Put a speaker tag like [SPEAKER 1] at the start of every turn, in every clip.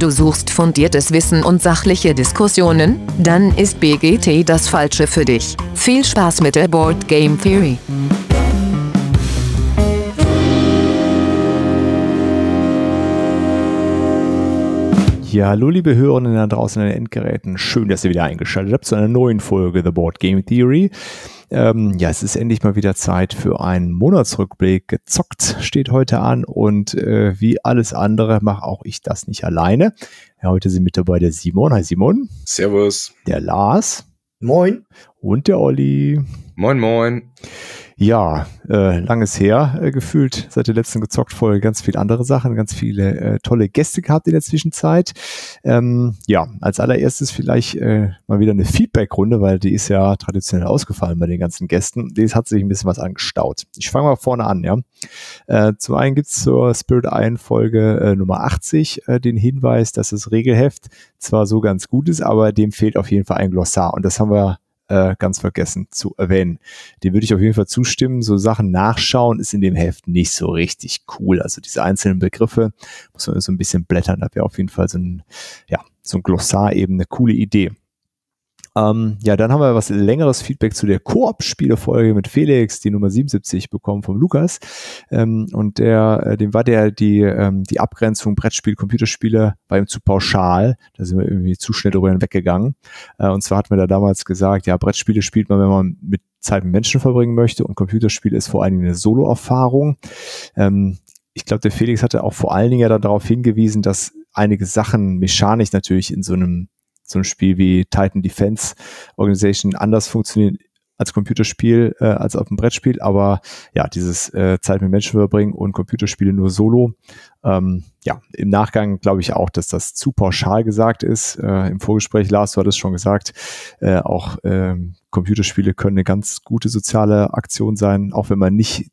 [SPEAKER 1] Du suchst fundiertes Wissen und sachliche Diskussionen? Dann ist BGT das Falsche für dich. Viel Spaß mit der Board Game Theory.
[SPEAKER 2] Ja, hallo liebe Hörerinnen da draußen an den Endgeräten. Schön, dass ihr wieder eingeschaltet habt zu einer neuen Folge The Board Game Theory. Ähm, ja, es ist endlich mal wieder Zeit für einen Monatsrückblick. Gezockt steht heute an und äh, wie alles andere mache auch ich das nicht alleine. Ja, heute sind mit dabei der Simon. Hi Simon.
[SPEAKER 3] Servus.
[SPEAKER 2] Der Lars.
[SPEAKER 4] Moin.
[SPEAKER 2] Und der Olli.
[SPEAKER 3] Moin, moin.
[SPEAKER 2] Ja, äh, langes her äh, gefühlt seit der letzten gezockt Folge ganz viele andere Sachen, ganz viele äh, tolle Gäste gehabt in der Zwischenzeit. Ähm, ja, als allererstes vielleicht äh, mal wieder eine Feedback-Runde, weil die ist ja traditionell ausgefallen bei den ganzen Gästen. Das hat sich ein bisschen was angestaut. Ich fange mal vorne an, ja. Äh, zum einen gibt's zur Spirit Iron Folge äh, Nummer 80 äh, den Hinweis, dass das Regelheft zwar so ganz gut ist, aber dem fehlt auf jeden Fall ein Glossar und das haben wir äh, ganz vergessen zu erwähnen. Dem würde ich auf jeden Fall zustimmen. So Sachen nachschauen ist in dem Heft nicht so richtig cool. Also diese einzelnen Begriffe muss man so ein bisschen blättern. Da wäre auf jeden Fall so ein, ja, so ein Glossar eben eine coole Idee. Ähm, ja, dann haben wir was längeres Feedback zu der Koop-Spielefolge mit Felix, die Nummer 77 bekommen vom Lukas. Ähm, und der, äh, dem war der die, ähm, die Abgrenzung Brettspiel, Computerspiele war ihm zu pauschal. Da sind wir irgendwie zu schnell drüber hinweggegangen. Äh, und zwar hat mir da damals gesagt, ja, Brettspiele spielt man, wenn man mit Zeit mit Menschen verbringen möchte und Computerspiele ist vor allen Dingen eine Solo-Erfahrung. Ähm, ich glaube, der Felix hatte auch vor allen Dingen ja darauf hingewiesen, dass einige Sachen mechanisch natürlich in so einem so ein Spiel wie Titan Defense Organization anders funktionieren als Computerspiel äh, als auf dem Brettspiel, aber ja, dieses äh, Zeit mit Menschen verbringen und Computerspiele nur solo. Ähm, ja, im Nachgang glaube ich auch, dass das zu pauschal gesagt ist. Äh, Im Vorgespräch, Lars, du hattest schon gesagt, äh, auch ähm, Computerspiele können eine ganz gute soziale Aktion sein, auch wenn man nicht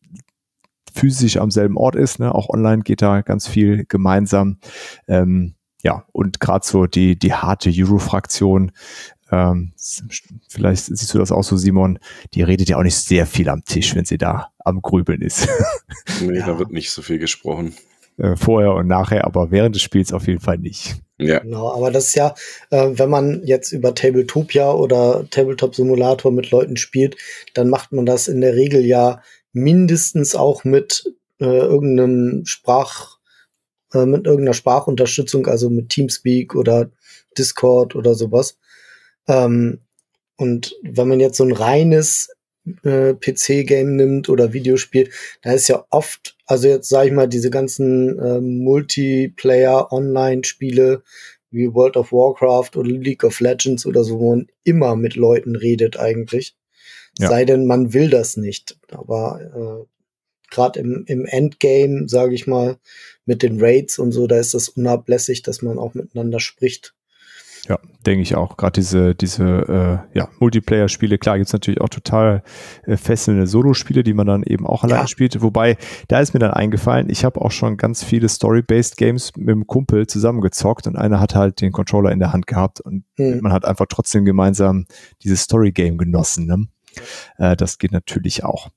[SPEAKER 2] physisch am selben Ort ist. Ne? Auch online geht da ganz viel gemeinsam. Ähm, ja, und gerade so die, die harte Euro-Fraktion, ähm, vielleicht siehst du das auch so, Simon, die redet ja auch nicht sehr viel am Tisch, wenn sie da am Grübeln ist.
[SPEAKER 3] nee, ja. da wird nicht so viel gesprochen.
[SPEAKER 2] Äh, vorher und nachher, aber während des Spiels auf jeden Fall nicht.
[SPEAKER 4] Ja. Genau, aber das ist ja, äh, wenn man jetzt über Tabletopia oder Tabletop Simulator mit Leuten spielt, dann macht man das in der Regel ja mindestens auch mit äh, irgendeinem Sprach äh, mit irgendeiner Sprachunterstützung, also mit Teamspeak oder Discord oder sowas. Ähm, und wenn man jetzt so ein reines äh, PC-Game nimmt oder Videospiel, da ist ja oft, also jetzt sage ich mal, diese ganzen äh, Multiplayer-Online-Spiele wie World of Warcraft oder League of Legends oder so, wo man immer mit Leuten redet eigentlich. Ja. Sei denn, man will das nicht. Aber äh, gerade im, im Endgame, sage ich mal, mit den Raids und so, da ist das unablässig, dass man auch miteinander spricht.
[SPEAKER 2] Ja, denke ich auch. Gerade diese, diese äh, ja, Multiplayer-Spiele, klar, gibt's natürlich auch total äh, fesselnde Solo-Spiele, die man dann eben auch allein ja. spielt. Wobei, da ist mir dann eingefallen, ich habe auch schon ganz viele Story-Based Games mit dem Kumpel zusammengezockt und einer hat halt den Controller in der Hand gehabt und hm. man hat einfach trotzdem gemeinsam dieses Story-Game genossen. Ne? Äh, das geht natürlich auch.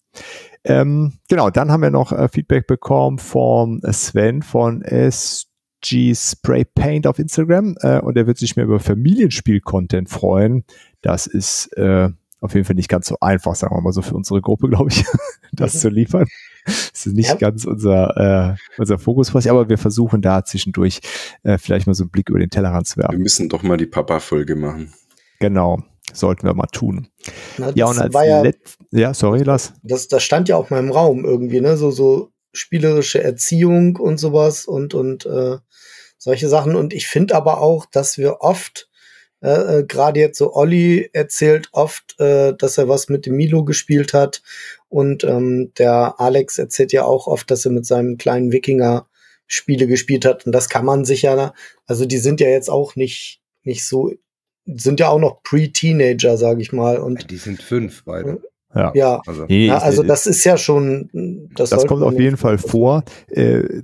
[SPEAKER 2] Ähm, genau, dann haben wir noch äh, Feedback bekommen vom Sven von SG Spray Paint auf Instagram äh, und er wird sich mehr über Familienspiel-Content freuen. Das ist äh, auf jeden Fall nicht ganz so einfach, sagen wir mal so für unsere Gruppe, glaube ich, das mhm. zu liefern. Das ist nicht ja. ganz unser, äh, unser Fokus, aber wir versuchen da zwischendurch äh, vielleicht mal so einen Blick über den Tellerrand zu werfen.
[SPEAKER 3] Wir müssen doch mal die Papa-Folge machen.
[SPEAKER 2] Genau sollten wir mal tun.
[SPEAKER 4] Na, ja, und als ja, ja, sorry, lass. Das, das stand ja auch mal im Raum irgendwie, ne? So, so spielerische Erziehung und sowas und, und äh, solche Sachen. Und ich finde aber auch, dass wir oft, äh, äh, gerade jetzt so Olli erzählt oft, äh, dass er was mit dem Milo gespielt hat. Und ähm, der Alex erzählt ja auch oft, dass er mit seinem kleinen Wikinger Spiele gespielt hat. Und das kann man sich ja, also die sind ja jetzt auch nicht, nicht so sind ja auch noch Pre-Teenager, sage ich mal. Und
[SPEAKER 3] die sind fünf beide.
[SPEAKER 4] Ja, ja. Also, nee, ja, also das ist ja schon.
[SPEAKER 2] Das, das kommt auf jeden Fall vor. Äh,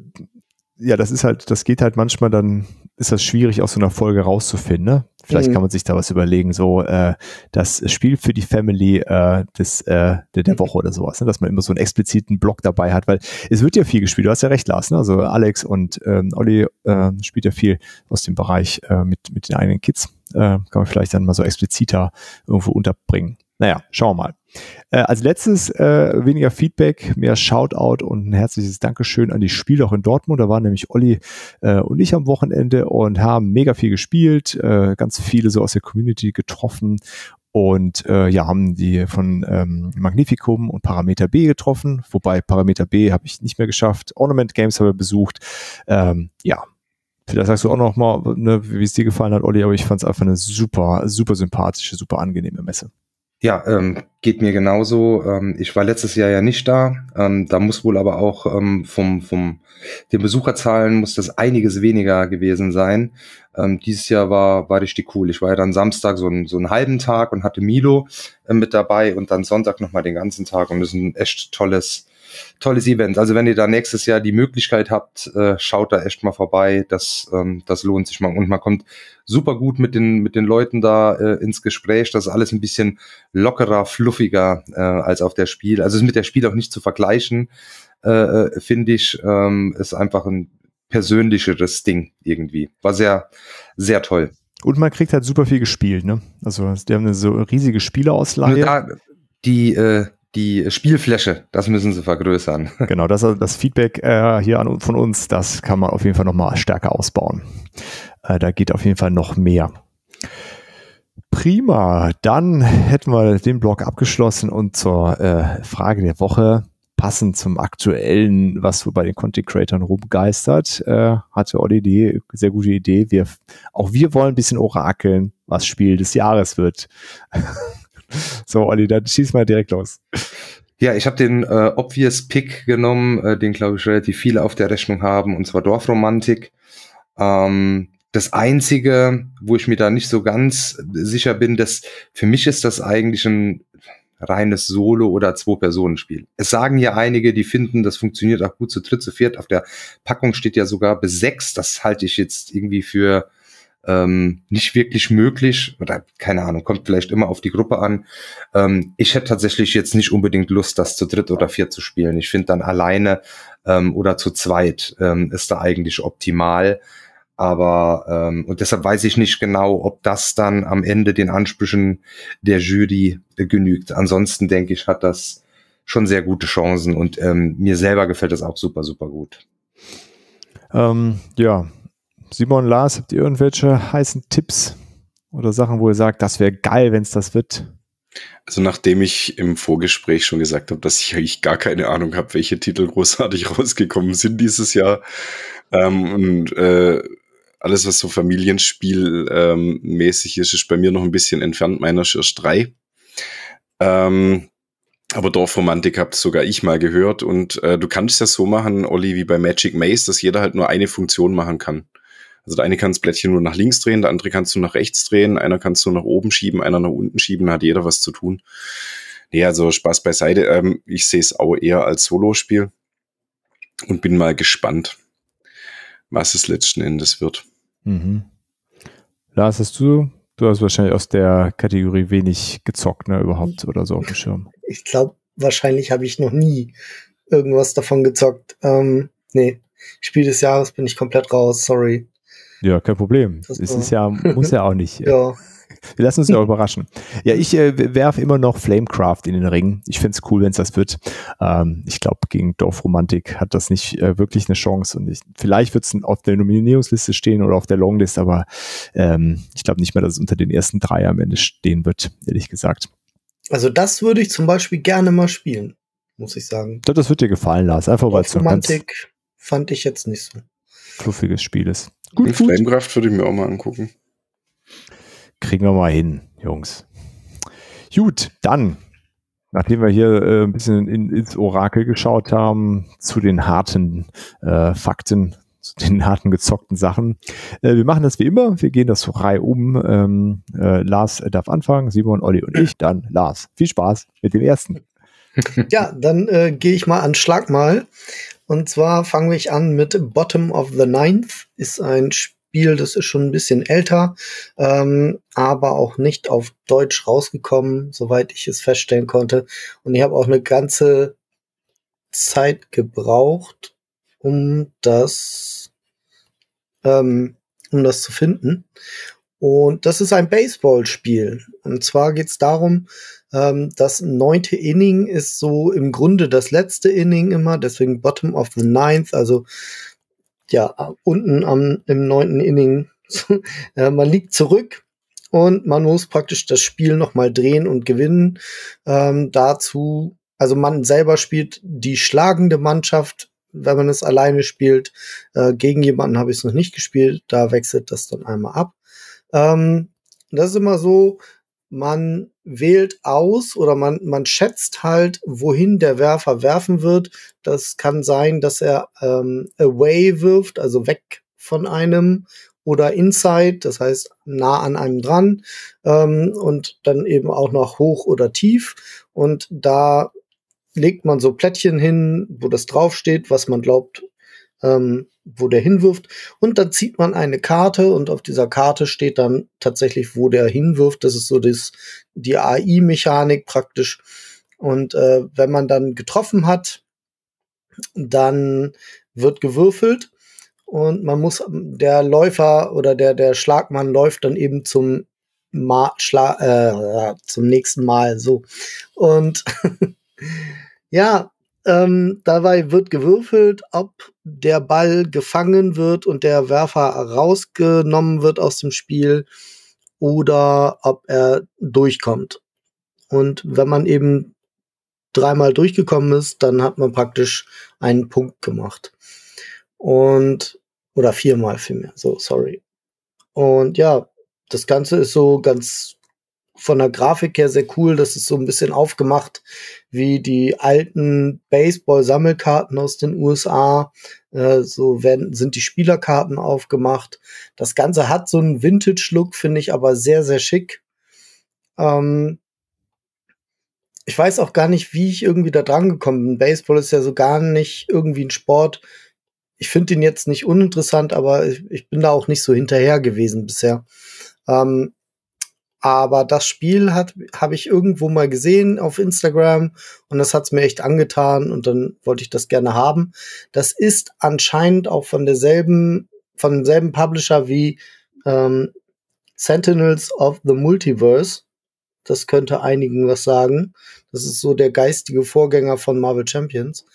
[SPEAKER 2] ja, das ist halt, das geht halt manchmal dann, ist das schwierig aus so einer Folge rauszufinden. Ne? Vielleicht mhm. kann man sich da was überlegen, so äh, das Spiel für die Family äh, des, äh, der, der Woche oder sowas, ne? dass man immer so einen expliziten Block dabei hat, weil es wird ja viel gespielt, du hast ja recht, Lars, ne? also Alex und ähm, Olli äh, spielt ja viel aus dem Bereich äh, mit, mit den eigenen Kids, äh, kann man vielleicht dann mal so expliziter irgendwo unterbringen. Naja, schauen wir mal. Äh, als letztes äh, weniger Feedback, mehr Shoutout und ein herzliches Dankeschön an die Spieler auch in Dortmund. Da waren nämlich Olli äh, und ich am Wochenende und haben mega viel gespielt, äh, ganz viele so aus der Community getroffen und äh, ja, haben die von ähm, Magnificum und Parameter B getroffen, wobei Parameter B habe ich nicht mehr geschafft. Ornament Games habe ich besucht. Ähm, ja, Vielleicht sagst du auch noch mal, ne, wie es dir gefallen hat, Olli, aber ich fand es einfach eine super, super sympathische, super angenehme Messe.
[SPEAKER 3] Ja, ähm, geht mir genauso. Ähm, ich war letztes Jahr ja nicht da. Ähm, da muss wohl aber auch ähm, vom, vom den Besucherzahlen muss das einiges weniger gewesen sein. Ähm, dieses Jahr war, war richtig cool. Ich war ja dann Samstag so, ein, so einen halben Tag und hatte Milo äh, mit dabei und dann Sonntag nochmal den ganzen Tag und das ist ein echt tolles, tolles Event. Also wenn ihr da nächstes Jahr die Möglichkeit habt, äh, schaut da echt mal vorbei. Das, ähm, das lohnt sich mal. Und man kommt super gut mit den, mit den Leuten da äh, ins Gespräch. Das ist alles ein bisschen lockerer, fluffiger äh, als auf der Spiel. Also ist mit der Spiel auch nicht zu vergleichen, äh, äh, finde ich. Ähm, ist einfach ein persönlicheres Ding irgendwie. War sehr, sehr toll.
[SPEAKER 2] Und man kriegt halt super viel gespielt, ne? Also die haben eine so riesige Spielerausleihe. Da,
[SPEAKER 3] die, äh, die Spielfläche, das müssen sie vergrößern.
[SPEAKER 2] Genau, das, das Feedback äh, hier an, von uns, das kann man auf jeden Fall nochmal stärker ausbauen. Äh, da geht auf jeden Fall noch mehr. Prima, dann hätten wir den Blog abgeschlossen und zur äh, Frage der Woche, passend zum aktuellen, was so bei den Content Creators rumgeistert, äh, hatte Olli die sehr gute Idee. Wir, auch wir wollen ein bisschen orakeln, was Spiel des Jahres wird. so, Olli, dann schieß mal direkt los.
[SPEAKER 3] Ja, ich habe den äh, Obvious Pick genommen, äh, den glaube ich relativ viele auf der Rechnung haben, und zwar Dorfromantik. Ähm, das Einzige, wo ich mir da nicht so ganz sicher bin, dass für mich ist das eigentlich ein reines Solo- oder Zwei-Personen-Spiel. Es sagen ja einige, die finden, das funktioniert auch gut zu dritt, zu viert. Auf der Packung steht ja sogar bis sechs. Das halte ich jetzt irgendwie für ähm, nicht wirklich möglich. Oder keine Ahnung, kommt vielleicht immer auf die Gruppe an. Ähm, ich hätte tatsächlich jetzt nicht unbedingt Lust, das zu dritt oder viert zu spielen. Ich finde dann alleine ähm, oder zu zweit ähm, ist da eigentlich optimal. Aber ähm, und deshalb weiß ich nicht genau, ob das dann am Ende den Ansprüchen der Jury genügt. Ansonsten denke ich, hat das schon sehr gute Chancen und ähm, mir selber gefällt das auch super, super gut.
[SPEAKER 2] Ähm, ja, Simon, Lars, habt ihr irgendwelche heißen Tipps oder Sachen, wo ihr sagt, das wäre geil, wenn es das wird?
[SPEAKER 3] Also nachdem ich im Vorgespräch schon gesagt habe, dass ich eigentlich gar keine Ahnung habe, welche Titel großartig rausgekommen sind dieses Jahr ähm, und äh, alles, was so Familienspiel ähm, ist, ist bei mir noch ein bisschen entfernt meiner Schirsch 3. Ähm, aber Dorfromantik habt sogar ich mal gehört und äh, du kannst das so machen, Olli, wie bei Magic Maze, dass jeder halt nur eine Funktion machen kann. Also der eine kann das Blättchen nur nach links drehen, der andere kannst du nach rechts drehen, einer kannst du nach oben schieben, einer nach unten schieben, hat jeder was zu tun. Nee, also Spaß beiseite. Ähm, ich sehe es auch eher als Solospiel und bin mal gespannt, was es letzten Endes wird. Mhm.
[SPEAKER 2] Lars, hast du, du hast wahrscheinlich aus der Kategorie wenig gezockt, ne, überhaupt oder so auf dem Schirm.
[SPEAKER 4] Ich glaube, wahrscheinlich habe ich noch nie irgendwas davon gezockt. Ähm, nee, Spiel des Jahres bin ich komplett raus, sorry.
[SPEAKER 2] Ja, kein Problem. Das es ist ja, muss ja auch nicht. ja. Wir lassen uns ja überraschen. Ja, ich äh, werfe immer noch Flamecraft in den Ring. Ich finde es cool, wenn es das wird. Ähm, ich glaube, gegen Dorfromantik hat das nicht äh, wirklich eine Chance. Und ich, vielleicht wird es auf der Nominierungsliste stehen oder auf der Longlist, aber ähm, ich glaube nicht mehr, dass es unter den ersten drei am Ende stehen wird, ehrlich gesagt.
[SPEAKER 4] Also das würde ich zum Beispiel gerne mal spielen, muss ich sagen.
[SPEAKER 2] Das, das wird dir gefallen, Lars. Einfach weil es
[SPEAKER 4] so Romantik fand ich jetzt nicht so.
[SPEAKER 2] Fluffiges Spiel ist.
[SPEAKER 3] Gut, gut. Flamecraft würde ich mir auch mal angucken.
[SPEAKER 2] Kriegen wir mal hin, Jungs. Gut, dann, nachdem wir hier äh, ein bisschen in, ins Orakel geschaut haben, zu den harten äh, Fakten, zu den harten gezockten Sachen. Äh, wir machen das wie immer, wir gehen das so Reihe um. Ähm, äh, Lars darf anfangen, Simon, Olli und ich, dann Lars. Viel Spaß mit dem ersten.
[SPEAKER 4] Ja, dann äh, gehe ich mal an Schlag mal. Und zwar fange ich an mit Bottom of the Ninth. Ist ein Spiel, das ist schon ein bisschen älter, ähm, aber auch nicht auf Deutsch rausgekommen, soweit ich es feststellen konnte. Und ich habe auch eine ganze Zeit gebraucht, um das, ähm, um das zu finden. Und das ist ein Baseballspiel. Und zwar geht es darum, das neunte Inning ist so im Grunde das letzte Inning immer, deswegen Bottom of the Ninth, also ja, unten am, im neunten Inning. äh, man liegt zurück und man muss praktisch das Spiel nochmal drehen und gewinnen. Ähm, dazu, also man selber spielt die schlagende Mannschaft, wenn man es alleine spielt. Äh, gegen jemanden habe ich es noch nicht gespielt, da wechselt das dann einmal ab. Ähm, das ist immer so, man wählt aus oder man, man schätzt halt, wohin der Werfer werfen wird. Das kann sein, dass er ähm, away wirft, also weg von einem oder inside, das heißt nah an einem dran ähm, und dann eben auch noch hoch oder tief. Und da legt man so Plättchen hin, wo das draufsteht, was man glaubt, ähm, wo der hinwirft. Und dann zieht man eine Karte und auf dieser Karte steht dann tatsächlich, wo der hinwirft. Das ist so das, die AI-Mechanik praktisch. Und äh, wenn man dann getroffen hat, dann wird gewürfelt und man muss, der Läufer oder der, der Schlagmann läuft dann eben zum Ma Schla äh, zum nächsten Mal so. Und ja, ähm, dabei wird gewürfelt, ob der Ball gefangen wird und der Werfer rausgenommen wird aus dem Spiel oder ob er durchkommt. Und wenn man eben dreimal durchgekommen ist, dann hat man praktisch einen Punkt gemacht. Und, oder viermal vielmehr, so, sorry. Und ja, das Ganze ist so ganz von der Grafik her sehr cool. Das ist so ein bisschen aufgemacht wie die alten Baseball-Sammelkarten aus den USA. Äh, so werden, sind die Spielerkarten aufgemacht. Das Ganze hat so einen Vintage-Look, finde ich aber sehr, sehr schick. Ähm ich weiß auch gar nicht, wie ich irgendwie da dran gekommen bin. Baseball ist ja so gar nicht irgendwie ein Sport. Ich finde ihn jetzt nicht uninteressant, aber ich, ich, bin da auch nicht so hinterher gewesen bisher. Ähm, aber das Spiel hat habe ich irgendwo mal gesehen auf Instagram und das hat's mir echt angetan und dann wollte ich das gerne haben. Das ist anscheinend auch von derselben von demselben Publisher wie ähm, Sentinels of the Multiverse. Das könnte einigen was sagen. Das ist so der geistige Vorgänger von Marvel Champions.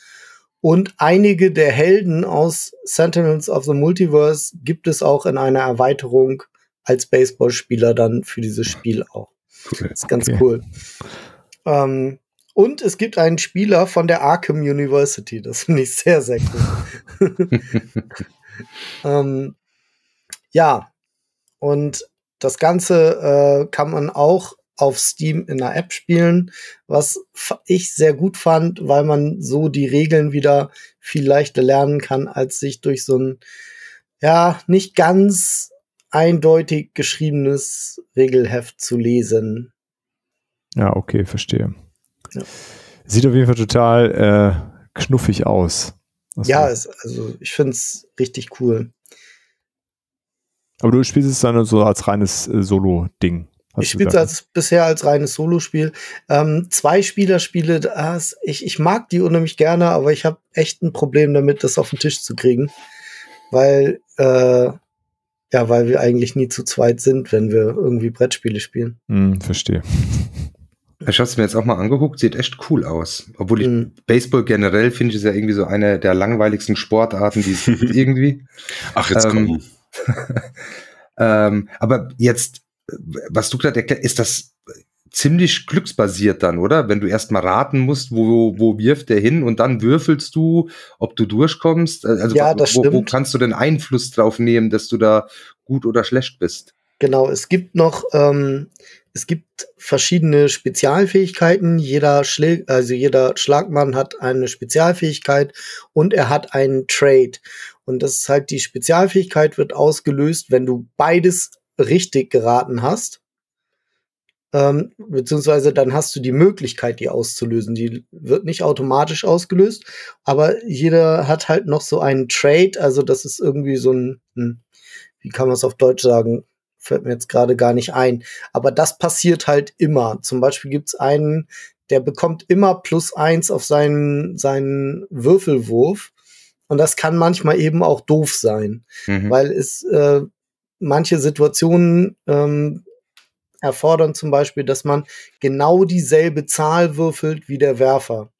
[SPEAKER 4] Und einige der Helden aus Sentinels of the Multiverse gibt es auch in einer Erweiterung als Baseballspieler dann für dieses Spiel auch. Cool. Das ist ganz okay. cool. Ähm, und es gibt einen Spieler von der Arkham University. Das finde ich sehr, sehr cool. ähm, ja, und das Ganze äh, kann man auch auf Steam in der App spielen, was ich sehr gut fand, weil man so die Regeln wieder viel leichter lernen kann, als sich durch so ein, ja, nicht ganz eindeutig geschriebenes Regelheft zu lesen.
[SPEAKER 2] Ja, okay, verstehe. Ja. Sieht auf jeden Fall total äh, knuffig aus.
[SPEAKER 4] ja, es, also ich finde es richtig cool.
[SPEAKER 2] Aber du spielst es dann so als reines äh, Solo-Ding.
[SPEAKER 4] Ich spiele es bisher als reines Solospiel. Ähm, zwei Spielerspiele, das, ich, ich mag die unheimlich gerne, aber ich habe echt ein Problem damit, das auf den Tisch zu kriegen. Weil äh, ja, weil wir eigentlich nie zu zweit sind, wenn wir irgendwie Brettspiele spielen.
[SPEAKER 2] Hm, verstehe.
[SPEAKER 3] Ich habe es mir jetzt auch mal angeguckt, sieht echt cool aus. Obwohl ich mhm. Baseball generell finde ich ist ja irgendwie so eine der langweiligsten Sportarten, die es gibt irgendwie.
[SPEAKER 5] Ach, jetzt ähm,
[SPEAKER 3] ähm, aber jetzt, was du gerade erklärt, ist das ziemlich glücksbasiert dann, oder? Wenn du erstmal raten musst, wo, wo wirft der hin und dann würfelst du, ob du durchkommst. Äh, also
[SPEAKER 4] ja, das
[SPEAKER 3] wo,
[SPEAKER 4] stimmt.
[SPEAKER 3] wo kannst du denn Einfluss drauf nehmen, dass du da gut oder schlecht bist?
[SPEAKER 4] Genau, es gibt noch, ähm, es gibt verschiedene Spezialfähigkeiten. Jeder Schläg, also jeder Schlagmann hat eine Spezialfähigkeit und er hat einen Trade. Und das ist halt die Spezialfähigkeit wird ausgelöst, wenn du beides richtig geraten hast ähm, beziehungsweise dann hast du die Möglichkeit, die auszulösen. Die wird nicht automatisch ausgelöst, aber jeder hat halt noch so einen Trade, also das ist irgendwie so ein, hm, wie kann man es auf Deutsch sagen? Fällt mir jetzt gerade gar nicht ein. Aber das passiert halt immer. Zum Beispiel gibt's einen, der bekommt immer plus eins auf seinen, seinen Würfelwurf. Und das kann manchmal eben auch doof sein, mhm. weil es äh, manche Situationen ähm, erfordern zum Beispiel, dass man genau dieselbe Zahl würfelt wie der Werfer.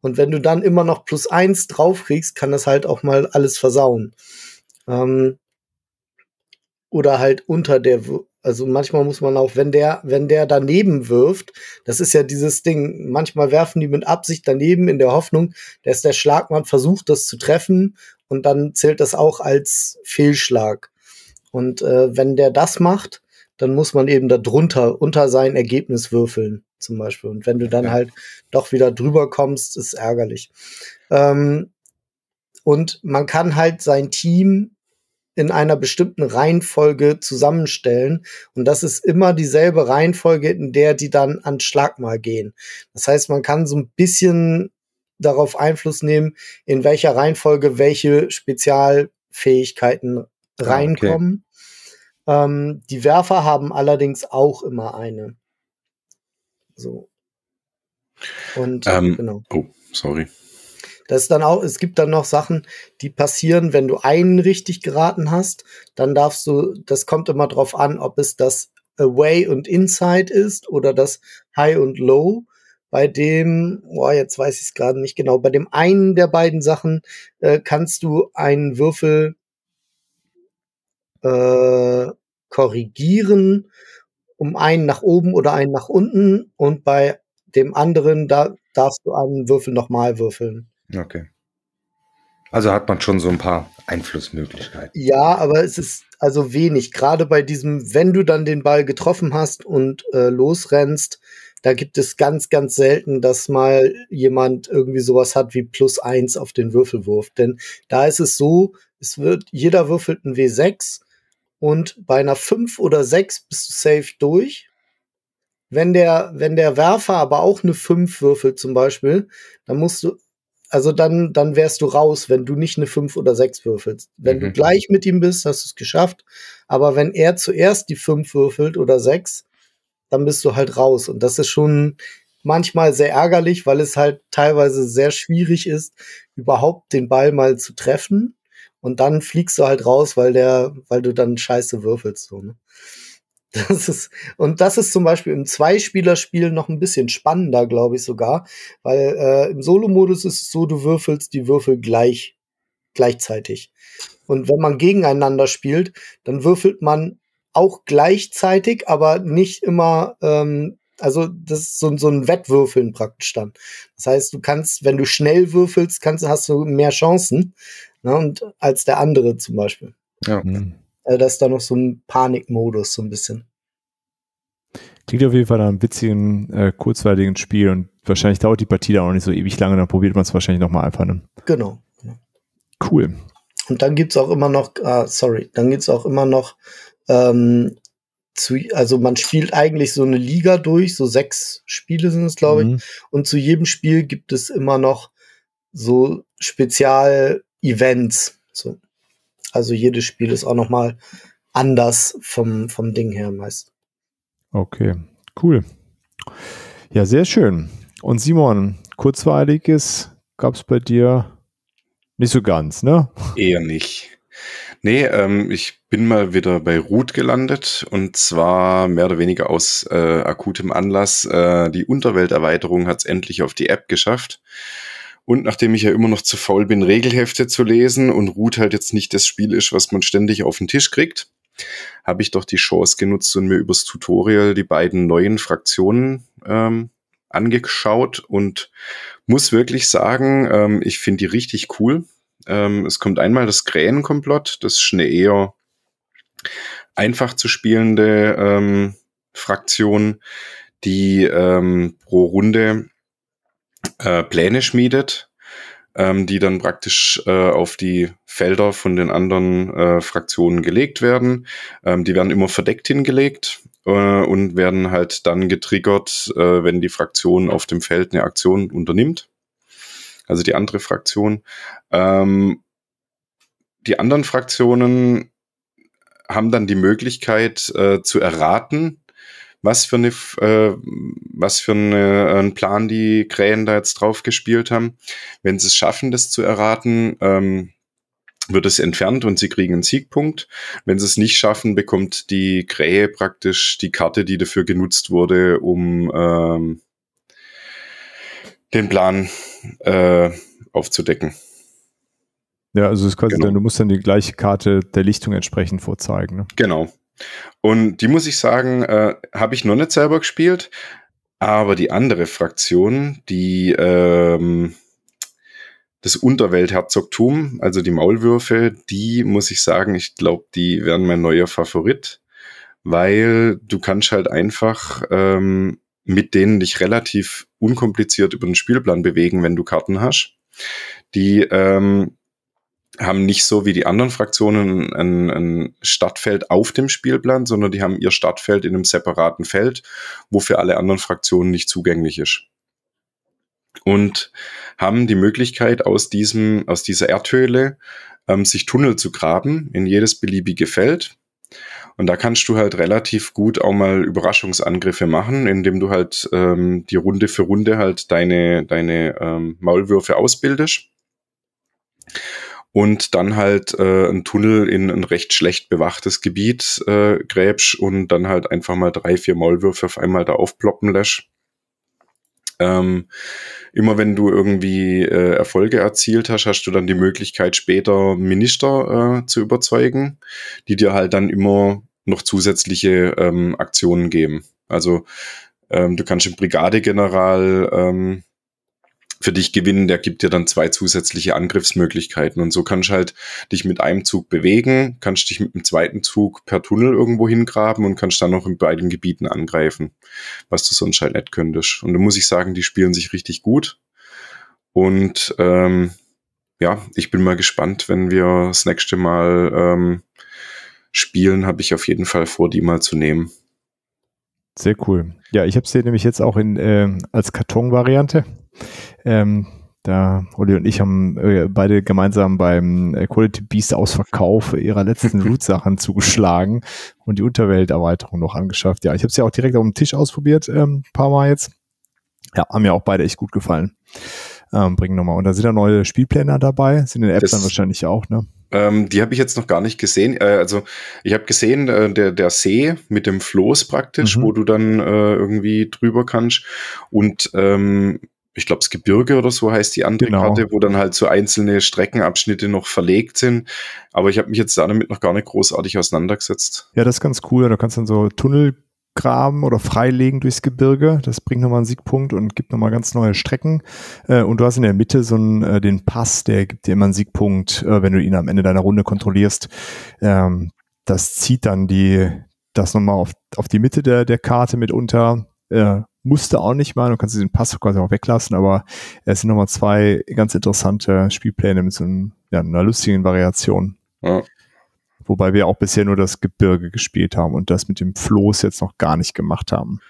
[SPEAKER 4] Und wenn du dann immer noch plus eins draufkriegst, kann das halt auch mal alles versauen. Ähm, oder halt unter der, also manchmal muss man auch, wenn der, wenn der daneben wirft, das ist ja dieses Ding, manchmal werfen die mit Absicht daneben in der Hoffnung, dass der Schlagmann versucht, das zu treffen und dann zählt das auch als Fehlschlag. Und äh, wenn der das macht, dann muss man eben da drunter, unter sein Ergebnis würfeln, zum Beispiel. Und wenn du dann halt doch wieder drüber kommst, ist ärgerlich. Ähm, und man kann halt sein Team in einer bestimmten Reihenfolge zusammenstellen. Und das ist immer dieselbe Reihenfolge, in der die dann an Schlagmal gehen. Das heißt, man kann so ein bisschen darauf Einfluss nehmen, in welcher Reihenfolge welche Spezialfähigkeiten ah, reinkommen. Ähm, die Werfer haben allerdings auch immer eine. So.
[SPEAKER 5] Und ähm, genau. Oh, sorry.
[SPEAKER 4] Das ist dann auch, es gibt dann noch Sachen, die passieren, wenn du einen richtig geraten hast, dann darfst du, das kommt immer drauf an, ob es das Away und Inside ist oder das High und Low. Bei dem, boah, jetzt weiß ich es gerade nicht genau, bei dem einen der beiden Sachen äh, kannst du einen Würfel äh, korrigieren, um einen nach oben oder einen nach unten und bei dem anderen, da darfst du einen Würfel nochmal würfeln.
[SPEAKER 3] Okay. Also hat man schon so ein paar Einflussmöglichkeiten.
[SPEAKER 4] Ja, aber es ist also wenig. Gerade bei diesem, wenn du dann den Ball getroffen hast und äh, losrennst, da gibt es ganz, ganz selten, dass mal jemand irgendwie sowas hat wie plus eins auf den Würfelwurf. Denn da ist es so, es wird, jeder würfelt ein W6 und bei einer 5 oder 6 bist du safe durch. Wenn der, wenn der Werfer aber auch eine 5 würfelt zum Beispiel, dann musst du also dann, dann wärst du raus, wenn du nicht eine 5 oder 6 würfelst. Wenn mhm. du gleich mit ihm bist, hast du es geschafft. Aber wenn er zuerst die 5 würfelt oder 6, dann bist du halt raus. Und das ist schon manchmal sehr ärgerlich, weil es halt teilweise sehr schwierig ist, überhaupt den Ball mal zu treffen. Und dann fliegst du halt raus, weil der, weil du dann scheiße würfelst. So, ne? Das ist, und das ist zum Beispiel im Zweispielerspiel noch ein bisschen spannender, glaube ich sogar, weil äh, im Solo-Modus ist es so, du würfelst die Würfel gleich, gleichzeitig. Und wenn man gegeneinander spielt, dann würfelt man auch gleichzeitig, aber nicht immer, ähm, also das ist so, so ein Wettwürfeln praktisch dann. Das heißt, du kannst, wenn du schnell würfelst, kannst, hast du mehr Chancen ne, und als der andere zum Beispiel.
[SPEAKER 3] Ja. Mhm.
[SPEAKER 4] Also das ist da noch so ein Panikmodus, so ein bisschen.
[SPEAKER 2] Klingt auf jeden Fall nach einem witzigen, äh, kurzweiligen Spiel und wahrscheinlich dauert die Partie da auch nicht so ewig lange, dann probiert man es wahrscheinlich nochmal einfach. Ne?
[SPEAKER 4] Genau.
[SPEAKER 2] Cool.
[SPEAKER 4] Und dann gibt's auch immer noch, ah, sorry, dann gibt's auch immer noch, ähm, zu, also man spielt eigentlich so eine Liga durch, so sechs Spiele sind es, glaube ich. Mhm. Und zu jedem Spiel gibt es immer noch so Spezial-Events. So. Also jedes Spiel ist auch noch mal anders vom, vom Ding her meist.
[SPEAKER 2] Okay, cool. Ja, sehr schön. Und Simon, kurzweiliges gab es bei dir nicht so ganz, ne?
[SPEAKER 5] Eher nicht. Nee, ähm, ich bin mal wieder bei Root gelandet und zwar mehr oder weniger aus äh, akutem Anlass. Äh, die Unterwelterweiterung hat es endlich auf die App geschafft. Und nachdem ich ja immer noch zu faul bin, Regelhefte zu lesen und Root halt jetzt nicht das Spiel ist, was man ständig auf den Tisch kriegt, habe ich doch die Chance genutzt und mir übers Tutorial die beiden neuen Fraktionen ähm, angeschaut und muss wirklich sagen, ähm, ich finde die richtig cool. Ähm, es kommt einmal das Krähenkomplott, das ist eine eher einfach zu spielende ähm, Fraktion, die ähm, pro Runde äh, Pläne schmiedet, ähm, die dann praktisch äh, auf die Felder von den anderen äh, Fraktionen gelegt werden. Ähm, die werden immer verdeckt hingelegt äh, und werden halt dann getriggert, äh, wenn die Fraktion auf dem Feld eine Aktion unternimmt. Also die andere Fraktion. Ähm, die anderen Fraktionen haben dann die Möglichkeit äh, zu erraten, was für eine, äh, was für eine, einen Plan die Krähen da jetzt drauf gespielt haben. Wenn sie es schaffen, das zu erraten, ähm, wird es entfernt und sie kriegen einen Siegpunkt. Wenn sie es nicht schaffen, bekommt die Krähe praktisch die Karte, die dafür genutzt wurde, um ähm, den Plan äh, aufzudecken.
[SPEAKER 2] Ja, also es ist quasi genau. dann, du musst dann die gleiche Karte der Lichtung entsprechend vorzeigen. Ne?
[SPEAKER 5] Genau. Und die muss ich sagen, äh, habe ich noch nicht selber gespielt, aber die andere Fraktion, die ähm, das Unterweltherzogtum, also die Maulwürfe, die muss ich sagen, ich glaube, die werden mein neuer Favorit, weil du kannst halt einfach ähm, mit denen dich relativ unkompliziert über den Spielplan bewegen, wenn du Karten hast. Die ähm, haben nicht so wie die anderen Fraktionen ein, ein Stadtfeld auf dem Spielplan, sondern die haben ihr Stadtfeld in einem separaten Feld, wo für alle anderen Fraktionen nicht zugänglich ist. Und haben die Möglichkeit, aus diesem, aus dieser Erdhöhle ähm, sich Tunnel zu graben in jedes beliebige Feld. Und da kannst du halt relativ gut auch mal Überraschungsangriffe machen, indem du halt ähm, die Runde für Runde halt deine, deine ähm, Maulwürfe ausbildest und dann halt äh, ein Tunnel in ein recht schlecht bewachtes Gebiet äh, gräbst und dann halt einfach mal drei, vier Maulwürfe auf einmal da aufploppen lässt. Ähm, immer wenn du irgendwie äh, Erfolge erzielt hast, hast du dann die Möglichkeit, später Minister äh, zu überzeugen, die dir halt dann immer noch zusätzliche ähm, Aktionen geben. Also ähm, du kannst den Brigadegeneral ähm, für dich gewinnen, der gibt dir dann zwei zusätzliche Angriffsmöglichkeiten. Und so kannst du halt dich mit einem Zug bewegen, kannst dich mit dem zweiten Zug per Tunnel irgendwo hingraben und kannst dann noch in beiden Gebieten angreifen, was du sonst halt nicht könntest. Und da muss ich sagen, die spielen sich richtig gut. Und ähm, ja, ich bin mal gespannt, wenn wir das nächste Mal ähm, spielen, habe ich auf jeden Fall vor, die mal zu nehmen.
[SPEAKER 2] Sehr cool. Ja, ich habe sie nämlich jetzt auch in äh, als Karton-Variante. Ähm, da Olli und ich haben äh, beide gemeinsam beim äh, Quality Beast Ausverkauf ihrer letzten Loot-Sachen zugeschlagen und die Unterwelterweiterung noch angeschafft. Ja, ich habe sie ja auch direkt auf dem Tisch ausprobiert, ähm, paar Mal jetzt. Ja, haben mir auch beide echt gut gefallen. Ähm, bringen nochmal. Und da sind da neue Spielpläne dabei, sind in der App das, dann wahrscheinlich auch, ne?
[SPEAKER 5] Ähm, die habe ich jetzt noch gar nicht gesehen. Äh, also ich habe gesehen, äh, der, der See mit dem Floß praktisch, mhm. wo du dann äh, irgendwie drüber kannst. Und ähm, ich glaube, das Gebirge oder so heißt die andere genau. Karte, wo dann halt so einzelne Streckenabschnitte noch verlegt sind. Aber ich habe mich jetzt damit noch gar nicht großartig auseinandergesetzt.
[SPEAKER 2] Ja, das ist ganz cool. Da kannst du dann so Tunnel graben oder freilegen durchs Gebirge. Das bringt nochmal einen Siegpunkt und gibt nochmal ganz neue Strecken. Äh, und du hast in der Mitte so einen, äh, den Pass, der gibt dir immer einen Siegpunkt, äh, wenn du ihn am Ende deiner Runde kontrollierst. Ähm, das zieht dann die, das nochmal auf, auf die Mitte der, der Karte mitunter. Äh, musste auch nicht mal, du kannst den Pass quasi auch weglassen, aber es sind nochmal zwei ganz interessante Spielpläne mit so einem, ja, einer lustigen Variation. Ja. Wobei wir auch bisher nur das Gebirge gespielt haben und das mit dem Floß jetzt noch gar nicht gemacht haben.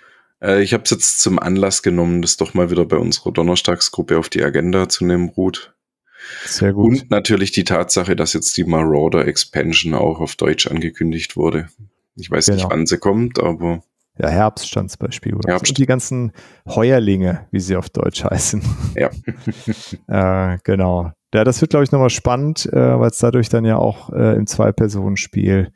[SPEAKER 5] Äh, ich habe es jetzt zum Anlass genommen, das doch mal wieder bei unserer Donnerstagsgruppe auf die Agenda zu nehmen, Ruth. Sehr gut. Und natürlich die Tatsache, dass jetzt die Marauder Expansion auch auf Deutsch angekündigt wurde. Ich weiß genau. nicht, wann sie kommt, aber
[SPEAKER 2] ja, Herbst stand es bei Spiel. Herbst. Und die ganzen Heuerlinge, wie sie auf Deutsch heißen.
[SPEAKER 5] Ja.
[SPEAKER 2] äh, genau. Ja, das wird, glaube ich, nochmal spannend, äh, weil es dadurch dann ja auch äh, im Zwei-Personen-Spiel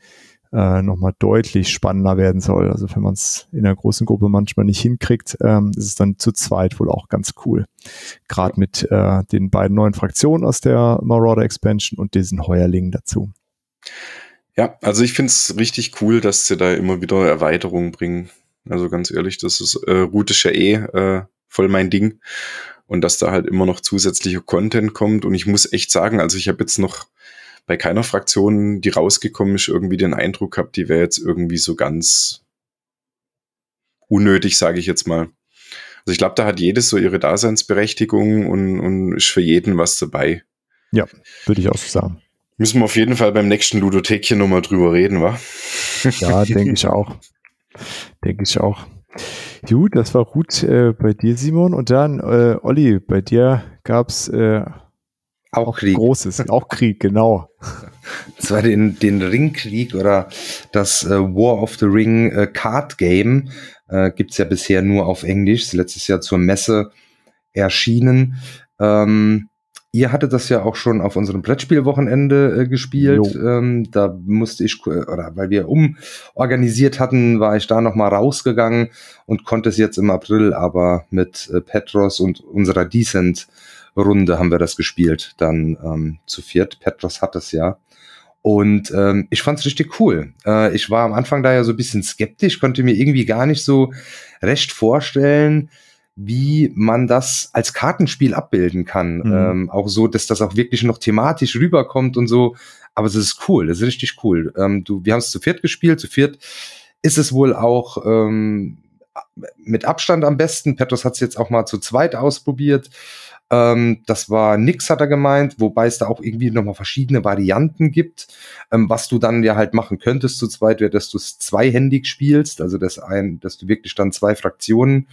[SPEAKER 2] äh, nochmal deutlich spannender werden soll. Also wenn man es in einer großen Gruppe manchmal nicht hinkriegt, ähm, ist es dann zu zweit wohl auch ganz cool. Gerade mit äh, den beiden neuen Fraktionen aus der Marauder Expansion und diesen Heuerlingen dazu.
[SPEAKER 5] Ja, also ich finde es richtig cool, dass sie da immer wieder Erweiterungen bringen. Also ganz ehrlich, das ist äh, Route ist ja eh äh, voll mein Ding. Und dass da halt immer noch zusätzlicher Content kommt. Und ich muss echt sagen, also ich habe jetzt noch bei keiner Fraktion, die rausgekommen ist, irgendwie den Eindruck gehabt, die wäre jetzt irgendwie so ganz unnötig, sage ich jetzt mal. Also ich glaube, da hat jedes so ihre Daseinsberechtigung und, und ist für jeden was dabei.
[SPEAKER 2] Ja, würde ich auch so sagen.
[SPEAKER 5] Müssen wir auf jeden Fall beim nächsten Ludothekchen nochmal drüber reden, wa?
[SPEAKER 2] Ja, denke ich auch. Denke ich auch. Gut, das war gut äh, bei dir, Simon. Und dann, äh, Olli, bei dir gab es äh, auch, auch Krieg. Großes, auch Krieg, genau.
[SPEAKER 3] Zwar den, den Ringkrieg oder das äh, War of the Ring äh, Card Game äh, gibt ja bisher nur auf Englisch. Letztes Jahr zur Messe erschienen. Ähm, Ihr hattet das ja auch schon auf unserem Brettspielwochenende äh, gespielt. Ähm, da musste ich, oder weil wir umorganisiert hatten, war ich da nochmal rausgegangen und konnte es jetzt im April, aber mit äh, Petros und unserer Decent-Runde haben wir das gespielt, dann ähm, zu viert. Petros hat es ja. Und ähm, ich fand es richtig cool. Äh, ich war am Anfang da ja so ein bisschen skeptisch, konnte mir irgendwie gar nicht so recht vorstellen, wie man das als Kartenspiel abbilden kann. Mhm. Ähm, auch so, dass das auch wirklich noch thematisch rüberkommt und so. Aber es ist cool, das ist richtig cool. Ähm, du, wir haben es zu viert gespielt. Zu viert ist es wohl auch ähm, mit Abstand am besten. Petros hat es jetzt auch mal zu zweit ausprobiert. Ähm, das war nix, hat er gemeint, wobei es da auch irgendwie nochmal verschiedene Varianten gibt. Ähm, was du dann ja halt machen könntest zu zweit, wäre, dass du es zweihändig spielst, also dass ein, dass du wirklich dann zwei Fraktionen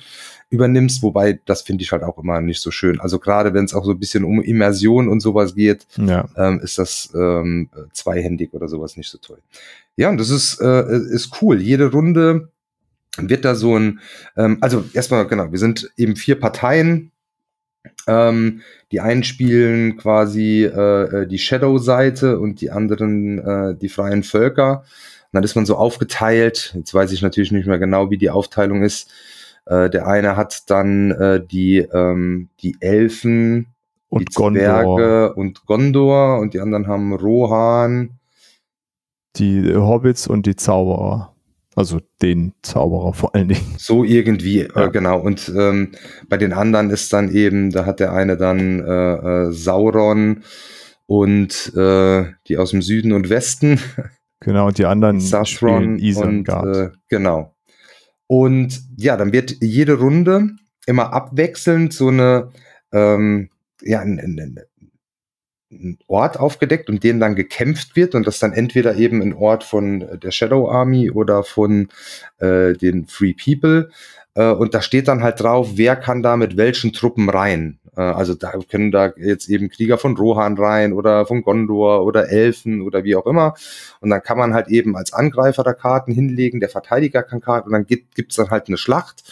[SPEAKER 3] übernimmst, wobei das finde ich halt auch immer nicht so schön. Also gerade wenn es auch so ein bisschen um Immersion und sowas geht, ja. ähm, ist das ähm, zweihändig oder sowas nicht so toll. Ja, und das ist, äh, ist cool. Jede Runde wird da so ein, ähm, also erstmal, genau, wir sind eben vier Parteien, ähm, die einen spielen quasi äh, äh, die Shadow-Seite und die anderen äh, die freien Völker. Und dann ist man so aufgeteilt. Jetzt weiß ich natürlich nicht mehr genau, wie die Aufteilung ist. Äh, der eine hat dann äh, die, ähm, die Elfen, und die Zwerge und Gondor und die anderen haben Rohan.
[SPEAKER 2] Die Hobbits und die Zauberer. Also den Zauberer vor allen Dingen.
[SPEAKER 3] So irgendwie, äh, ja. äh, genau. Und ähm, bei den anderen ist dann eben, da hat der eine dann äh, äh, Sauron und äh, die aus dem Süden und Westen.
[SPEAKER 2] Genau, und die anderen
[SPEAKER 3] Saffron und äh, genau. Und ja, dann wird jede Runde immer abwechselnd so eine ähm, ja, ein, ein, Ort aufgedeckt und den dann gekämpft wird und das dann entweder eben ein Ort von der Shadow Army oder von äh, den Free People. Äh, und da steht dann halt drauf, wer kann da mit welchen Truppen rein. Äh, also da können da jetzt eben Krieger von Rohan rein oder von Gondor oder Elfen oder wie auch immer. Und dann kann man halt eben als Angreifer da Karten hinlegen, der Verteidiger kann Karten und dann gibt es dann halt eine Schlacht.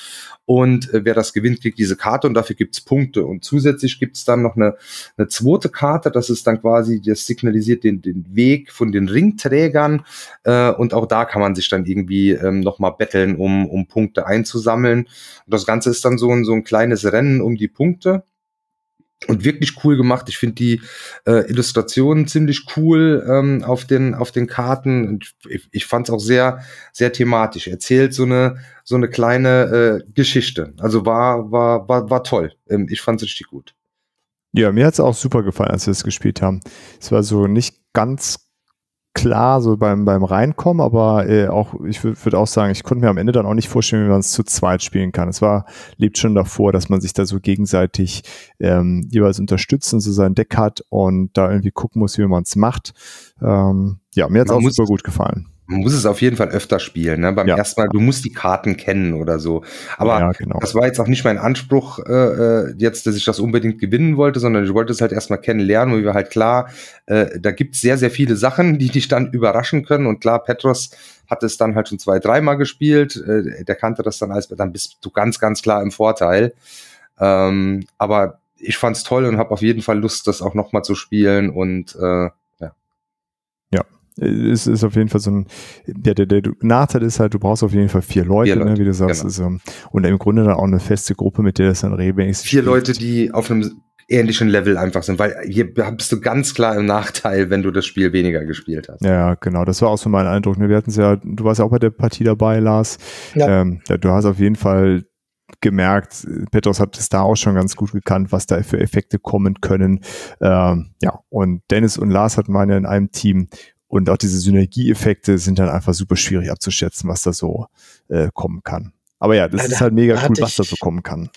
[SPEAKER 3] Und äh, wer das gewinnt, kriegt diese Karte und dafür gibt's Punkte. Und zusätzlich gibt's dann noch eine, eine zweite Karte, das ist dann quasi, das signalisiert den, den Weg von den Ringträgern. Äh, und auch da kann man sich dann irgendwie ähm, nochmal betteln, um, um Punkte einzusammeln. Und das Ganze ist dann so ein, so ein kleines Rennen um die Punkte und wirklich cool gemacht. Ich finde die äh, Illustrationen ziemlich cool ähm, auf den auf den Karten. Und ich, ich fand es auch sehr sehr thematisch. Erzählt so eine so eine kleine äh, Geschichte. Also war war war war toll. Ähm, ich fand es richtig gut.
[SPEAKER 2] Ja, mir hat es auch super gefallen, als wir es gespielt haben. Es war so nicht ganz klar so beim, beim Reinkommen, aber äh, auch, ich würde würd auch sagen, ich konnte mir am Ende dann auch nicht vorstellen, wie man es zu zweit spielen kann. Es war, lebt schon davor, dass man sich da so gegenseitig ähm, jeweils unterstützen, so sein Deck hat und da irgendwie gucken muss, wie man es macht. Ähm, ja, mir hat es auch super gut gefallen
[SPEAKER 3] man muss es auf jeden Fall öfter spielen. Ne? Beim ja. ersten Mal, du musst die Karten kennen oder so. Aber ja, genau. das war jetzt auch nicht mein Anspruch, äh, äh, jetzt, dass ich das unbedingt gewinnen wollte, sondern ich wollte es halt erstmal kennenlernen, weil wir halt klar, äh, da gibt es sehr, sehr viele Sachen, die dich dann überraschen können. Und klar, Petros hat es dann halt schon zwei, dreimal gespielt. Äh, der kannte das dann alles, dann bist du ganz, ganz klar im Vorteil. Ähm, aber ich fand's toll und habe auf jeden Fall Lust, das auch nochmal zu spielen und äh,
[SPEAKER 2] es ist auf jeden Fall so ein, der, der, der Nachteil ist halt, du brauchst auf jeden Fall vier Leute, vier Leute ne, wie du sagst. Genau. Um, und im Grunde dann auch eine feste Gruppe, mit der das dann regelmäßig
[SPEAKER 3] Vier spielt. Leute, die auf einem ähnlichen Level einfach sind, weil hier bist du ganz klar im Nachteil, wenn du das Spiel weniger gespielt hast.
[SPEAKER 2] Ja, genau, das war auch so mein Eindruck. Ne? Wir hatten es ja, du warst ja auch bei der Partie dabei, Lars. Ja. Ähm, ja, du hast auf jeden Fall gemerkt, Petros hat es da auch schon ganz gut gekannt, was da für Effekte kommen können. Ähm, ja, und Dennis und Lars hatten ja in einem Team und auch diese Synergieeffekte sind dann einfach super schwierig abzuschätzen, was da so äh, kommen kann. Aber ja, das ja, ist halt mega cool, was da so kommen kann.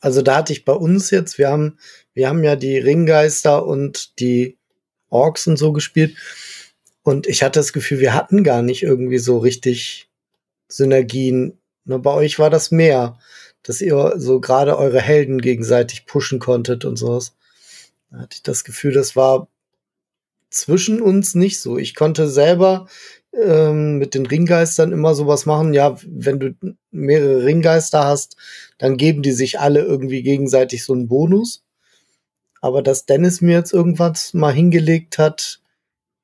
[SPEAKER 4] also da hatte ich bei uns jetzt, wir haben, wir haben ja die Ringgeister und die Orks und so gespielt. Und ich hatte das Gefühl, wir hatten gar nicht irgendwie so richtig Synergien. Nur bei euch war das mehr, dass ihr so gerade eure Helden gegenseitig pushen konntet und sowas. Da hatte ich das Gefühl, das war zwischen uns nicht so. Ich konnte selber ähm, mit den Ringgeistern immer sowas machen. Ja, wenn du mehrere Ringgeister hast, dann geben die sich alle irgendwie gegenseitig so einen Bonus. Aber dass Dennis mir jetzt irgendwas mal hingelegt hat,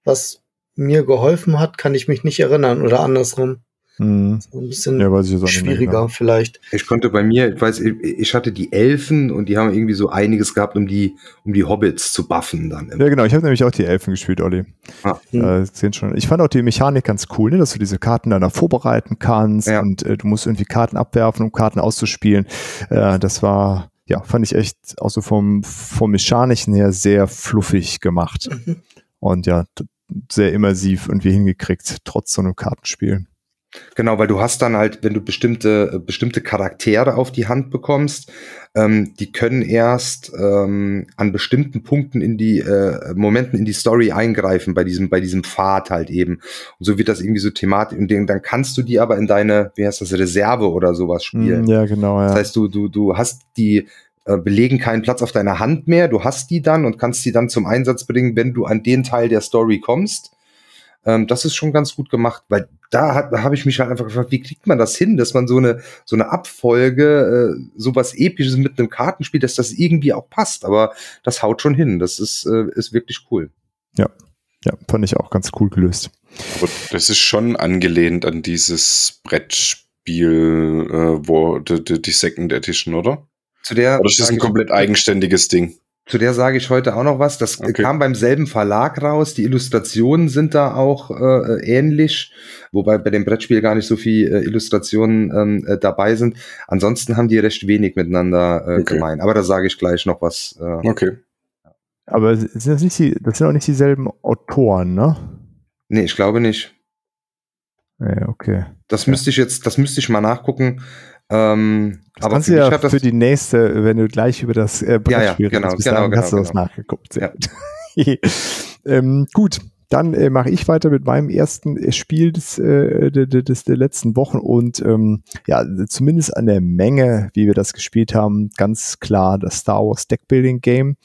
[SPEAKER 4] was mir geholfen hat, kann ich mich nicht erinnern oder andersrum. Mhm. So ein bisschen ja, schwieriger genau. vielleicht.
[SPEAKER 3] Ich konnte bei mir, ich weiß, ich hatte die Elfen und die haben irgendwie so einiges gehabt, um die, um die Hobbits zu buffen dann.
[SPEAKER 2] Ja, genau. Ich habe nämlich auch die Elfen gespielt, Olli. Ah. Äh, sehen schon. Ich fand auch die Mechanik ganz cool, ne? dass du diese Karten dann vorbereiten kannst ja. und äh, du musst irgendwie Karten abwerfen, um Karten auszuspielen. Äh, das war, ja, fand ich echt auch so vom, vom Mechanischen her sehr fluffig gemacht. Mhm. Und ja, sehr immersiv irgendwie hingekriegt, trotz so einem Kartenspiel.
[SPEAKER 3] Genau, weil du hast dann halt, wenn du bestimmte, äh, bestimmte Charaktere auf die Hand bekommst, ähm, die können erst ähm, an bestimmten Punkten in die äh, Momenten in die Story eingreifen, bei diesem, bei diesem Pfad halt eben. Und so wird das irgendwie so thematisch, und dann kannst du die aber in deine, wie heißt das, Reserve oder sowas spielen.
[SPEAKER 2] Mm, ja, genau, ja.
[SPEAKER 3] Das heißt, du, du, du hast die, äh, belegen keinen Platz auf deiner Hand mehr, du hast die dann und kannst die dann zum Einsatz bringen, wenn du an den Teil der Story kommst. Ähm, das ist schon ganz gut gemacht, weil da habe hab ich mich halt einfach gefragt, wie kriegt man das hin, dass man so eine so eine Abfolge, äh, sowas Episches mit einem Kartenspiel, dass das irgendwie auch passt. Aber das haut schon hin. Das ist äh, ist wirklich cool.
[SPEAKER 2] Ja, ja, fand ich auch ganz cool gelöst.
[SPEAKER 5] Aber das ist schon angelehnt an dieses Brettspiel, äh, wo die, die Second Edition, oder?
[SPEAKER 3] Zu der.
[SPEAKER 5] Oder ist das ein komplett eigenständiges Ding?
[SPEAKER 3] Zu der sage ich heute auch noch was. Das okay. kam beim selben Verlag raus. Die Illustrationen sind da auch äh, ähnlich, wobei bei dem Brettspiel gar nicht so viel äh, Illustrationen ähm, äh, dabei sind. Ansonsten haben die recht wenig miteinander äh, okay. gemein. Aber da sage ich gleich noch was.
[SPEAKER 5] Äh, okay.
[SPEAKER 2] Aber sind das, nicht die, das sind auch nicht dieselben Autoren, ne?
[SPEAKER 3] Nee, ich glaube nicht.
[SPEAKER 2] Ja, okay.
[SPEAKER 3] Das ja. müsste ich jetzt, das müsste ich mal nachgucken. Ähm,
[SPEAKER 2] das aber kannst du ja für die nächste, wenn du gleich über das äh,
[SPEAKER 3] Brettspiel ja, ja, genau,
[SPEAKER 2] redest, genau, genau, hast du genau. das nachgeguckt. Sehr ja. ähm, gut, dann äh, mache ich weiter mit meinem ersten äh, Spiel des, äh, des der letzten Wochen und ähm, ja, zumindest an der Menge, wie wir das gespielt haben, ganz klar das Star Wars Deckbuilding Game.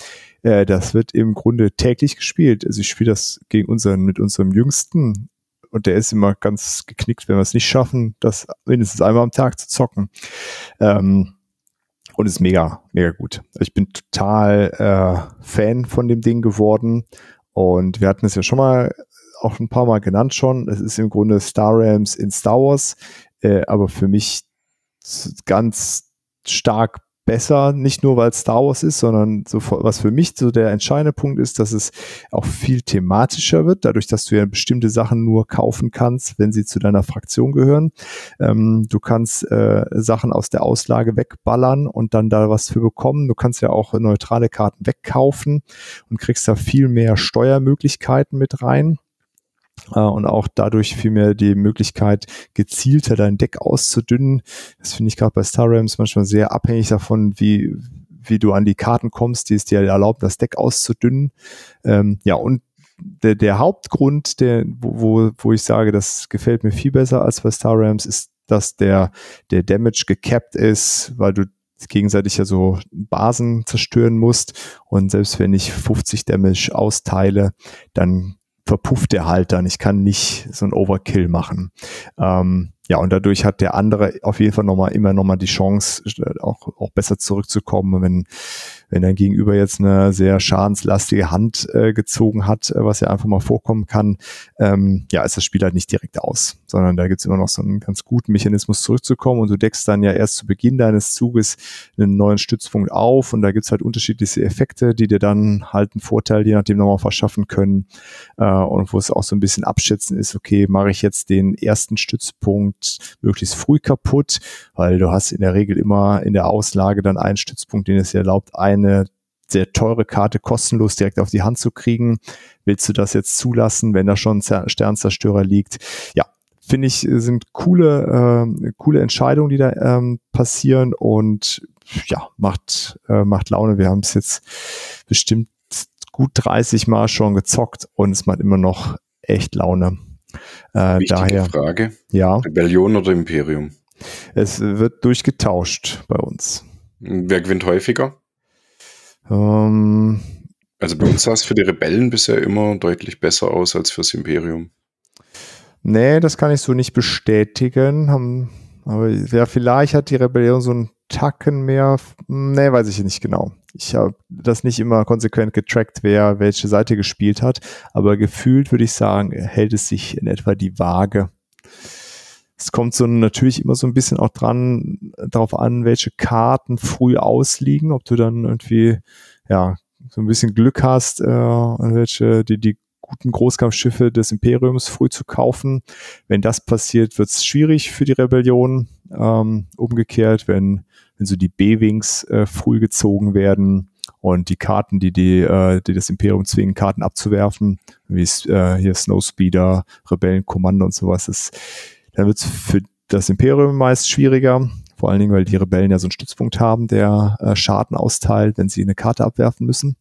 [SPEAKER 2] Äh, das wird im Grunde täglich gespielt. Also ich spiele das gegen unseren, mit unserem Jüngsten und der ist immer ganz geknickt, wenn wir es nicht schaffen, das mindestens einmal am Tag zu zocken. Ähm, und ist mega, mega gut. Ich bin total äh, Fan von dem Ding geworden. Und wir hatten es ja schon mal auch ein paar Mal genannt schon. Es ist im Grunde Star Realms in Star Wars, äh, aber für mich ganz stark besser, nicht nur weil Star Wars ist, sondern so, was für mich so der entscheidende Punkt ist, dass es auch viel thematischer wird, dadurch, dass du ja bestimmte Sachen nur kaufen kannst, wenn sie zu deiner Fraktion gehören. Ähm, du kannst äh, Sachen aus der Auslage wegballern und dann da was für bekommen. Du kannst ja auch neutrale Karten wegkaufen und kriegst da viel mehr Steuermöglichkeiten mit rein. Äh, und auch dadurch vielmehr die Möglichkeit, gezielter dein Deck auszudünnen. Das finde ich gerade bei Star Realms manchmal sehr abhängig davon, wie, wie du an die Karten kommst, die es dir erlauben, das Deck auszudünnen. Ähm, ja, und der, der Hauptgrund, der, wo, wo ich sage, das gefällt mir viel besser als bei Star Realms, ist, dass der, der Damage gecapped ist, weil du gegenseitig ja so Basen zerstören musst. Und selbst wenn ich 50 Damage austeile, dann verpufft der halt dann. Ich kann nicht so ein Overkill machen. Ähm, ja, und dadurch hat der andere auf jeden Fall nochmal immer nochmal die Chance, auch, auch besser zurückzukommen, wenn, wenn dein Gegenüber jetzt eine sehr schadenslastige Hand äh, gezogen hat, äh, was ja einfach mal vorkommen kann, ähm, ja, ist das Spiel halt nicht direkt aus, sondern da gibt's immer noch so einen ganz guten Mechanismus zurückzukommen. Und du deckst dann ja erst zu Beginn deines Zuges einen neuen Stützpunkt auf und da gibt's halt unterschiedliche Effekte, die dir dann halt einen Vorteil je nachdem nochmal verschaffen können äh, und wo es auch so ein bisschen abschätzen ist, okay, mache ich jetzt den ersten Stützpunkt möglichst früh kaputt, weil du hast in der Regel immer in der Auslage dann einen Stützpunkt, den es dir erlaubt, ein eine sehr teure Karte kostenlos direkt auf die Hand zu kriegen. Willst du das jetzt zulassen, wenn da schon ein Sternzerstörer liegt? Ja, finde ich, sind coole, äh, coole Entscheidungen, die da ähm, passieren und ja, macht, äh, macht Laune. Wir haben es jetzt bestimmt gut 30 Mal schon gezockt und es macht immer noch echt Laune.
[SPEAKER 5] Äh, Wichtige daher, Frage. Ja. Rebellion oder Imperium?
[SPEAKER 2] Es wird durchgetauscht bei uns.
[SPEAKER 5] Wer gewinnt häufiger? Ähm, also bei uns sah es für die Rebellen bisher immer deutlich besser aus als fürs Imperium.
[SPEAKER 2] Nee, das kann ich so nicht bestätigen. Aber ja, vielleicht hat die Rebellion so einen Tacken mehr. Nee, weiß ich nicht genau. Ich habe das nicht immer konsequent getrackt, wer welche Seite gespielt hat. Aber gefühlt würde ich sagen, hält es sich in etwa die Waage. Es kommt so natürlich immer so ein bisschen auch dran, darauf an, welche Karten früh ausliegen, ob du dann irgendwie, ja, so ein bisschen Glück hast, äh, welche, die, die guten Großkampfschiffe des Imperiums früh zu kaufen. Wenn das passiert, wird es schwierig für die Rebellion. Ähm, umgekehrt, wenn, wenn so die B-Wings äh, früh gezogen werden und die Karten, die, die, äh, die das Imperium zwingen, Karten abzuwerfen, wie äh, hier Snowspeeder, Rebellenkommando und sowas, ist, dann wird es für das Imperium meist schwieriger. Vor allen Dingen, weil die Rebellen ja so einen Stützpunkt haben, der äh, Schaden austeilt, wenn sie eine Karte abwerfen müssen.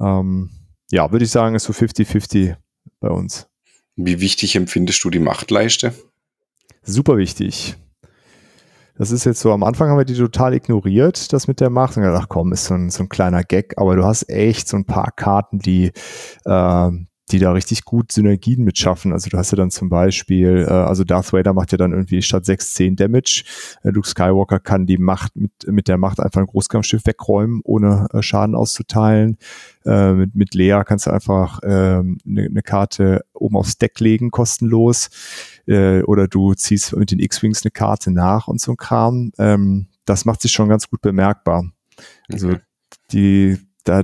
[SPEAKER 2] Ähm, ja, würde ich sagen, ist so 50-50 bei uns.
[SPEAKER 5] Wie wichtig empfindest du die Machtleiste?
[SPEAKER 2] Super wichtig. Das ist jetzt so, am Anfang haben wir die total ignoriert, das mit der Macht. Und gedacht, komm, ist so ein, so ein kleiner Gag, aber du hast echt so ein paar Karten, die, äh, die da richtig gut Synergien mitschaffen. Also du hast ja dann zum Beispiel, äh, also Darth Vader macht ja dann irgendwie statt 6, 10 Damage. Äh, Luke Skywalker kann die Macht mit, mit der Macht einfach ein Großkampfschiff wegräumen, ohne äh, Schaden auszuteilen. Äh, mit, mit Lea kannst du einfach eine ähm, ne, ne Karte oben aufs Deck legen, kostenlos. Äh, oder du ziehst mit den X-Wings eine Karte nach und so ein Kram. Ähm, das macht sich schon ganz gut bemerkbar. Also okay. die, da,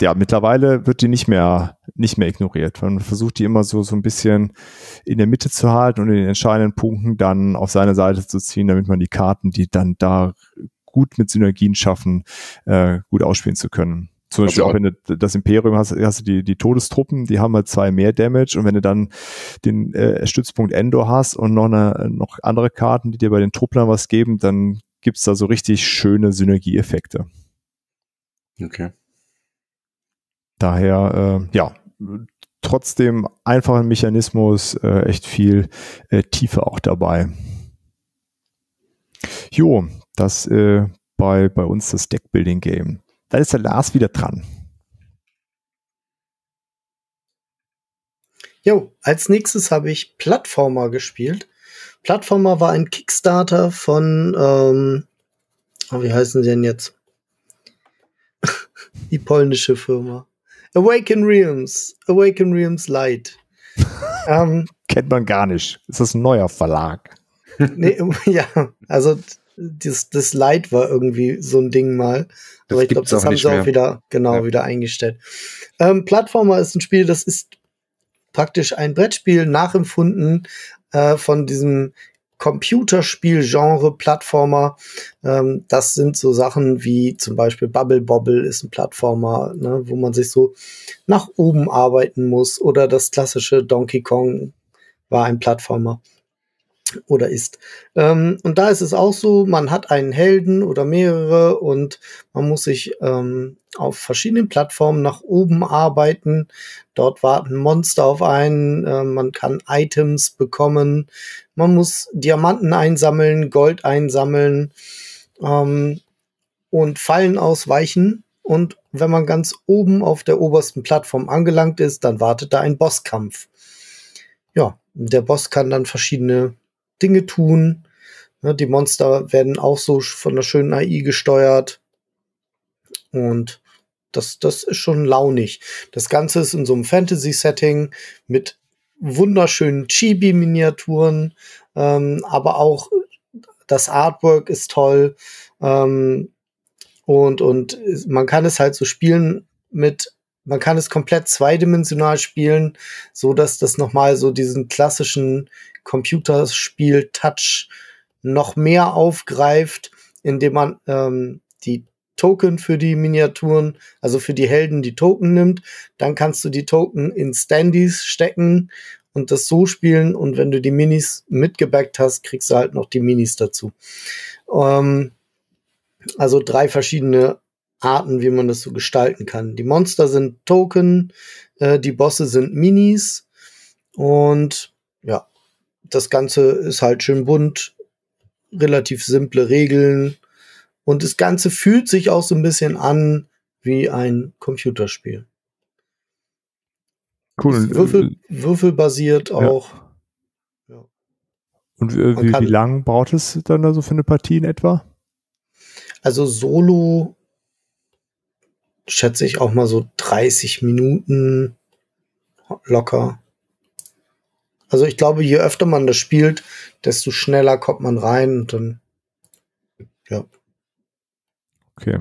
[SPEAKER 2] ja, mittlerweile wird die nicht mehr, nicht mehr ignoriert. Man versucht die immer so, so ein bisschen in der Mitte zu halten und in den entscheidenden Punkten dann auf seine Seite zu ziehen, damit man die Karten, die dann da gut mit Synergien schaffen, äh, gut ausspielen zu können. Zum Beispiel also, auch wenn du das Imperium hast, hast du die, die Todestruppen, die haben halt zwei mehr Damage und wenn du dann den äh, Stützpunkt Endor hast und noch eine, noch andere Karten, die dir bei den Trupplern was geben, dann gibt's da so richtig schöne Synergieeffekte.
[SPEAKER 5] Okay.
[SPEAKER 2] Daher, äh, ja, trotzdem einfachen Mechanismus, äh, echt viel äh, Tiefe auch dabei. Jo, das äh, bei, bei uns das Deckbuilding-Game. Dann ist der Lars wieder dran.
[SPEAKER 4] Jo, als nächstes habe ich Plattformer gespielt. Plattformer war ein Kickstarter von, ähm, oh, wie heißen sie denn jetzt? Die polnische Firma. Awaken Realms. Awaken Realms Light.
[SPEAKER 2] ähm, Kennt man gar nicht. Ist das ein neuer Verlag?
[SPEAKER 4] nee, ja, also das, das Light war irgendwie so ein Ding mal. Das Aber ich glaube, das haben sie mehr. auch wieder, genau, ja. wieder eingestellt. Ähm, Plattformer ist ein Spiel, das ist praktisch ein Brettspiel nachempfunden äh, von diesem Computerspiel-Genre, Plattformer. Ähm, das sind so Sachen wie zum Beispiel Bubble Bobble ist ein Plattformer, ne, wo man sich so nach oben arbeiten muss. Oder das klassische Donkey Kong war ein Plattformer oder ist. Ähm, und da ist es auch so, man hat einen Helden oder mehrere und man muss sich ähm, auf verschiedenen Plattformen nach oben arbeiten. Dort warten Monster auf einen, äh, man kann Items bekommen, man muss Diamanten einsammeln, Gold einsammeln ähm, und Fallen ausweichen. Und wenn man ganz oben auf der obersten Plattform angelangt ist, dann wartet da ein Bosskampf. Ja, der Boss kann dann verschiedene Dinge tun. Ne, die Monster werden auch so von der schönen AI gesteuert. Und das, das ist schon launig. Das Ganze ist in so einem Fantasy-Setting mit wunderschönen Chibi-Miniaturen, ähm, aber auch das Artwork ist toll. Ähm, und, und man kann es halt so spielen mit, man kann es komplett zweidimensional spielen, so dass das nochmal so diesen klassischen Computerspiel-Touch noch mehr aufgreift, indem man ähm, die Token für die Miniaturen, also für die Helden die Token nimmt. Dann kannst du die Token in Standys stecken und das so spielen. Und wenn du die Minis mitgebackt hast, kriegst du halt noch die Minis dazu. Ähm, also drei verschiedene Arten, wie man das so gestalten kann. Die Monster sind Token, äh, die Bosse sind Minis und das Ganze ist halt schön bunt, relativ simple Regeln und das Ganze fühlt sich auch so ein bisschen an wie ein Computerspiel. Cool. Würfel, würfelbasiert auch.
[SPEAKER 2] Ja. Und äh, wie, wie lang braucht es dann da so für eine Partie in etwa?
[SPEAKER 4] Also Solo schätze ich auch mal so 30 Minuten locker. Also ich glaube, je öfter man das spielt, desto schneller kommt man rein und dann, ja.
[SPEAKER 2] Okay.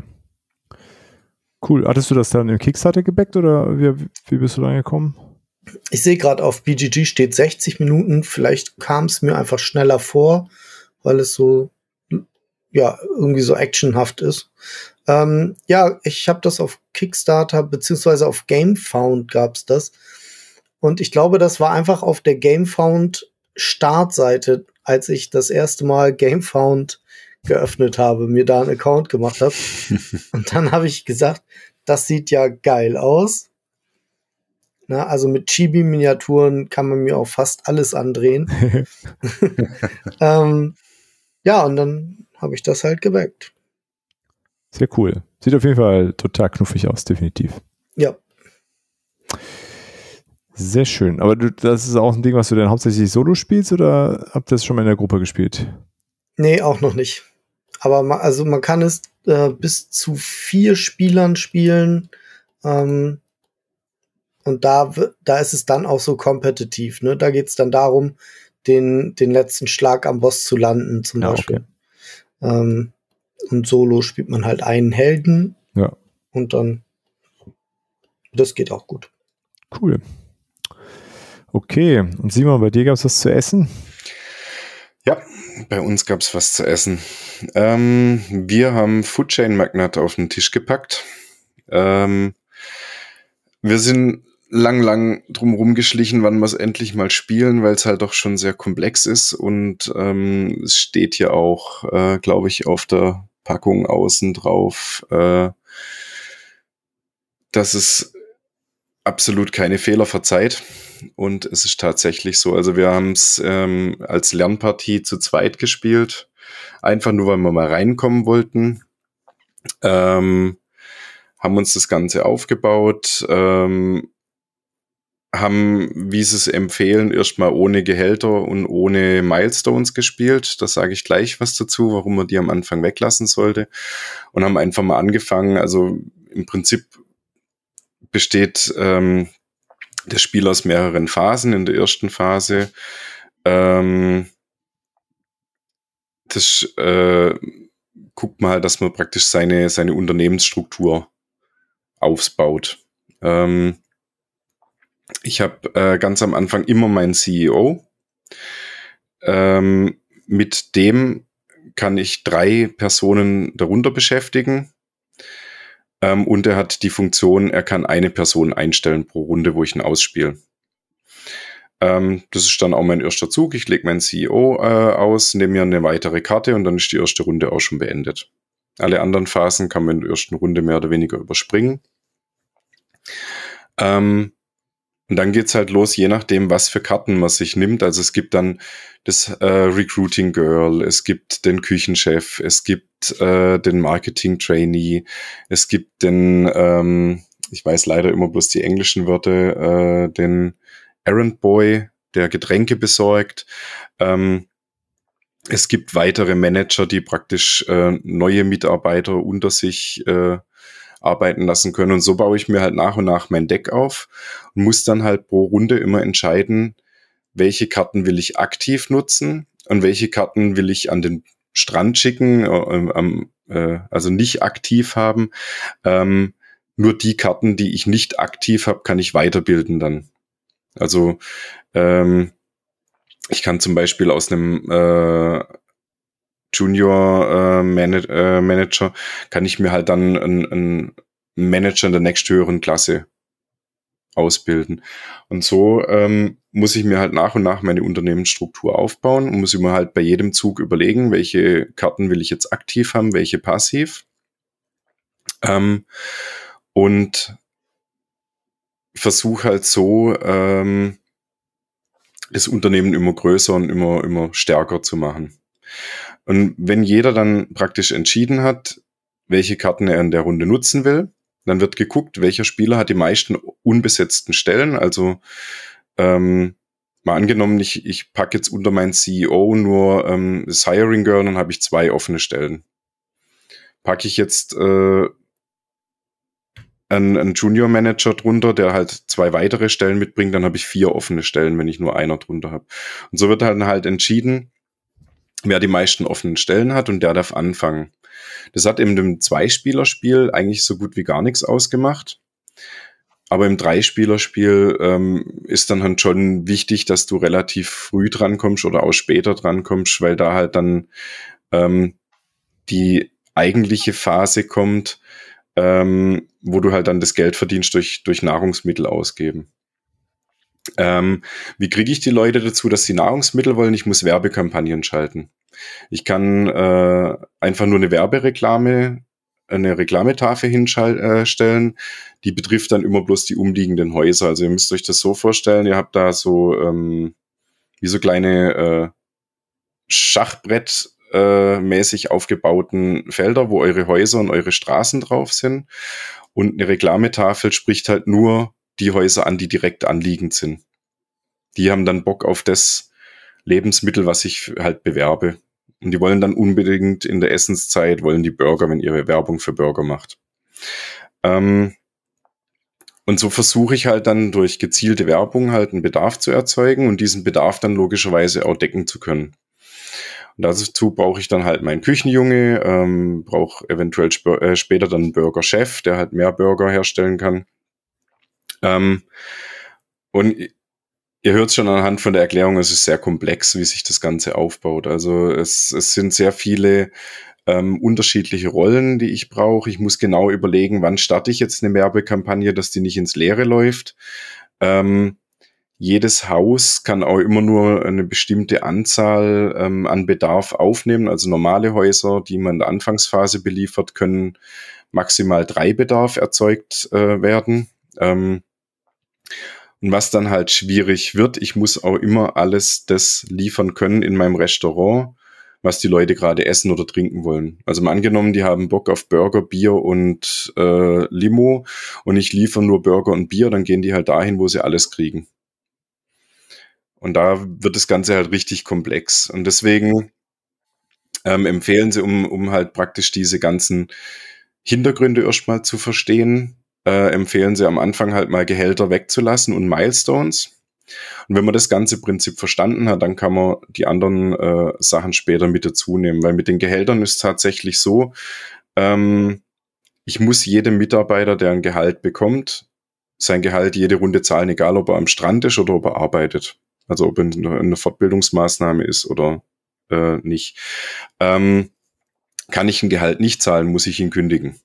[SPEAKER 2] Cool. Hattest du das dann im Kickstarter gebackt oder wie, wie bist du da gekommen?
[SPEAKER 4] Ich sehe gerade auf BGG steht 60 Minuten. Vielleicht kam es mir einfach schneller vor, weil es so, ja, irgendwie so actionhaft ist. Ähm, ja, ich habe das auf Kickstarter beziehungsweise auf GameFound gab's das. Und ich glaube, das war einfach auf der GameFound Startseite, als ich das erste Mal GameFound geöffnet habe, mir da einen Account gemacht habe. und dann habe ich gesagt, das sieht ja geil aus. Na, also mit Chibi-Miniaturen kann man mir auch fast alles andrehen. ähm, ja, und dann habe ich das halt geweckt.
[SPEAKER 2] Sehr cool. Sieht auf jeden Fall total knuffig aus, definitiv.
[SPEAKER 4] Ja.
[SPEAKER 2] Sehr schön. Aber du, das ist auch ein Ding, was du dann hauptsächlich solo spielst oder habt ihr das schon mal in der Gruppe gespielt?
[SPEAKER 4] Nee, auch noch nicht. Aber man, also man kann es äh, bis zu vier Spielern spielen. Ähm, und da, da ist es dann auch so kompetitiv. Ne? Da geht es dann darum, den, den letzten Schlag am Boss zu landen, zum ja, Beispiel. Okay. Ähm, und solo spielt man halt einen Helden.
[SPEAKER 2] Ja.
[SPEAKER 4] Und dann, das geht auch gut.
[SPEAKER 2] Cool. Okay, und Simon, bei dir gab es was zu essen?
[SPEAKER 5] Ja, bei uns gab es was zu essen. Ähm, wir haben Food Chain Magnat auf den Tisch gepackt. Ähm, wir sind lang, lang drumherum geschlichen, wann wir es endlich mal spielen, weil es halt doch schon sehr komplex ist und ähm, es steht ja auch, äh, glaube ich, auf der Packung außen drauf, äh, dass es absolut keine Fehler verzeiht. Und es ist tatsächlich so. Also wir haben es ähm, als Lernpartie zu zweit gespielt. Einfach nur, weil wir mal reinkommen wollten. Ähm, haben uns das Ganze aufgebaut, ähm, haben, wie sie es empfehlen, erstmal ohne Gehälter und ohne Milestones gespielt. Da sage ich gleich was dazu, warum man die am Anfang weglassen sollte. Und haben einfach mal angefangen. Also im Prinzip besteht ähm, das Spiel aus mehreren Phasen. In der ersten Phase ähm, das äh, guckt man halt, dass man praktisch seine, seine Unternehmensstruktur aufbaut. Ähm, ich habe äh, ganz am Anfang immer meinen CEO. Ähm, mit dem kann ich drei Personen darunter beschäftigen. Ähm, und er hat die Funktion, er kann eine Person einstellen pro Runde, wo ich ihn ausspiele. Ähm, das ist dann auch mein erster Zug. Ich lege meinen CEO äh, aus, nehme mir eine weitere Karte und dann ist die erste Runde auch schon beendet. Alle anderen Phasen kann man in der ersten Runde mehr oder weniger überspringen. Ähm, und dann geht's halt los, je nachdem, was für Karten man sich nimmt. Also es gibt dann das äh, Recruiting Girl, es gibt den Küchenchef, es gibt äh, den Marketing Trainee, es gibt den, ähm, ich weiß leider immer bloß die englischen Wörter, äh, den Errand Boy, der Getränke besorgt. Ähm, es gibt weitere Manager, die praktisch äh, neue Mitarbeiter unter sich äh, arbeiten lassen können. Und so baue ich mir halt nach und nach mein Deck auf und muss dann halt pro Runde immer entscheiden, welche Karten will ich aktiv nutzen und welche Karten will ich an den Strand schicken, äh, äh, also nicht aktiv haben. Ähm, nur die Karten, die ich nicht aktiv habe, kann ich weiterbilden dann. Also ähm, ich kann zum Beispiel aus einem äh, Junior äh, Man äh, Manager, kann ich mir halt dann einen Manager in der nächsthöheren Klasse ausbilden. Und so ähm, muss ich mir halt nach und nach meine Unternehmensstruktur aufbauen und muss ich mir halt bei jedem Zug überlegen, welche Karten will ich jetzt aktiv haben, welche passiv. Ähm, und versuche halt so ähm, das Unternehmen immer größer und immer, immer stärker zu machen. Und wenn jeder dann praktisch entschieden hat, welche Karten er in der Runde nutzen will, dann wird geguckt, welcher Spieler hat die meisten unbesetzten Stellen. Also ähm, mal angenommen, ich, ich packe jetzt unter meinen CEO nur ähm, das Hiring Girl, dann habe ich zwei offene Stellen. Packe ich jetzt äh, einen, einen Junior Manager drunter, der halt zwei weitere Stellen mitbringt, dann habe ich vier offene Stellen, wenn ich nur einer drunter habe. Und so wird dann halt entschieden, wer die meisten offenen Stellen hat und der darf anfangen. Das hat in dem Zweispielerspiel eigentlich so gut wie gar nichts ausgemacht. Aber im Dreispielerspiel ähm, ist dann halt schon wichtig, dass du relativ früh drankommst oder auch später drankommst, weil da halt dann ähm, die eigentliche Phase kommt, ähm, wo du halt dann das Geld verdienst durch, durch Nahrungsmittel ausgeben. Ähm, wie kriege ich die Leute dazu, dass sie Nahrungsmittel wollen? Ich muss Werbekampagnen schalten. Ich kann äh, einfach nur eine Werbereklame, eine Reklametafel hinstellen. Äh, die betrifft dann immer bloß die umliegenden Häuser. Also ihr müsst euch das so vorstellen, ihr habt da so ähm, wie so kleine äh, Schachbrett äh, mäßig aufgebauten Felder, wo eure Häuser und eure Straßen drauf sind. Und eine Reklametafel spricht halt nur die Häuser an, die direkt anliegend sind. Die haben dann Bock auf das Lebensmittel, was ich halt bewerbe. Und die wollen dann unbedingt in der Essenszeit, wollen die Burger, wenn ihre Werbung für Burger macht. Ähm, und so versuche ich halt dann durch gezielte Werbung halt einen Bedarf zu erzeugen und diesen Bedarf dann logischerweise auch decken zu können. Und dazu brauche ich dann halt meinen Küchenjunge, ähm, brauche eventuell sp äh, später dann einen Burger-Chef, der halt mehr Burger herstellen kann. Ähm, und ihr hört schon anhand von der Erklärung, es ist sehr komplex, wie sich das Ganze aufbaut. Also es, es sind sehr viele ähm, unterschiedliche Rollen, die ich brauche. Ich muss genau überlegen, wann starte ich jetzt eine Werbekampagne, dass die nicht ins Leere läuft. Ähm, jedes Haus kann auch immer nur eine bestimmte Anzahl ähm, an Bedarf aufnehmen. Also normale Häuser, die man in der Anfangsphase beliefert, können maximal drei Bedarf erzeugt äh, werden. Und was dann halt schwierig wird, ich muss auch immer alles das liefern können in meinem Restaurant, was die Leute gerade essen oder trinken wollen. Also mal angenommen, die haben Bock auf Burger, Bier und äh, Limo und ich liefere nur Burger und Bier, dann gehen die halt dahin, wo sie alles kriegen. Und da wird das Ganze halt richtig komplex. Und deswegen ähm, empfehlen sie, um, um halt praktisch diese ganzen Hintergründe erstmal zu verstehen, äh, empfehlen sie am Anfang halt mal Gehälter wegzulassen und Milestones. Und wenn man das ganze Prinzip verstanden hat, dann kann man die anderen äh, Sachen später mit dazu nehmen, weil mit den Gehältern ist tatsächlich so, ähm, ich muss jedem Mitarbeiter, der ein Gehalt bekommt, sein Gehalt jede Runde zahlen, egal ob er am Strand ist oder ob er arbeitet. Also ob er eine Fortbildungsmaßnahme ist oder äh, nicht. Ähm, kann ich ein Gehalt nicht zahlen, muss ich ihn kündigen.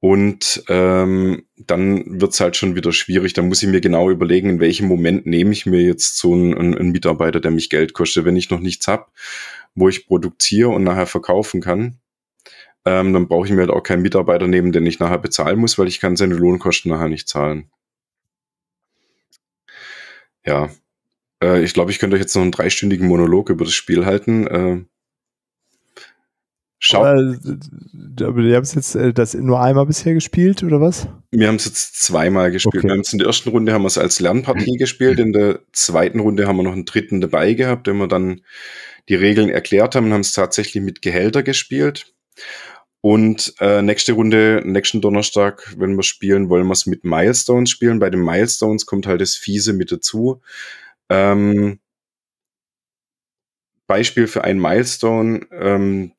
[SPEAKER 5] Und ähm, dann wird's halt schon wieder schwierig. Da muss ich mir genau überlegen, in welchem Moment nehme ich mir jetzt so einen, einen Mitarbeiter, der mich Geld kostet. Wenn ich noch nichts hab, wo ich produziere und nachher verkaufen kann, ähm, dann brauche ich mir halt auch keinen Mitarbeiter nehmen, den ich nachher bezahlen muss, weil ich kann seine Lohnkosten nachher nicht zahlen. Ja, äh, ich glaube, ich könnte euch jetzt noch einen dreistündigen Monolog über das Spiel halten. Äh,
[SPEAKER 2] Schau. Aber, wir haben es jetzt äh, das nur einmal bisher gespielt, oder was?
[SPEAKER 5] Wir haben es jetzt zweimal gespielt. Okay. Wir haben es in der ersten Runde haben wir es als Lernpartie gespielt, in der zweiten Runde haben wir noch einen dritten dabei gehabt, den wir dann die Regeln erklärt haben und haben es tatsächlich mit Gehälter gespielt. Und äh, nächste Runde, nächsten Donnerstag, wenn wir spielen, wollen wir es mit Milestones spielen. Bei den Milestones kommt halt das Fiese mit dazu. Ähm, Beispiel für ein Milestone, ähm,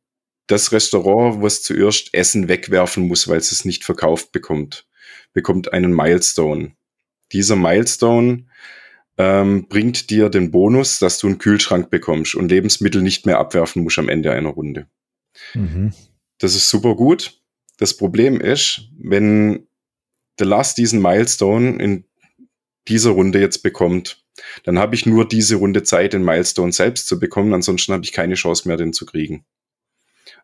[SPEAKER 5] das Restaurant, was zuerst Essen wegwerfen muss, weil es es nicht verkauft bekommt, bekommt einen Milestone. Dieser Milestone ähm, bringt dir den Bonus, dass du einen Kühlschrank bekommst und Lebensmittel nicht mehr abwerfen musst am Ende einer Runde. Mhm. Das ist super gut. Das Problem ist, wenn der Last diesen Milestone in dieser Runde jetzt bekommt, dann habe ich nur diese Runde Zeit, den Milestone selbst zu bekommen. Ansonsten habe ich keine Chance mehr, den zu kriegen.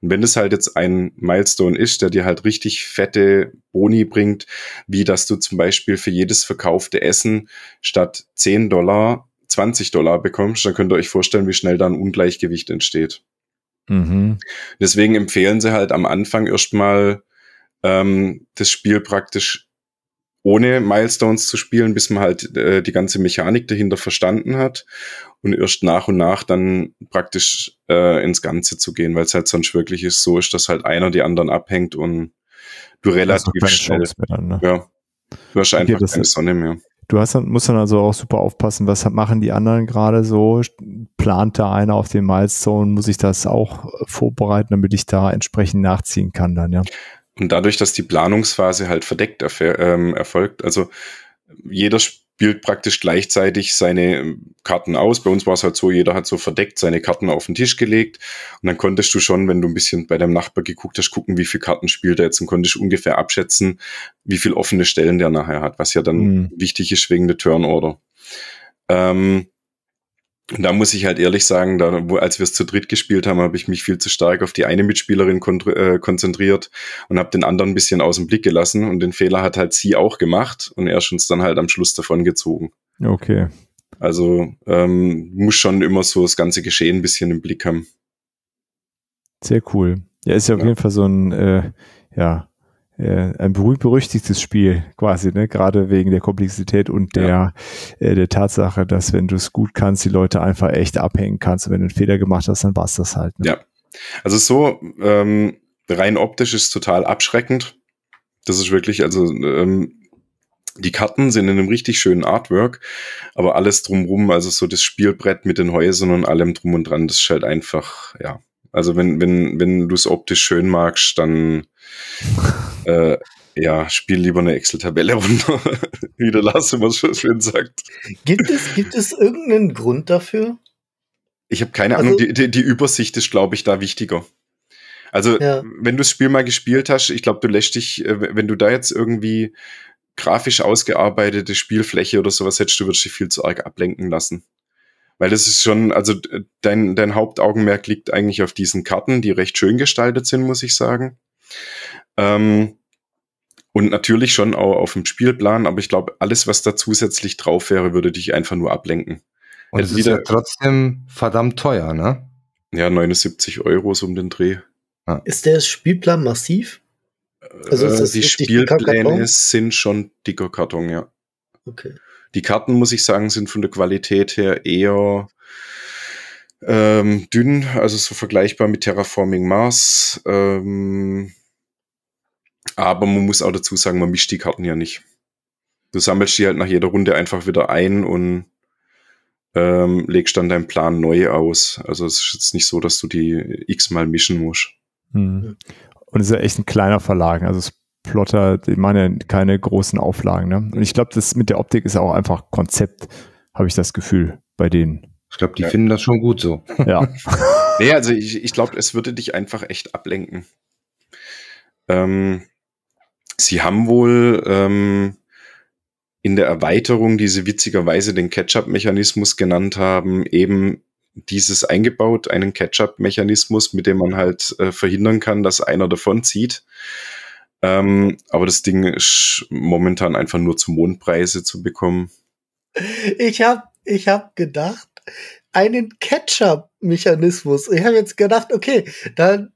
[SPEAKER 5] Und wenn es halt jetzt ein Milestone ist, der dir halt richtig fette Boni bringt, wie dass du zum Beispiel für jedes verkaufte Essen statt 10 Dollar 20 Dollar bekommst, dann könnt ihr euch vorstellen, wie schnell da ein Ungleichgewicht entsteht. Mhm. Deswegen empfehlen sie halt am Anfang erstmal ähm, das Spiel praktisch ohne Milestones zu spielen, bis man halt äh, die ganze Mechanik dahinter verstanden hat und erst nach und nach dann praktisch äh, ins Ganze zu gehen, weil es halt sonst wirklich ist, so ist, dass halt einer die anderen abhängt und du relativ schnell, dann, ne? ja, du hast einfach okay, keine Sonne mehr.
[SPEAKER 2] Du hast, musst dann also auch super aufpassen, was machen die anderen gerade so? Plant da einer auf den Milestone? Muss ich das auch vorbereiten, damit ich da entsprechend nachziehen kann dann, ja?
[SPEAKER 5] Und dadurch, dass die Planungsphase halt verdeckt ähm, erfolgt, also jeder spielt praktisch gleichzeitig seine Karten aus. Bei uns war es halt so, jeder hat so verdeckt seine Karten auf den Tisch gelegt und dann konntest du schon, wenn du ein bisschen bei deinem Nachbar geguckt hast, gucken, wie viele Karten spielt er jetzt und konntest ungefähr abschätzen, wie viel offene Stellen der nachher hat, was ja dann mhm. wichtig ist wegen der Turnorder. Ähm, und da muss ich halt ehrlich sagen, da, wo, als wir es zu dritt gespielt haben, habe ich mich viel zu stark auf die eine Mitspielerin äh, konzentriert und habe den anderen ein bisschen aus dem Blick gelassen. Und den Fehler hat halt sie auch gemacht und er ist uns dann halt am Schluss davon gezogen.
[SPEAKER 2] Okay.
[SPEAKER 5] Also ähm, muss schon immer so das ganze Geschehen ein bisschen im Blick haben.
[SPEAKER 2] Sehr cool. Ja, ist ja auf ja. jeden Fall so ein, äh, ja, äh, ein berühmt-berüchtigtes Spiel quasi, ne? gerade wegen der Komplexität und der, ja. äh, der Tatsache, dass wenn du es gut kannst, die Leute einfach echt abhängen kannst. Und wenn du einen Fehler gemacht hast, dann war es das halt.
[SPEAKER 5] Ne? Ja, also so ähm, rein optisch ist total abschreckend. Das ist wirklich, also ähm, die Karten sind in einem richtig schönen Artwork, aber alles drumrum, also so das Spielbrett mit den Häusern und allem drum und dran, das ist halt einfach, ja. Also wenn, wenn, wenn du es optisch schön magst, dann äh, ja, spiel lieber eine Excel-Tabelle runter, wie der Lars immer so schön sagt.
[SPEAKER 4] Gibt es, gibt es irgendeinen Grund dafür?
[SPEAKER 5] Ich habe keine also, Ahnung, die, die, die Übersicht ist, glaube ich, da wichtiger. Also, ja. wenn du das Spiel mal gespielt hast, ich glaube, du lässt dich, äh, wenn du da jetzt irgendwie grafisch ausgearbeitete Spielfläche oder sowas hättest, du würdest dich viel zu arg ablenken lassen. Weil das ist schon, also dein, dein Hauptaugenmerk liegt eigentlich auf diesen Karten, die recht schön gestaltet sind, muss ich sagen. Ähm, und natürlich schon auch auf dem Spielplan, aber ich glaube, alles, was da zusätzlich drauf wäre, würde dich einfach nur ablenken.
[SPEAKER 3] Und es ist ja trotzdem verdammt teuer, ne?
[SPEAKER 5] Ja, 79 Euro so um den Dreh.
[SPEAKER 4] Ah. Ist der Spielplan massiv?
[SPEAKER 5] Also ist äh, das die Spielpläne sind schon dicker Karton, ja.
[SPEAKER 4] Okay.
[SPEAKER 5] Die Karten, muss ich sagen, sind von der Qualität her eher ähm, dünn, also so vergleichbar mit Terraforming Mars. Ähm, aber man muss auch dazu sagen, man mischt die Karten ja nicht. Du sammelst die halt nach jeder Runde einfach wieder ein und ähm, legst dann deinen Plan neu aus. Also es ist jetzt nicht so, dass du die x-mal mischen musst.
[SPEAKER 2] Hm. Und es ist ja echt ein kleiner Verlag. Also es Plotter, die meine keine großen Auflagen. Ne? Und ich glaube, das mit der Optik ist auch einfach Konzept, habe ich das Gefühl bei denen.
[SPEAKER 3] Ich glaube, die ja. finden das schon gut so.
[SPEAKER 2] Ja.
[SPEAKER 5] nee, also ich, ich glaube, es würde dich einfach echt ablenken. Ähm, sie haben wohl ähm, in der Erweiterung, die sie witzigerweise den Catch-up-Mechanismus genannt haben, eben dieses eingebaut, einen Catch-up-Mechanismus, mit dem man halt äh, verhindern kann, dass einer davon zieht. Ähm, aber das Ding ist momentan einfach nur zu Mondpreise zu bekommen.
[SPEAKER 4] Ich habe ich hab gedacht, einen Ketchup-Mechanismus. Ich habe jetzt gedacht, okay, dann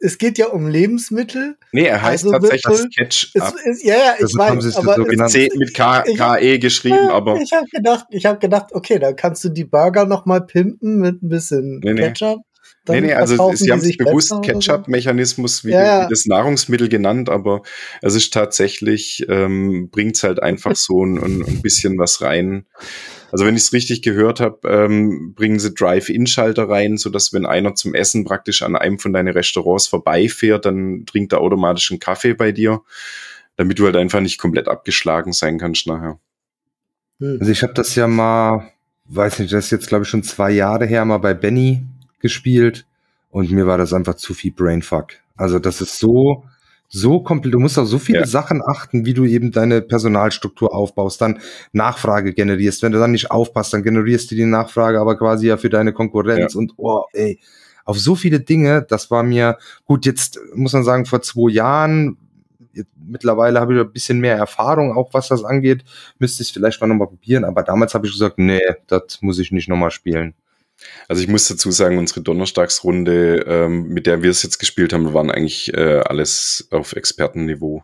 [SPEAKER 4] es geht ja um Lebensmittel.
[SPEAKER 5] Nee, er heißt also tatsächlich Ketchup.
[SPEAKER 4] Ist, ja, ja, ich also weiß, aber
[SPEAKER 5] so mit, C, mit K, KE geschrieben, aber
[SPEAKER 4] ich habe gedacht, ich habe gedacht, okay, dann kannst du die Burger noch mal pimpen mit ein bisschen nee, Ketchup.
[SPEAKER 5] Nee, nee, also sie haben es bewusst Ketchup-Mechanismus wie, ja, wie, das Nahrungsmittel genannt, aber es ist tatsächlich, ähm, bringt es halt einfach so ein, ein bisschen was rein. Also wenn ich es richtig gehört habe, ähm, bringen sie Drive-In-Schalter rein, sodass wenn einer zum Essen praktisch an einem von deinen Restaurants vorbeifährt, dann trinkt er automatisch einen Kaffee bei dir, damit du halt einfach nicht komplett abgeschlagen sein kannst nachher.
[SPEAKER 3] Hm. Also ich habe das ja mal, weiß nicht, das ist jetzt glaube ich schon zwei Jahre her, mal bei Benny gespielt und mir war das einfach zu viel Brainfuck. Also das ist so, so komplett, du musst auf so viele ja. Sachen achten, wie du eben deine Personalstruktur aufbaust, dann Nachfrage generierst. Wenn du dann nicht aufpasst, dann generierst du die Nachfrage aber quasi ja für deine Konkurrenz ja. und oh, ey. auf so viele Dinge, das war mir, gut, jetzt muss man sagen, vor zwei Jahren, mittlerweile habe ich ein bisschen mehr Erfahrung, auch was das angeht, müsste ich es vielleicht mal nochmal probieren, aber damals habe ich gesagt, nee, das muss ich nicht nochmal spielen.
[SPEAKER 5] Also ich muss dazu sagen, unsere Donnerstagsrunde, ähm, mit der wir es jetzt gespielt haben, waren eigentlich äh, alles auf Expertenniveau.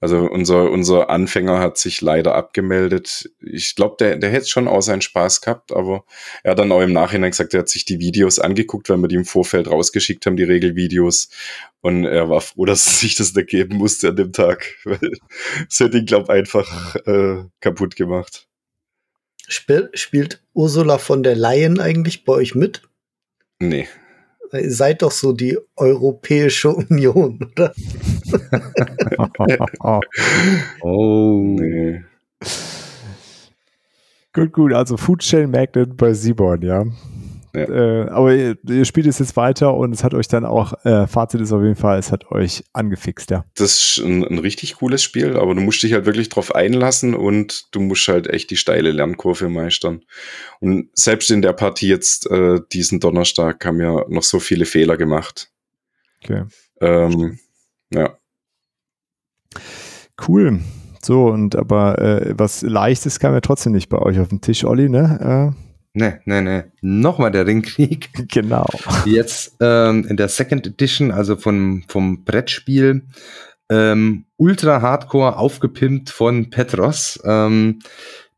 [SPEAKER 5] Also unser, unser Anfänger hat sich leider abgemeldet. Ich glaube, der, der hätte schon auch seinen Spaß gehabt, aber er hat dann auch im Nachhinein gesagt, er hat sich die Videos angeguckt, weil wir die im Vorfeld rausgeschickt haben, die Regelvideos. Und er war froh, dass sich das nicht geben musste an dem Tag, weil es hätte ihn, glaube einfach äh, kaputt gemacht.
[SPEAKER 4] Spiel, spielt Ursula von der Leyen eigentlich bei euch mit?
[SPEAKER 5] Nee.
[SPEAKER 4] Ihr seid doch so die Europäische Union, oder?
[SPEAKER 2] oh. Nee. Gut, gut. Also Food Chain Magnet bei Seaborn, ja. Ja. Äh, aber ihr, ihr, spielt es jetzt weiter und es hat euch dann auch, äh, Fazit ist auf jeden Fall, es hat euch angefixt, ja.
[SPEAKER 5] Das ist ein, ein, richtig cooles Spiel, aber du musst dich halt wirklich drauf einlassen und du musst halt echt die steile Lernkurve meistern. Und selbst in der Partie jetzt äh, diesen Donnerstag haben wir noch so viele Fehler gemacht.
[SPEAKER 2] Okay.
[SPEAKER 5] Ähm, ja.
[SPEAKER 2] Cool. So, und aber äh, was Leichtes kam ja trotzdem nicht bei euch auf den Tisch, Olli, ne? Äh,
[SPEAKER 3] Ne, ne, ne. Nochmal der Ringkrieg.
[SPEAKER 2] Genau.
[SPEAKER 3] Jetzt ähm, in der Second Edition, also vom, vom Brettspiel, ähm, ultra hardcore aufgepimpt von Petros. Ähm,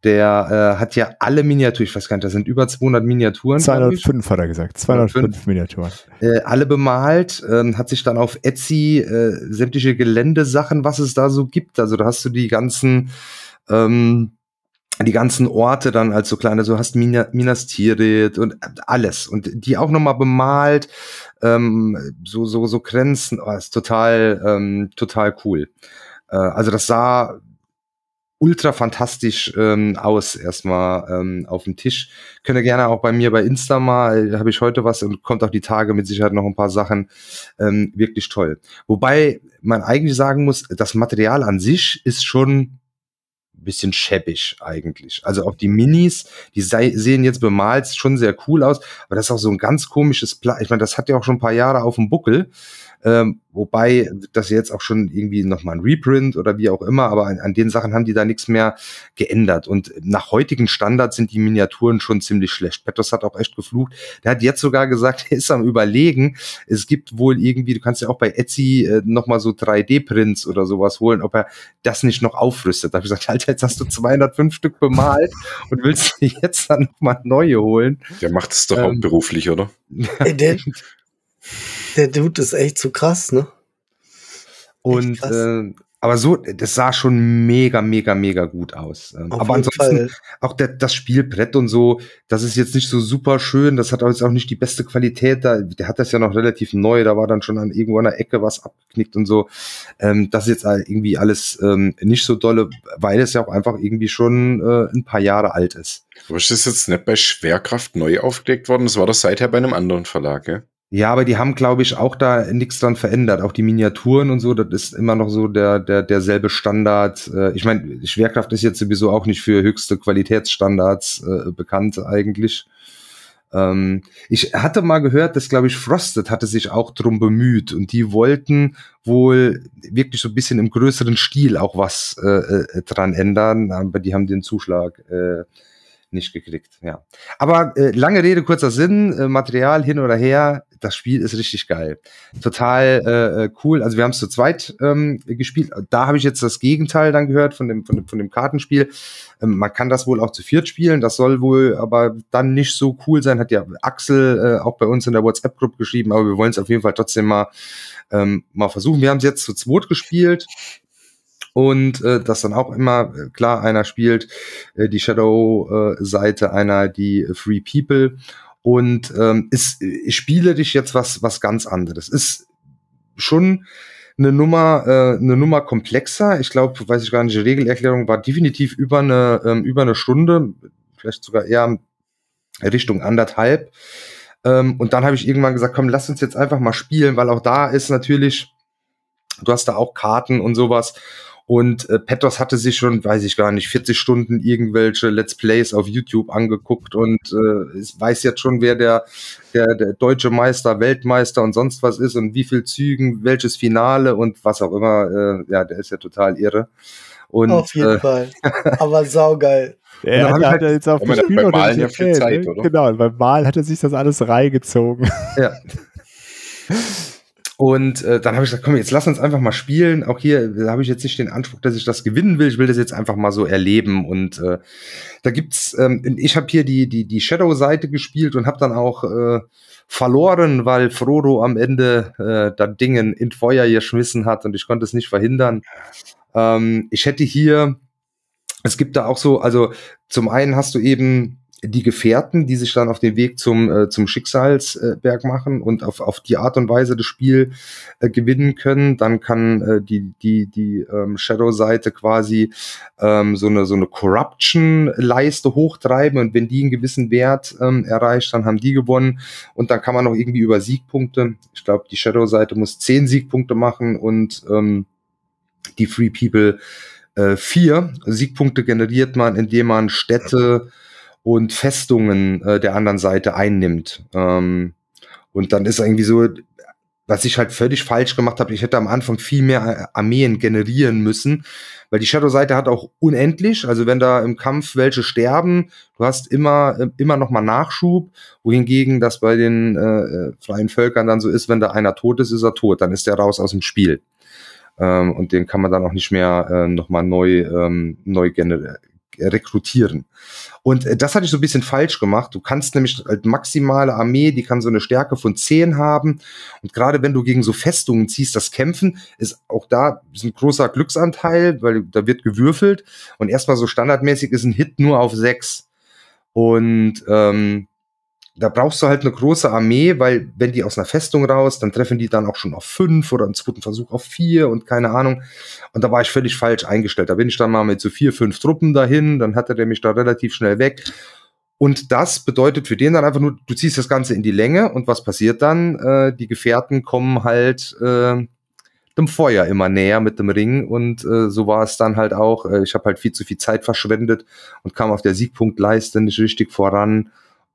[SPEAKER 3] der äh, hat ja alle Miniaturen, ich weiß gar nicht, das sind über 200 Miniaturen.
[SPEAKER 2] 205 hat er gesagt, 205 Miniaturen.
[SPEAKER 3] Äh, alle bemalt, äh, hat sich dann auf Etsy äh, sämtliche Geländesachen, was es da so gibt. Also da hast du die ganzen ähm, die ganzen Orte dann als so kleine, so hast Minas Tirith und alles und die auch nochmal bemalt, ähm, so so so Grenzen, oh, ist total ähm, total cool. Äh, also das sah ultra fantastisch ähm, aus erstmal ähm, auf dem Tisch. Könnt ihr gerne auch bei mir bei Insta mal, habe ich heute was und kommt auch die Tage mit Sicherheit noch ein paar Sachen. Ähm, wirklich toll. Wobei man eigentlich sagen muss, das Material an sich ist schon bisschen schäbig eigentlich. Also auch die Minis, die sei, sehen jetzt bemalt schon sehr cool aus, aber das ist auch so ein ganz komisches Pla Ich meine, das hat ja auch schon ein paar Jahre auf dem Buckel. Ähm, wobei das jetzt auch schon irgendwie nochmal ein Reprint oder wie auch immer, aber an, an, den Sachen haben die da nichts mehr geändert. Und nach heutigen Standards sind die Miniaturen schon ziemlich schlecht. Petros hat auch echt geflucht. Der hat jetzt sogar gesagt, er ist am überlegen. Es gibt wohl irgendwie, du kannst ja auch bei Etsy äh, nochmal so 3D-Prints oder sowas holen, ob er das nicht noch aufrüstet. Da habe ich gesagt, Alter, jetzt hast du 205 Stück bemalt und willst jetzt dann nochmal neue holen.
[SPEAKER 5] Der macht es doch ähm, auch beruflich, oder?
[SPEAKER 4] Der, der Dude ist echt zu krass, ne?
[SPEAKER 3] Und äh, aber so, das sah schon mega, mega, mega gut aus. Ähm, Auf aber ansonsten Fall. auch der, das Spielbrett und so, das ist jetzt nicht so super schön. Das hat jetzt auch nicht die beste Qualität. Da, der hat das ja noch relativ neu. Da war dann schon an irgendwo an der Ecke was abgeknickt und so. Ähm, das ist jetzt irgendwie alles ähm, nicht so dolle, weil es ja auch einfach irgendwie schon äh, ein paar Jahre alt ist.
[SPEAKER 5] Aber ist das jetzt nicht bei Schwerkraft neu aufgelegt worden? Das war das seither bei einem anderen Verlag, ja?
[SPEAKER 3] Ja, aber die haben, glaube ich, auch da nichts dran verändert. Auch die Miniaturen und so, das ist immer noch so der, der, derselbe Standard. Äh, ich meine, Schwerkraft ist jetzt sowieso auch nicht für höchste Qualitätsstandards äh, bekannt eigentlich. Ähm, ich hatte mal gehört, dass, glaube ich, Frosted hatte sich auch drum bemüht und die wollten wohl wirklich so ein bisschen im größeren Stil auch was äh, äh, dran ändern, aber die haben den Zuschlag äh, nicht gekriegt, ja. Aber äh, lange Rede, kurzer Sinn, äh, Material hin oder her, das Spiel ist richtig geil. Total äh, äh, cool. Also wir haben es zu zweit ähm, gespielt. Da habe ich jetzt das Gegenteil dann gehört von dem, von dem, von dem Kartenspiel. Ähm, man kann das wohl auch zu viert spielen. Das soll wohl aber dann nicht so cool sein. Hat ja Axel äh, auch bei uns in der WhatsApp-Gruppe geschrieben, aber wir wollen es auf jeden Fall trotzdem mal, ähm, mal versuchen. Wir haben es jetzt zu zweit gespielt und äh, das dann auch immer äh, klar einer spielt äh, die Shadow äh, Seite einer die Free People. Und ähm, ist äh, spielerisch jetzt was was ganz anderes. Ist schon eine Nummer äh, eine Nummer komplexer. Ich glaube weiß ich gar nicht die Regelerklärung war definitiv über eine ähm, über eine Stunde vielleicht sogar eher Richtung anderthalb. Ähm, und dann habe ich irgendwann gesagt komm lass uns jetzt einfach mal spielen weil auch da ist natürlich du hast da auch Karten und sowas Und äh, Petros hatte sich schon, weiß ich gar nicht, 40 Stunden irgendwelche Let's Plays auf YouTube angeguckt und äh, weiß jetzt schon, wer der, der, der deutsche Meister, Weltmeister und sonst was ist und wie viel Zügen, welches Finale und was auch immer. Äh, ja, der ist ja total irre. Und,
[SPEAKER 4] Auf jeden äh, Fall. Aber saugeil.
[SPEAKER 2] Er hat, halt jetzt auf dem Spiel Malen ja viel Zeit, ne? oder? Genau, beim Malen hat er sich das alles reingezogen. Ja.
[SPEAKER 3] Und äh, dann habe ich gesagt, komm, jetzt lass uns einfach mal spielen. Auch hier habe ich jetzt nicht den Anspruch, dass ich das gewinnen will. Ich will das jetzt einfach mal so erleben. Und äh, da gibt's, ähm, ich habe hier die die die Shadow-Seite gespielt und habe dann auch äh, verloren, weil Frodo am Ende äh, da Dingen in Feuer geschmissen hat und ich konnte es nicht verhindern. Ähm, ich hätte hier, es gibt da auch so, also zum einen hast du eben die Gefährten, die sich dann auf den Weg zum, äh, zum Schicksalsberg machen und auf, auf die Art und Weise das Spiel äh, gewinnen können. Dann kann äh, die, die, die ähm, Shadow-Seite quasi ähm, so eine, so eine Corruption-Leiste hochtreiben und wenn die einen gewissen Wert ähm, erreicht, dann haben die gewonnen und dann kann man noch irgendwie über Siegpunkte, ich glaube, die Shadow-Seite muss zehn Siegpunkte machen und ähm, die Free People äh, vier Siegpunkte generiert man, indem man Städte und Festungen äh, der anderen Seite einnimmt. Ähm, und dann ist irgendwie so, was ich halt völlig falsch gemacht habe, ich hätte am Anfang viel mehr äh, Armeen generieren müssen, weil die Shadow-Seite hat auch unendlich, also wenn da im Kampf welche sterben, du hast immer, äh, immer noch mal Nachschub, wohingegen das bei den äh, äh, freien Völkern dann so ist, wenn da einer tot ist, ist er tot, dann ist der raus aus dem Spiel. Ähm, und den kann man dann auch nicht mehr äh, noch mal neu, ähm, neu rekrutieren. Und äh, das hatte ich so ein bisschen falsch gemacht. Du kannst nämlich als maximale Armee, die kann so eine Stärke von 10 haben. Und gerade wenn du gegen so Festungen ziehst, das Kämpfen ist auch da ist ein großer Glücksanteil, weil da wird gewürfelt. Und erstmal so standardmäßig ist ein Hit nur auf 6. Und ähm, da brauchst du halt eine große Armee, weil wenn die aus einer Festung raus, dann treffen die dann auch schon auf fünf oder im zweiten Versuch auf vier und keine Ahnung. Und da war ich völlig falsch eingestellt. Da bin ich dann mal mit so vier, fünf Truppen dahin, dann hatte der mich da relativ schnell weg. Und das bedeutet für den dann einfach nur, du ziehst das Ganze in die Länge und was passiert dann? Äh, die Gefährten kommen halt äh, dem Feuer immer näher mit dem Ring und äh, so war es dann halt auch. Äh, ich habe halt viel zu viel Zeit verschwendet und kam auf der Siegpunktleiste nicht richtig voran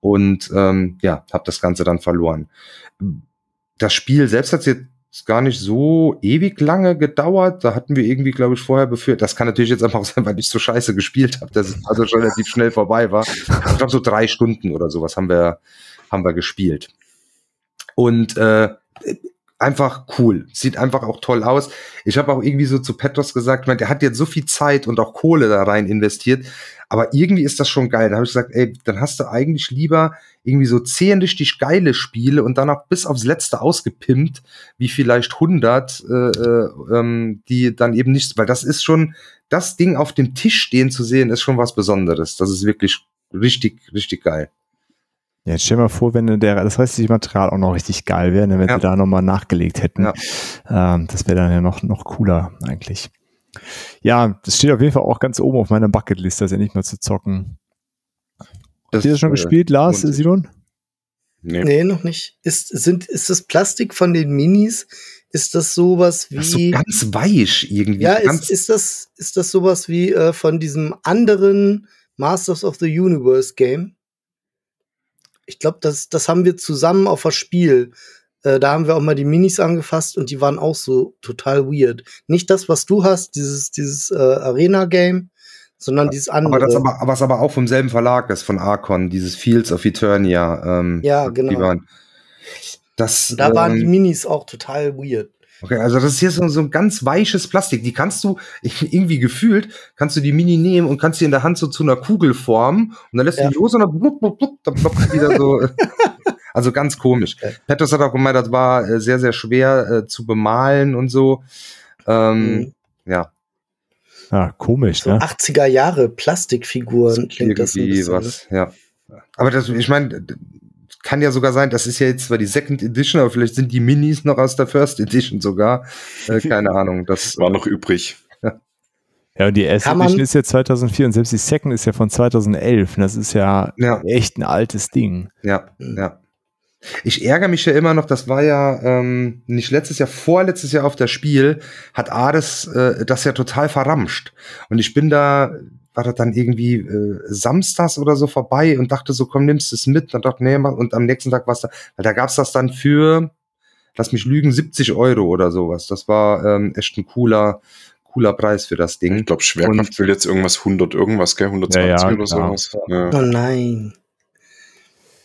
[SPEAKER 3] und ähm, ja, habe das Ganze dann verloren. Das Spiel selbst hat jetzt gar nicht so ewig lange gedauert. Da hatten wir irgendwie, glaube ich, vorher befürchtet. Das kann natürlich jetzt einfach sein, weil ich so scheiße gespielt habe, dass es also relativ schnell vorbei war. Ich glaube, so drei Stunden oder sowas haben wir, haben wir gespielt. Und äh, einfach cool. Sieht einfach auch toll aus. Ich habe auch irgendwie so zu Petros gesagt, meine, der hat jetzt so viel Zeit und auch Kohle da rein investiert. Aber irgendwie ist das schon geil. Da habe ich gesagt, ey, dann hast du eigentlich lieber irgendwie so zehn richtig geile Spiele und dann auch bis aufs Letzte ausgepimpt, wie vielleicht 100, äh, äh, ähm, die dann eben nicht, weil das ist schon, das Ding auf dem Tisch stehen zu sehen, ist schon was Besonderes. Das ist wirklich richtig, richtig geil.
[SPEAKER 2] Ja, jetzt stell dir mal vor, wenn der, das restliche Material auch noch richtig geil wäre, ne, wenn ja. sie da nochmal nachgelegt hätten. Ja. Ähm, das wäre dann ja noch, noch cooler eigentlich. Ja, das steht auf jeden Fall auch ganz oben auf meiner Bucketlist, das ja nicht mehr zu zocken. Das, Habt ihr das schon äh, gespielt, Lars, Simon?
[SPEAKER 4] Nee. nee. noch nicht. Ist, sind, ist das Plastik von den Minis? Ist das sowas wie. Ach so
[SPEAKER 3] ganz weich irgendwie.
[SPEAKER 4] Ja, ist, ist, das, ist das sowas wie äh, von diesem anderen Masters of the Universe Game? Ich glaube, das, das haben wir zusammen auf das Spiel. Äh, da haben wir auch mal die Minis angefasst und die waren auch so total weird. Nicht das, was du hast, dieses, dieses äh, Arena-Game, sondern dieses andere.
[SPEAKER 3] Aber das aber, es aber auch vom selben Verlag ist, von Arcon, dieses Fields of Eternia. Ähm,
[SPEAKER 4] ja, genau. Waren, das, da waren die ähm, Minis auch total weird.
[SPEAKER 3] Okay, also das ist hier so, so ein ganz weiches Plastik. Die kannst du irgendwie gefühlt, kannst du die Mini nehmen und kannst sie in der Hand so zu einer Kugel formen und dann lässt ja. du die los und dann blub, blub, blub, dann ploppt wieder so. also ganz komisch. Okay. Petros hat auch gemeint, das war äh, sehr, sehr schwer äh, zu bemalen und so. Ähm, mhm. Ja.
[SPEAKER 2] Ah, komisch,
[SPEAKER 4] so
[SPEAKER 2] ne?
[SPEAKER 4] 80er Jahre Plastikfiguren klingt das
[SPEAKER 3] ein bisschen, was, ja. Aber das, ich meine, kann ja sogar sein, das ist ja jetzt zwar die Second Edition, aber vielleicht sind die Minis noch aus der First Edition sogar. Äh, keine Ahnung. Das
[SPEAKER 5] war noch übrig.
[SPEAKER 2] Ja, und die erste Edition ist ja 2004 und selbst die Second ist ja von 2011. Das ist ja, ja. echt ein altes Ding.
[SPEAKER 3] Ja, ja. Ich ärgere mich ja immer noch, das war ja ähm, nicht letztes Jahr, vorletztes Jahr auf das Spiel, hat Ares äh, das ja total verramscht. Und ich bin da, war das dann irgendwie äh, samstags oder so vorbei und dachte so, komm, nimmst es mit. Und dachte, nee, und am nächsten Tag war es da, weil da gab's das dann für, lass mich lügen, 70 Euro oder sowas. Das war ähm, echt ein cooler, cooler Preis für das Ding.
[SPEAKER 5] Ich glaube, Schwerkraft und, will jetzt irgendwas 100 irgendwas, gell? 120 ja, ja, oder sowas.
[SPEAKER 4] Ja. Oh nein.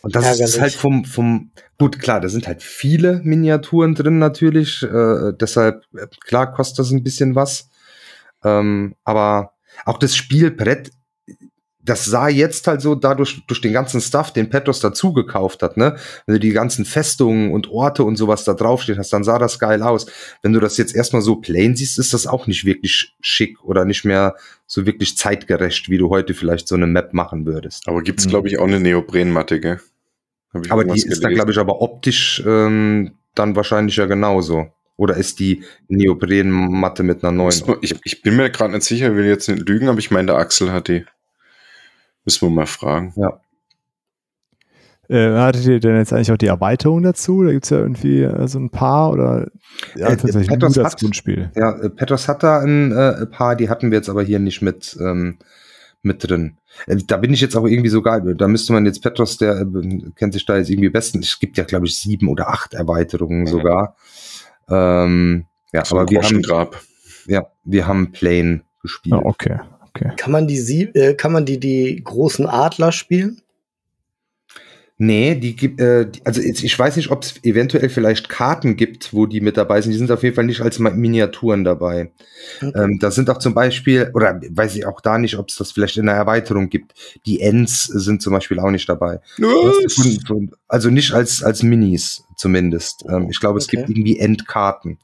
[SPEAKER 3] Und das Ärgerlich. ist halt vom, vom, gut, klar, da sind halt viele Miniaturen drin natürlich, äh, deshalb, äh, klar, kostet das ein bisschen was. Ähm, aber auch das Spielbrett, das sah jetzt halt so dadurch, durch den ganzen Stuff, den Petros dazu gekauft hat, ne? Wenn du die ganzen Festungen und Orte und sowas da draufsteht hast, dann sah das geil aus. Wenn du das jetzt erstmal so plain siehst, ist das auch nicht wirklich schick oder nicht mehr so wirklich zeitgerecht, wie du heute vielleicht so eine Map machen würdest.
[SPEAKER 5] Aber gibt's, mhm. glaube ich, auch eine Neoprenmatte, gell?
[SPEAKER 3] aber die ist da, glaube ich, aber optisch ähm, dann wahrscheinlich ja genauso. Oder ist die Neoprenmatte mit einer neuen?
[SPEAKER 5] Ich, ich bin mir gerade nicht sicher, will jetzt nicht lügen, aber ich meine, der Axel hat die. Müssen wir mal fragen.
[SPEAKER 3] Ja.
[SPEAKER 2] Äh, hattet ihr denn jetzt eigentlich auch die Erweiterung dazu? Da gibt es ja irgendwie äh, so ein paar oder
[SPEAKER 3] ja, äh, Petros das Grundspiel. Ja, äh, Petros hat da ein äh, paar, die hatten wir jetzt aber hier nicht mit, ähm, mit drin. Äh, da bin ich jetzt auch irgendwie so geil. Da müsste man jetzt Petros, der äh, kennt sich da jetzt irgendwie besten. Es gibt ja, glaube ich, sieben oder acht Erweiterungen mhm. sogar. Ähm, ja, so aber wir haben, ja, wir haben Plane gespielt.
[SPEAKER 2] Oh, okay, okay.
[SPEAKER 4] Kann man die, äh, kann man die, die großen Adler spielen?
[SPEAKER 3] Nee, die gibt, äh, also ich weiß nicht, ob es eventuell vielleicht Karten gibt, wo die mit dabei sind. Die sind auf jeden Fall nicht als Miniaturen dabei. Okay. Ähm, da sind auch zum Beispiel, oder weiß ich auch da nicht, ob es das vielleicht in der Erweiterung gibt. Die Ends sind zum Beispiel auch nicht dabei. Also nicht als, als Minis zumindest. Ähm, ich glaube, es okay. gibt irgendwie Endkarten.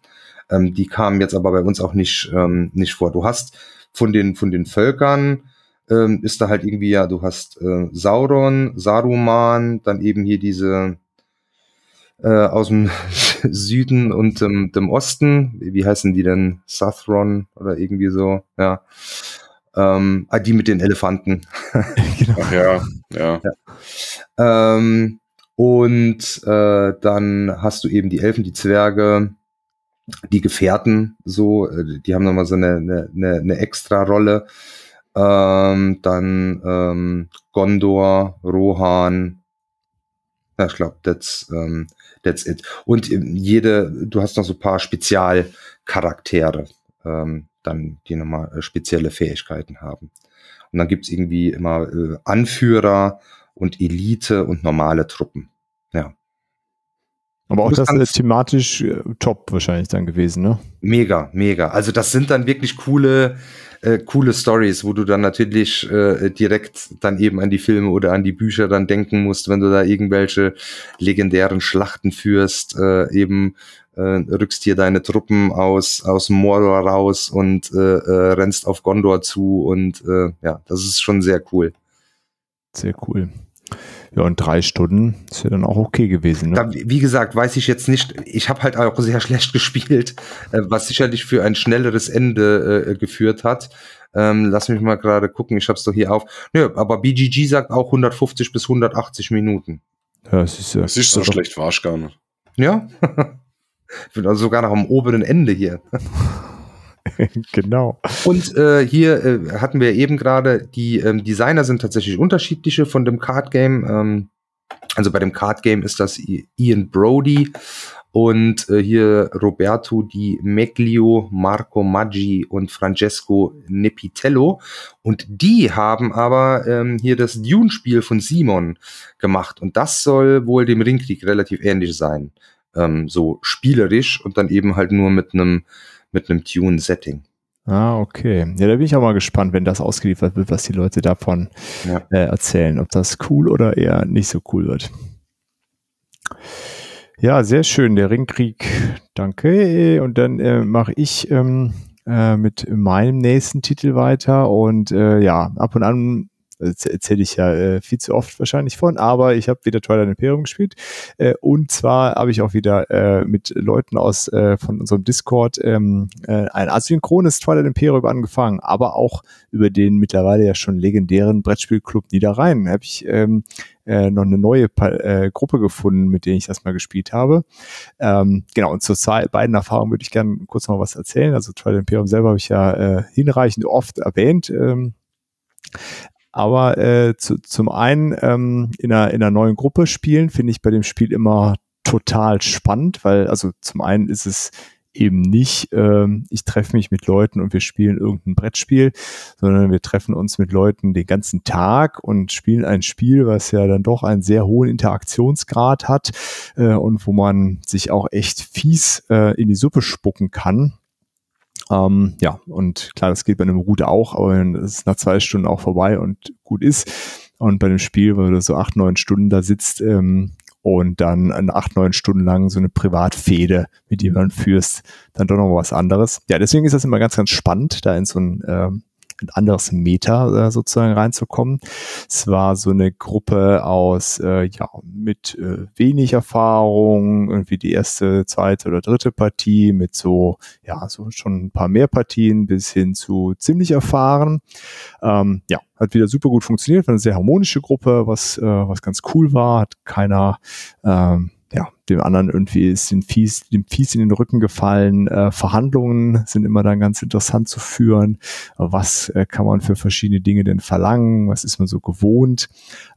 [SPEAKER 3] Ähm, die kamen jetzt aber bei uns auch nicht, ähm, nicht vor. Du hast von den, von den Völkern, ähm, ist da halt irgendwie, ja, du hast äh, Sauron, Saruman, dann eben hier diese äh, aus dem Süden und ähm, dem Osten, wie heißen die denn? Sathron oder irgendwie so, ja. Ähm, ah, die mit den Elefanten.
[SPEAKER 5] genau. Ach ja, ja.
[SPEAKER 3] ja. Ähm, und äh, dann hast du eben die Elfen, die Zwerge, die Gefährten, so, äh, die haben nochmal so eine, eine, eine extra Rolle. Ähm, dann ähm, Gondor, Rohan. Ja, ich glaube, that's, ähm, that's it. Und ähm, jede, du hast noch so paar Spezialcharaktere, ähm, dann, die nochmal äh, spezielle Fähigkeiten haben. Und dann gibt's irgendwie immer äh, Anführer und Elite und normale Truppen. Ja.
[SPEAKER 2] Aber auch das ist thematisch äh, top wahrscheinlich dann gewesen, ne?
[SPEAKER 3] Mega, mega. Also das sind dann wirklich coole, äh, coole Stories, wo du dann natürlich äh, direkt dann eben an die Filme oder an die Bücher dann denken musst, wenn du da irgendwelche legendären Schlachten führst, äh, eben äh, rückst hier deine Truppen aus aus Mordor raus und äh, äh, rennst auf Gondor zu und äh, ja, das ist schon sehr cool.
[SPEAKER 2] Sehr cool. Ja, und drei Stunden ist ja dann auch okay gewesen. Ne?
[SPEAKER 3] Da, wie gesagt, weiß ich jetzt nicht. Ich habe halt auch sehr schlecht gespielt, äh, was sicherlich für ein schnelleres Ende äh, geführt hat. Ähm, lass mich mal gerade gucken, ich habe es doch hier auf. Nö, aber BGG sagt auch 150 bis 180 Minuten.
[SPEAKER 5] Ja, es ist, ja, es ist so schlecht, war ich gar nicht.
[SPEAKER 3] Ja, ich bin also sogar noch am oberen Ende hier.
[SPEAKER 2] genau.
[SPEAKER 3] Und äh, hier äh, hatten wir eben gerade, die ähm, Designer sind tatsächlich unterschiedliche von dem Card Game. Ähm, also bei dem Card Game ist das Ian Brody und äh, hier Roberto Di Meglio, Marco Maggi und Francesco Nepitello. Und die haben aber ähm, hier das Dune-Spiel von Simon gemacht. Und das soll wohl dem Ringkrieg relativ ähnlich sein. Ähm, so spielerisch und dann eben halt nur mit einem mit einem Tune-Setting.
[SPEAKER 2] Ah, okay. Ja, da bin ich auch mal gespannt, wenn das ausgeliefert wird, was die Leute davon ja. äh, erzählen, ob das cool oder eher nicht so cool wird. Ja, sehr schön, der Ringkrieg. Danke. Und dann äh, mache ich ähm, äh, mit meinem nächsten Titel weiter. Und äh, ja, ab und an erzähle ich ja äh, viel zu oft wahrscheinlich von, aber ich habe wieder Twilight Imperium gespielt. Äh, und zwar habe ich auch wieder äh, mit Leuten aus äh, von unserem Discord ähm, äh, ein asynchrones Twilight Imperium angefangen, aber auch über den mittlerweile ja schon legendären Brettspielclub Niederrhein habe ich ähm, äh, noch eine neue pa äh, Gruppe gefunden, mit denen ich das mal gespielt habe. Ähm, genau, und zu beiden Erfahrungen würde ich gerne kurz noch was erzählen. Also Twilight Imperium selber habe ich ja äh, hinreichend oft erwähnt. Ähm, aber äh, zu, zum einen ähm, in, einer, in einer neuen Gruppe spielen, finde ich bei dem Spiel immer total spannend, weil also zum einen ist es eben nicht, ähm, ich treffe mich mit Leuten und wir spielen irgendein Brettspiel, sondern wir treffen uns mit Leuten den ganzen Tag und spielen ein Spiel, was ja dann doch einen sehr hohen Interaktionsgrad hat äh, und wo man sich auch echt fies äh, in die Suppe spucken kann. Ähm, ja, und klar, das geht bei einem Route auch, aber es ist nach zwei Stunden auch vorbei und gut ist. Und bei dem Spiel, wo du so acht, neun Stunden da sitzt, ähm, und dann an acht, neun Stunden lang so eine Privatfehde, mit man führst, dann doch noch was anderes. Ja, deswegen ist das immer ganz, ganz spannend, da in so ein ähm, ein anderes Meta äh, sozusagen reinzukommen. Es war so eine Gruppe aus, äh, ja, mit äh, wenig Erfahrung, irgendwie die erste, zweite oder dritte Partie mit so, ja, so schon ein paar mehr Partien bis hin zu ziemlich erfahren. Ähm, ja, hat wieder super gut funktioniert, war eine sehr harmonische Gruppe, was, äh, was ganz cool war, hat keiner, ähm, dem anderen irgendwie ist den Fies, dem Fies in den Rücken gefallen. Äh, Verhandlungen sind immer dann ganz interessant zu führen. Was äh, kann man für verschiedene Dinge denn verlangen? Was ist man so gewohnt?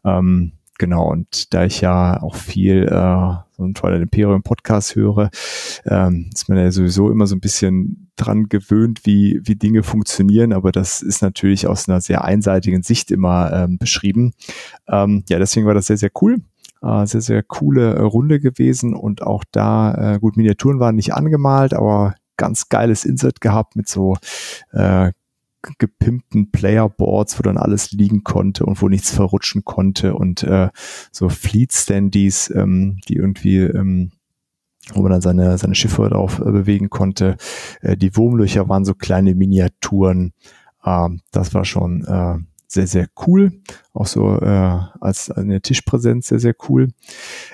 [SPEAKER 2] Ähm, genau, und da ich ja auch viel äh, so ein Twilight Imperium Podcast höre, ähm, ist man ja sowieso immer so ein bisschen dran gewöhnt, wie, wie Dinge funktionieren, aber das ist natürlich aus einer sehr einseitigen Sicht immer ähm, beschrieben. Ähm, ja, deswegen war das sehr, sehr cool. Äh, sehr, sehr coole äh, Runde gewesen und auch da, äh, gut, Miniaturen waren nicht angemalt, aber ganz geiles Insert gehabt mit so äh, gepimpten Playerboards, wo dann alles liegen konnte und wo nichts verrutschen konnte und äh, so Fleet Standees, ähm, die irgendwie ähm, wo man dann seine, seine Schiffe drauf äh, bewegen konnte. Äh, die Wurmlöcher waren so kleine Miniaturen. Ähm, das war schon äh, sehr, sehr cool. Auch so äh, als eine Tischpräsenz sehr, sehr cool.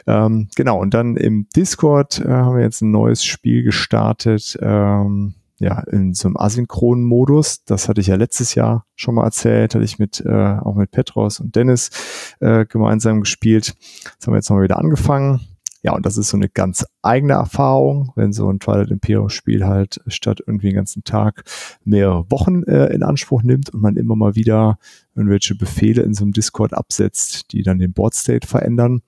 [SPEAKER 2] Ähm, genau, und dann im Discord äh, haben wir jetzt ein neues Spiel gestartet. Ähm, ja, in so einem asynchronen Modus. Das hatte ich ja letztes Jahr schon mal erzählt, hatte ich mit, äh, auch mit Petros und Dennis äh, gemeinsam gespielt. Das haben wir jetzt mal wieder angefangen. Ja, und das ist so eine ganz eigene Erfahrung, wenn so ein Twilight Imperium Spiel halt statt irgendwie den ganzen Tag mehrere Wochen äh, in Anspruch nimmt und man immer mal wieder irgendwelche Befehle in so einem Discord absetzt, die dann den Board State verändern.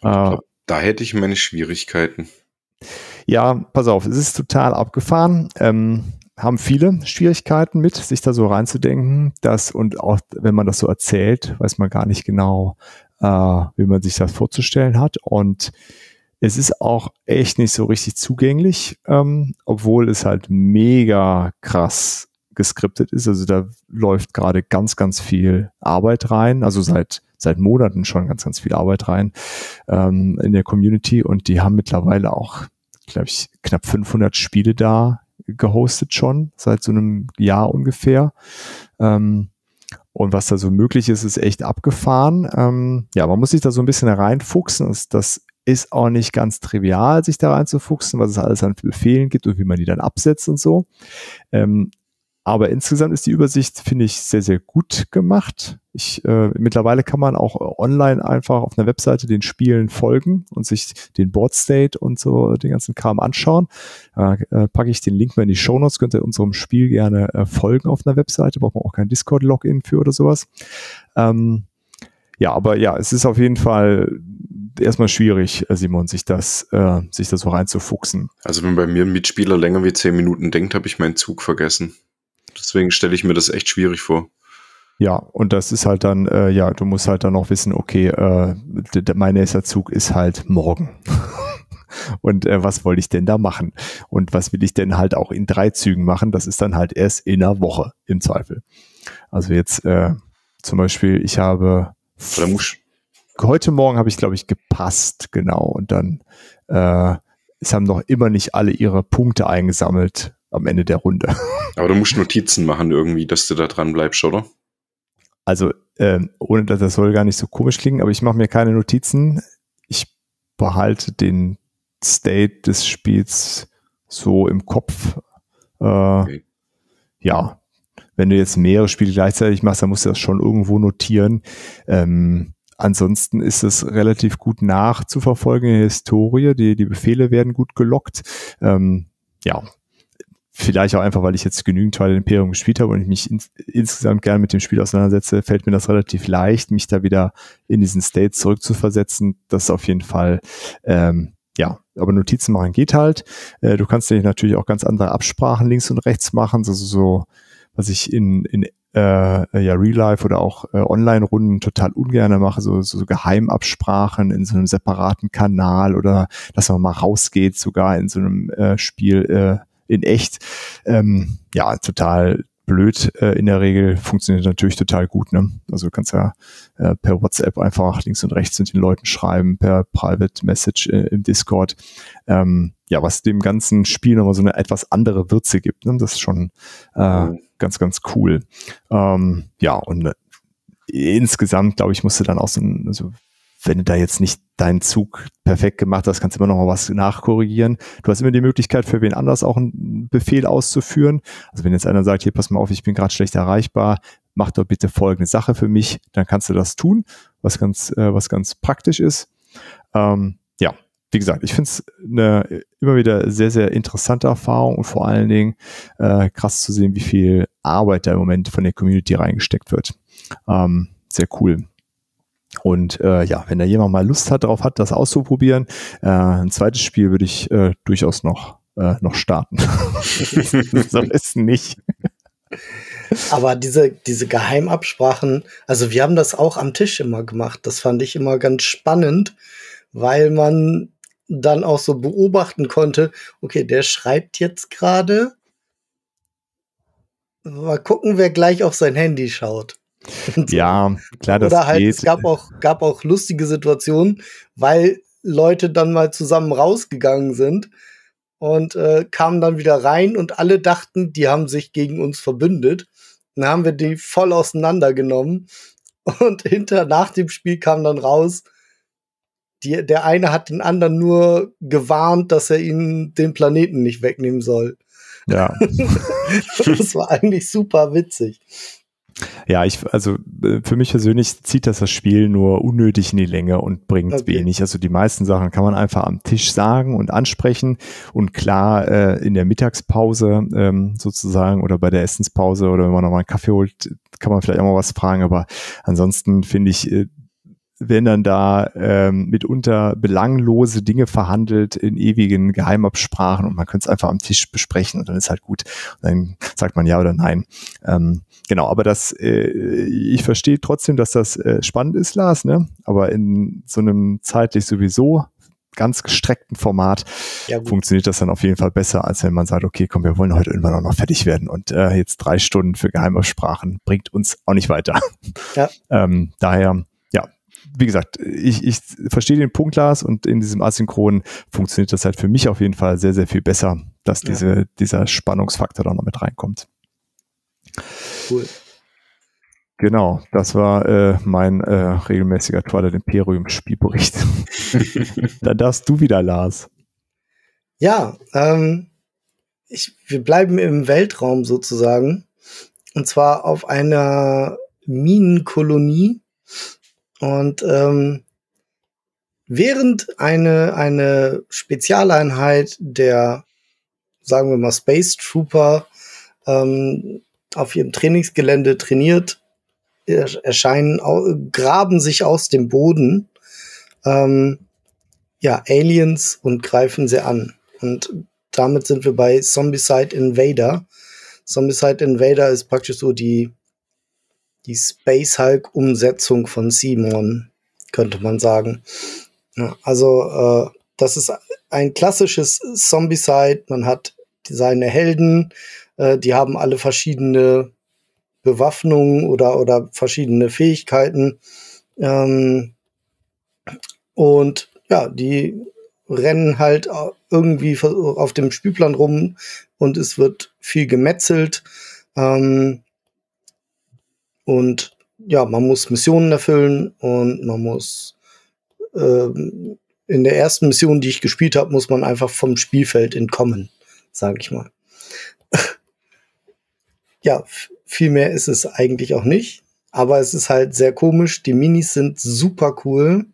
[SPEAKER 5] Äh, da hätte ich meine Schwierigkeiten.
[SPEAKER 2] Ja, pass auf, es ist total abgefahren. Ähm, haben viele Schwierigkeiten mit, sich da so reinzudenken, dass und auch wenn man das so erzählt, weiß man gar nicht genau, äh, wie man sich das vorzustellen hat. Und es ist auch echt nicht so richtig zugänglich, ähm, obwohl es halt mega krass geskriptet ist. Also da läuft gerade ganz, ganz viel Arbeit rein. Also seit seit Monaten schon ganz, ganz viel Arbeit rein ähm, in der Community und die haben mittlerweile auch, glaube ich, knapp 500 Spiele da gehostet schon seit so einem Jahr ungefähr. Ähm, und was da so möglich ist, ist echt abgefahren. Ähm, ja, man muss sich da so ein bisschen reinfuchsen. Das, das ist auch nicht ganz trivial, sich da reinzufuchsen, was es alles an Befehlen gibt und wie man die dann absetzt und so. Ähm, aber insgesamt ist die Übersicht, finde ich, sehr, sehr gut gemacht. Ich, äh, mittlerweile kann man auch online einfach auf einer Webseite den Spielen folgen und sich den Board State und so den ganzen Kram anschauen. Äh, äh, packe ich den Link mal in die Show Notes, könnt ihr unserem Spiel gerne äh, folgen auf einer Webseite, braucht man auch kein Discord-Login für oder sowas. Ähm, ja, aber ja, es ist auf jeden Fall erstmal schwierig, äh, Simon, sich das, äh, sich das so reinzufuchsen.
[SPEAKER 5] Also wenn bei mir ein Mitspieler länger wie zehn Minuten denkt, habe ich meinen Zug vergessen. Deswegen stelle ich mir das echt schwierig vor.
[SPEAKER 2] Ja, und das ist halt dann, äh, ja, du musst halt dann noch wissen, okay, äh, mein nächster Zug ist halt morgen. und äh, was wollte ich denn da machen? Und was will ich denn halt auch in drei Zügen machen? Das ist dann halt erst in einer Woche im Zweifel. Also jetzt äh, zum Beispiel, ich habe heute Morgen habe ich, glaube ich, gepasst, genau. Und dann äh, es haben noch immer nicht alle ihre Punkte eingesammelt am Ende der Runde.
[SPEAKER 5] Aber du musst Notizen machen irgendwie, dass du da dran bleibst, oder?
[SPEAKER 2] Also ähm, ohne dass das soll gar nicht so komisch klingen, aber ich mache mir keine Notizen. Ich behalte den State des Spiels so im Kopf. Äh, okay. Ja, wenn du jetzt mehrere Spiele gleichzeitig machst, dann musst du das schon irgendwo notieren. Ähm, ansonsten ist es relativ gut nachzuverfolgen in der Historie. Die, die Befehle werden gut gelockt. Ähm, ja, vielleicht auch einfach, weil ich jetzt genügend Teile Imperium gespielt habe und ich mich in, insgesamt gerne mit dem Spiel auseinandersetze, fällt mir das relativ leicht, mich da wieder in diesen State zurückzuversetzen. Das ist auf jeden Fall, ähm, ja, aber Notizen machen geht halt. Äh, du kannst natürlich auch ganz andere Absprachen links und rechts machen, also so, was ich in, in äh, ja, Real Life oder auch äh, Online-Runden total ungern mache, so, so Geheimabsprachen in so einem separaten Kanal oder dass man mal rausgeht, sogar in so einem äh, Spiel äh, in echt. Ähm, ja, total blöd äh, in der Regel, funktioniert natürlich total gut. Ne? Also du kannst ja äh, per WhatsApp einfach links und rechts mit den Leuten schreiben, per Private Message äh, im Discord. Ähm, ja, was dem ganzen Spiel nochmal so eine etwas andere Würze gibt. Ne? Das ist schon äh, mhm. ganz, ganz cool. Ähm, ja, und äh, insgesamt, glaube ich, musste dann auch so, ein, also wenn du da jetzt nicht deinen Zug perfekt gemacht hast, kannst du immer noch mal was nachkorrigieren. Du hast immer die Möglichkeit, für wen anders auch einen Befehl auszuführen. Also wenn jetzt einer sagt, hier, pass mal auf, ich bin gerade schlecht erreichbar, mach doch bitte folgende Sache für mich, dann kannst du das tun, was ganz, äh, was ganz praktisch ist. Ähm, ja, wie gesagt, ich finde es eine immer wieder sehr, sehr interessante Erfahrung und vor allen Dingen äh, krass zu sehen, wie viel Arbeit da im Moment von der Community reingesteckt wird. Ähm, sehr cool. Und äh, ja, wenn da jemand mal Lust hat, darauf hat, das auszuprobieren, äh, ein zweites Spiel würde ich äh, durchaus noch, äh, noch starten. so ist nicht.
[SPEAKER 4] Aber diese, diese Geheimabsprachen, also wir haben das auch am Tisch immer gemacht. Das fand ich immer ganz spannend, weil man dann auch so beobachten konnte, okay, der schreibt jetzt gerade. Mal gucken, wer gleich auf sein Handy schaut.
[SPEAKER 2] Ja, klar,
[SPEAKER 4] das Oder halt, geht. es gab auch, gab auch lustige Situationen, weil Leute dann mal zusammen rausgegangen sind und äh, kamen dann wieder rein und alle dachten, die haben sich gegen uns verbündet. Dann haben wir die voll auseinandergenommen und hinter, nach dem Spiel kam dann raus, die, der eine hat den anderen nur gewarnt, dass er ihnen den Planeten nicht wegnehmen soll.
[SPEAKER 2] Ja.
[SPEAKER 4] das war eigentlich super witzig.
[SPEAKER 2] Ja, ich, also äh, für mich persönlich zieht das das Spiel nur unnötig in die Länge und bringt okay. wenig. Also die meisten Sachen kann man einfach am Tisch sagen und ansprechen und klar äh, in der Mittagspause ähm, sozusagen oder bei der Essenspause oder wenn man nochmal einen Kaffee holt, kann man vielleicht auch mal was fragen. Aber ansonsten finde ich, äh, wenn dann da ähm, mitunter belanglose Dinge verhandelt in ewigen Geheimabsprachen und man könnte es einfach am Tisch besprechen und dann ist halt gut. Und dann sagt man ja oder nein. Ähm, genau, aber das, äh, ich verstehe trotzdem, dass das äh, spannend ist, Lars, ne? Aber in so einem zeitlich sowieso ganz gestreckten Format ja, funktioniert das dann auf jeden Fall besser, als wenn man sagt, okay, komm, wir wollen heute irgendwann auch noch fertig werden und äh, jetzt drei Stunden für Geheimabsprachen bringt uns auch nicht weiter. Ja. ähm, daher wie gesagt, ich, ich verstehe den Punkt, Lars, und in diesem Asynchron funktioniert das halt für mich auf jeden Fall sehr, sehr viel besser, dass ja. diese, dieser Spannungsfaktor da noch mit reinkommt. Cool. Genau, das war äh, mein äh, regelmäßiger Twilight Imperium Spielbericht. Dann darfst du wieder, Lars.
[SPEAKER 4] Ja, ähm, ich, wir bleiben im Weltraum sozusagen. Und zwar auf einer Minenkolonie und ähm, während eine, eine Spezialeinheit der, sagen wir mal, Space Trooper ähm, auf ihrem Trainingsgelände trainiert, erscheinen, graben sich aus dem Boden ähm, ja, Aliens und greifen sie an. Und damit sind wir bei Zombicide Invader. Zombicide Invader ist praktisch so die die Space Hulk Umsetzung von Simon, könnte man sagen. Also äh, das ist ein klassisches Zombicide. Man hat seine Helden, äh, die haben alle verschiedene Bewaffnungen oder, oder verschiedene Fähigkeiten. Ähm, und ja, die rennen halt irgendwie auf dem Spielplan rum und es wird viel gemetzelt. Ähm, und ja, man muss Missionen erfüllen und man muss ähm, in der ersten Mission, die ich gespielt habe, muss man einfach vom Spielfeld entkommen, sage ich mal. ja, viel mehr ist es eigentlich auch nicht. Aber es ist halt sehr komisch. Die Minis sind super cool.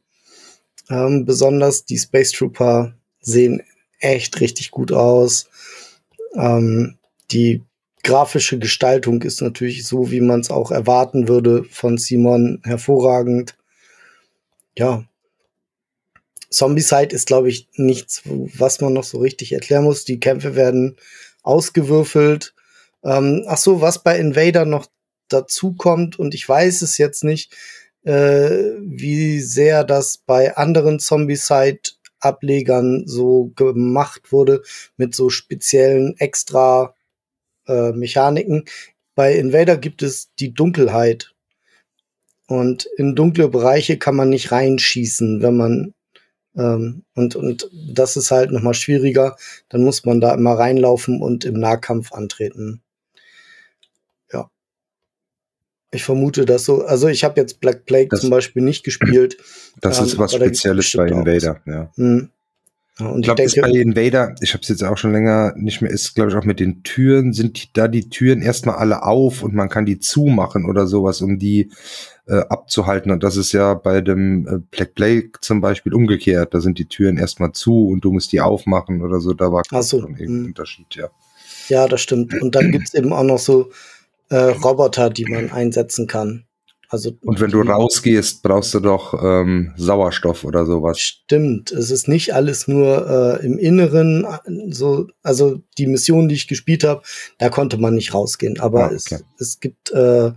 [SPEAKER 4] Ähm, besonders die Space Trooper sehen echt richtig gut aus. Ähm, die grafische Gestaltung ist natürlich so, wie man es auch erwarten würde von Simon, hervorragend. Ja. Zombie-Side ist, glaube ich, nichts, was man noch so richtig erklären muss. Die Kämpfe werden ausgewürfelt. Ähm, ach so, was bei Invader noch dazu kommt, und ich weiß es jetzt nicht, äh, wie sehr das bei anderen Zombie-Side-Ablegern so gemacht wurde, mit so speziellen extra äh, Mechaniken. Bei Invader gibt es die Dunkelheit. Und in dunkle Bereiche kann man nicht reinschießen, wenn man ähm, und, und das ist halt nochmal schwieriger. Dann muss man da immer reinlaufen und im Nahkampf antreten. Ja. Ich vermute das so. Also ich habe jetzt Black Plague das, zum Beispiel nicht gespielt.
[SPEAKER 3] Das ähm, ist was Spezielles bei Invader, ja. Hm. Und ich glaube, das bei Invader, ich habe es jetzt auch schon länger nicht mehr, ist glaube ich auch mit den Türen, sind die, da die Türen erstmal alle auf und man kann die zumachen oder sowas, um die äh, abzuhalten. Und das ist ja bei dem äh, Black Plague zum Beispiel umgekehrt. Da sind die Türen erstmal zu und du musst die aufmachen oder so. Da war
[SPEAKER 4] so,
[SPEAKER 3] schon irgendein hm. Unterschied, ja.
[SPEAKER 4] Ja, das stimmt. Und dann gibt's eben auch noch so äh, Roboter, die man einsetzen kann. Also
[SPEAKER 3] und wenn du rausgehst, brauchst du doch ähm, Sauerstoff oder sowas.
[SPEAKER 4] Stimmt, es ist nicht alles nur äh, im Inneren. So, also die Mission, die ich gespielt habe, da konnte man nicht rausgehen. Aber ah, okay. es, es gibt äh,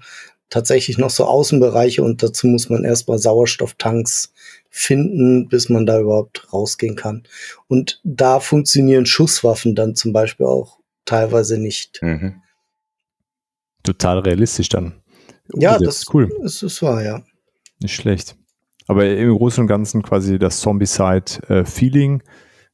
[SPEAKER 4] tatsächlich noch so Außenbereiche und dazu muss man erstmal Sauerstofftanks finden, bis man da überhaupt rausgehen kann. Und da funktionieren Schusswaffen dann zum Beispiel auch teilweise nicht. Mhm.
[SPEAKER 2] Total realistisch dann.
[SPEAKER 4] Ja, das ist cool. Das ist wahr, ja.
[SPEAKER 2] Nicht schlecht. Aber im Großen und Ganzen quasi das Zombie-Side-Feeling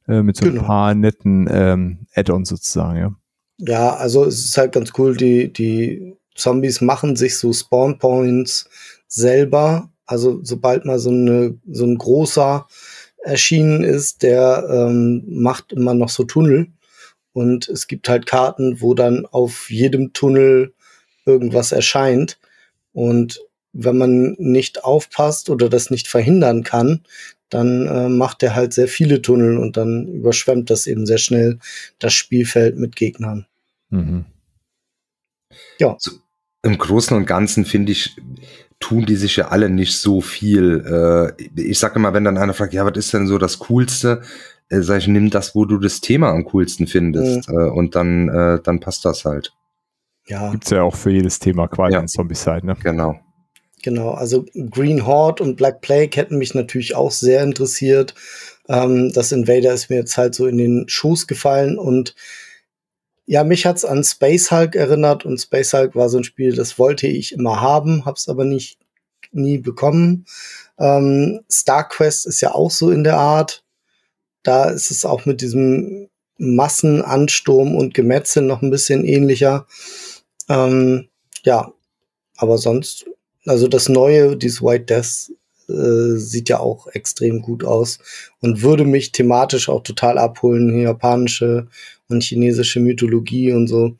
[SPEAKER 2] äh, mit so genau. ein paar netten ähm, Add-ons sozusagen, ja.
[SPEAKER 4] Ja, also es ist halt ganz cool, die, die Zombies machen sich so Spawn-Points selber. Also sobald mal so, eine, so ein großer erschienen ist, der ähm, macht immer noch so Tunnel. Und es gibt halt Karten, wo dann auf jedem Tunnel irgendwas erscheint. Und wenn man nicht aufpasst oder das nicht verhindern kann, dann äh, macht er halt sehr viele Tunnel und dann überschwemmt das eben sehr schnell das Spielfeld mit Gegnern. Mhm.
[SPEAKER 3] Ja. So, Im Großen und Ganzen finde ich, tun die sich ja alle nicht so viel. Äh, ich sage immer, wenn dann einer fragt, ja, was ist denn so das Coolste? Äh, sag ich, nimm das, wo du das Thema am coolsten findest. Mhm. Äh, und dann, äh, dann passt das halt.
[SPEAKER 2] Ja. Gibt es ja auch für jedes Thema quasi ja. in Zombie-Side, ne?
[SPEAKER 3] Genau.
[SPEAKER 4] Genau, also Green Horde und Black Plague hätten mich natürlich auch sehr interessiert. Ähm, das Invader ist mir jetzt halt so in den Schoß gefallen und ja, mich hat's an Space Hulk erinnert und Space Hulk war so ein Spiel, das wollte ich immer haben, hab's aber nicht nie bekommen. Ähm, Star Quest ist ja auch so in der Art. Da ist es auch mit diesem Massenansturm und Gemetzel noch ein bisschen ähnlicher. Ähm, ja, aber sonst, also das neue, dieses White Death, äh, sieht ja auch extrem gut aus und würde mich thematisch auch total abholen, japanische und chinesische Mythologie und so.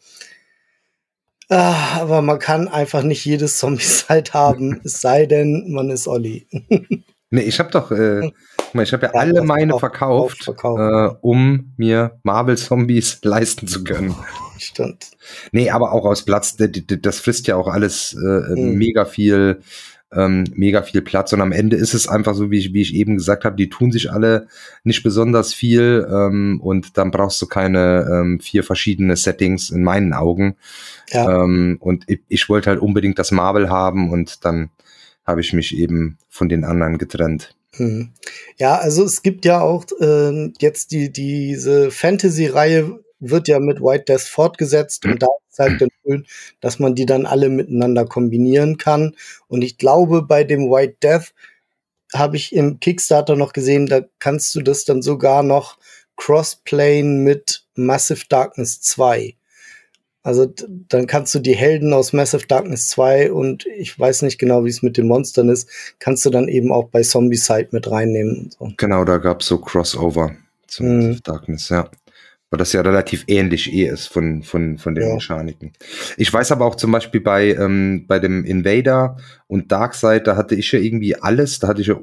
[SPEAKER 4] Ah, aber man kann einfach nicht jedes Zombie-Side haben, es sei denn, man ist Olli.
[SPEAKER 3] nee, ich habe doch, äh, ich habe ja, ja, alle meine verkauft, äh, um mir Marvel-Zombies leisten zu können. Stimmt. Nee, aber auch aus Platz, das frisst ja auch alles äh, mhm. mega viel, ähm, mega viel Platz. Und am Ende ist es einfach so, wie ich, wie ich eben gesagt habe, die tun sich alle nicht besonders viel ähm, und dann brauchst du keine ähm, vier verschiedene Settings in meinen Augen. Ja. Ähm, und ich, ich wollte halt unbedingt das Marvel haben und dann habe ich mich eben von den anderen getrennt.
[SPEAKER 4] Mhm. Ja, also es gibt ja auch äh, jetzt die diese Fantasy-Reihe wird ja mit White Death fortgesetzt und da ist halt dann schön, dass man die dann alle miteinander kombinieren kann. Und ich glaube, bei dem White Death habe ich im Kickstarter noch gesehen, da kannst du das dann sogar noch crossplayen mit Massive Darkness 2. Also dann kannst du die Helden aus Massive Darkness 2 und ich weiß nicht genau, wie es mit den Monstern ist, kannst du dann eben auch bei Zombie-Side mit reinnehmen.
[SPEAKER 3] So. Genau, da gab es so Crossover zu mhm. Massive Darkness, ja weil das ja relativ ähnlich eh ist von, von, von den ja. Mechaniken. Ich weiß aber auch zum Beispiel bei, ähm, bei dem Invader und Darkseid, da hatte ich ja irgendwie alles, da hatte ich ja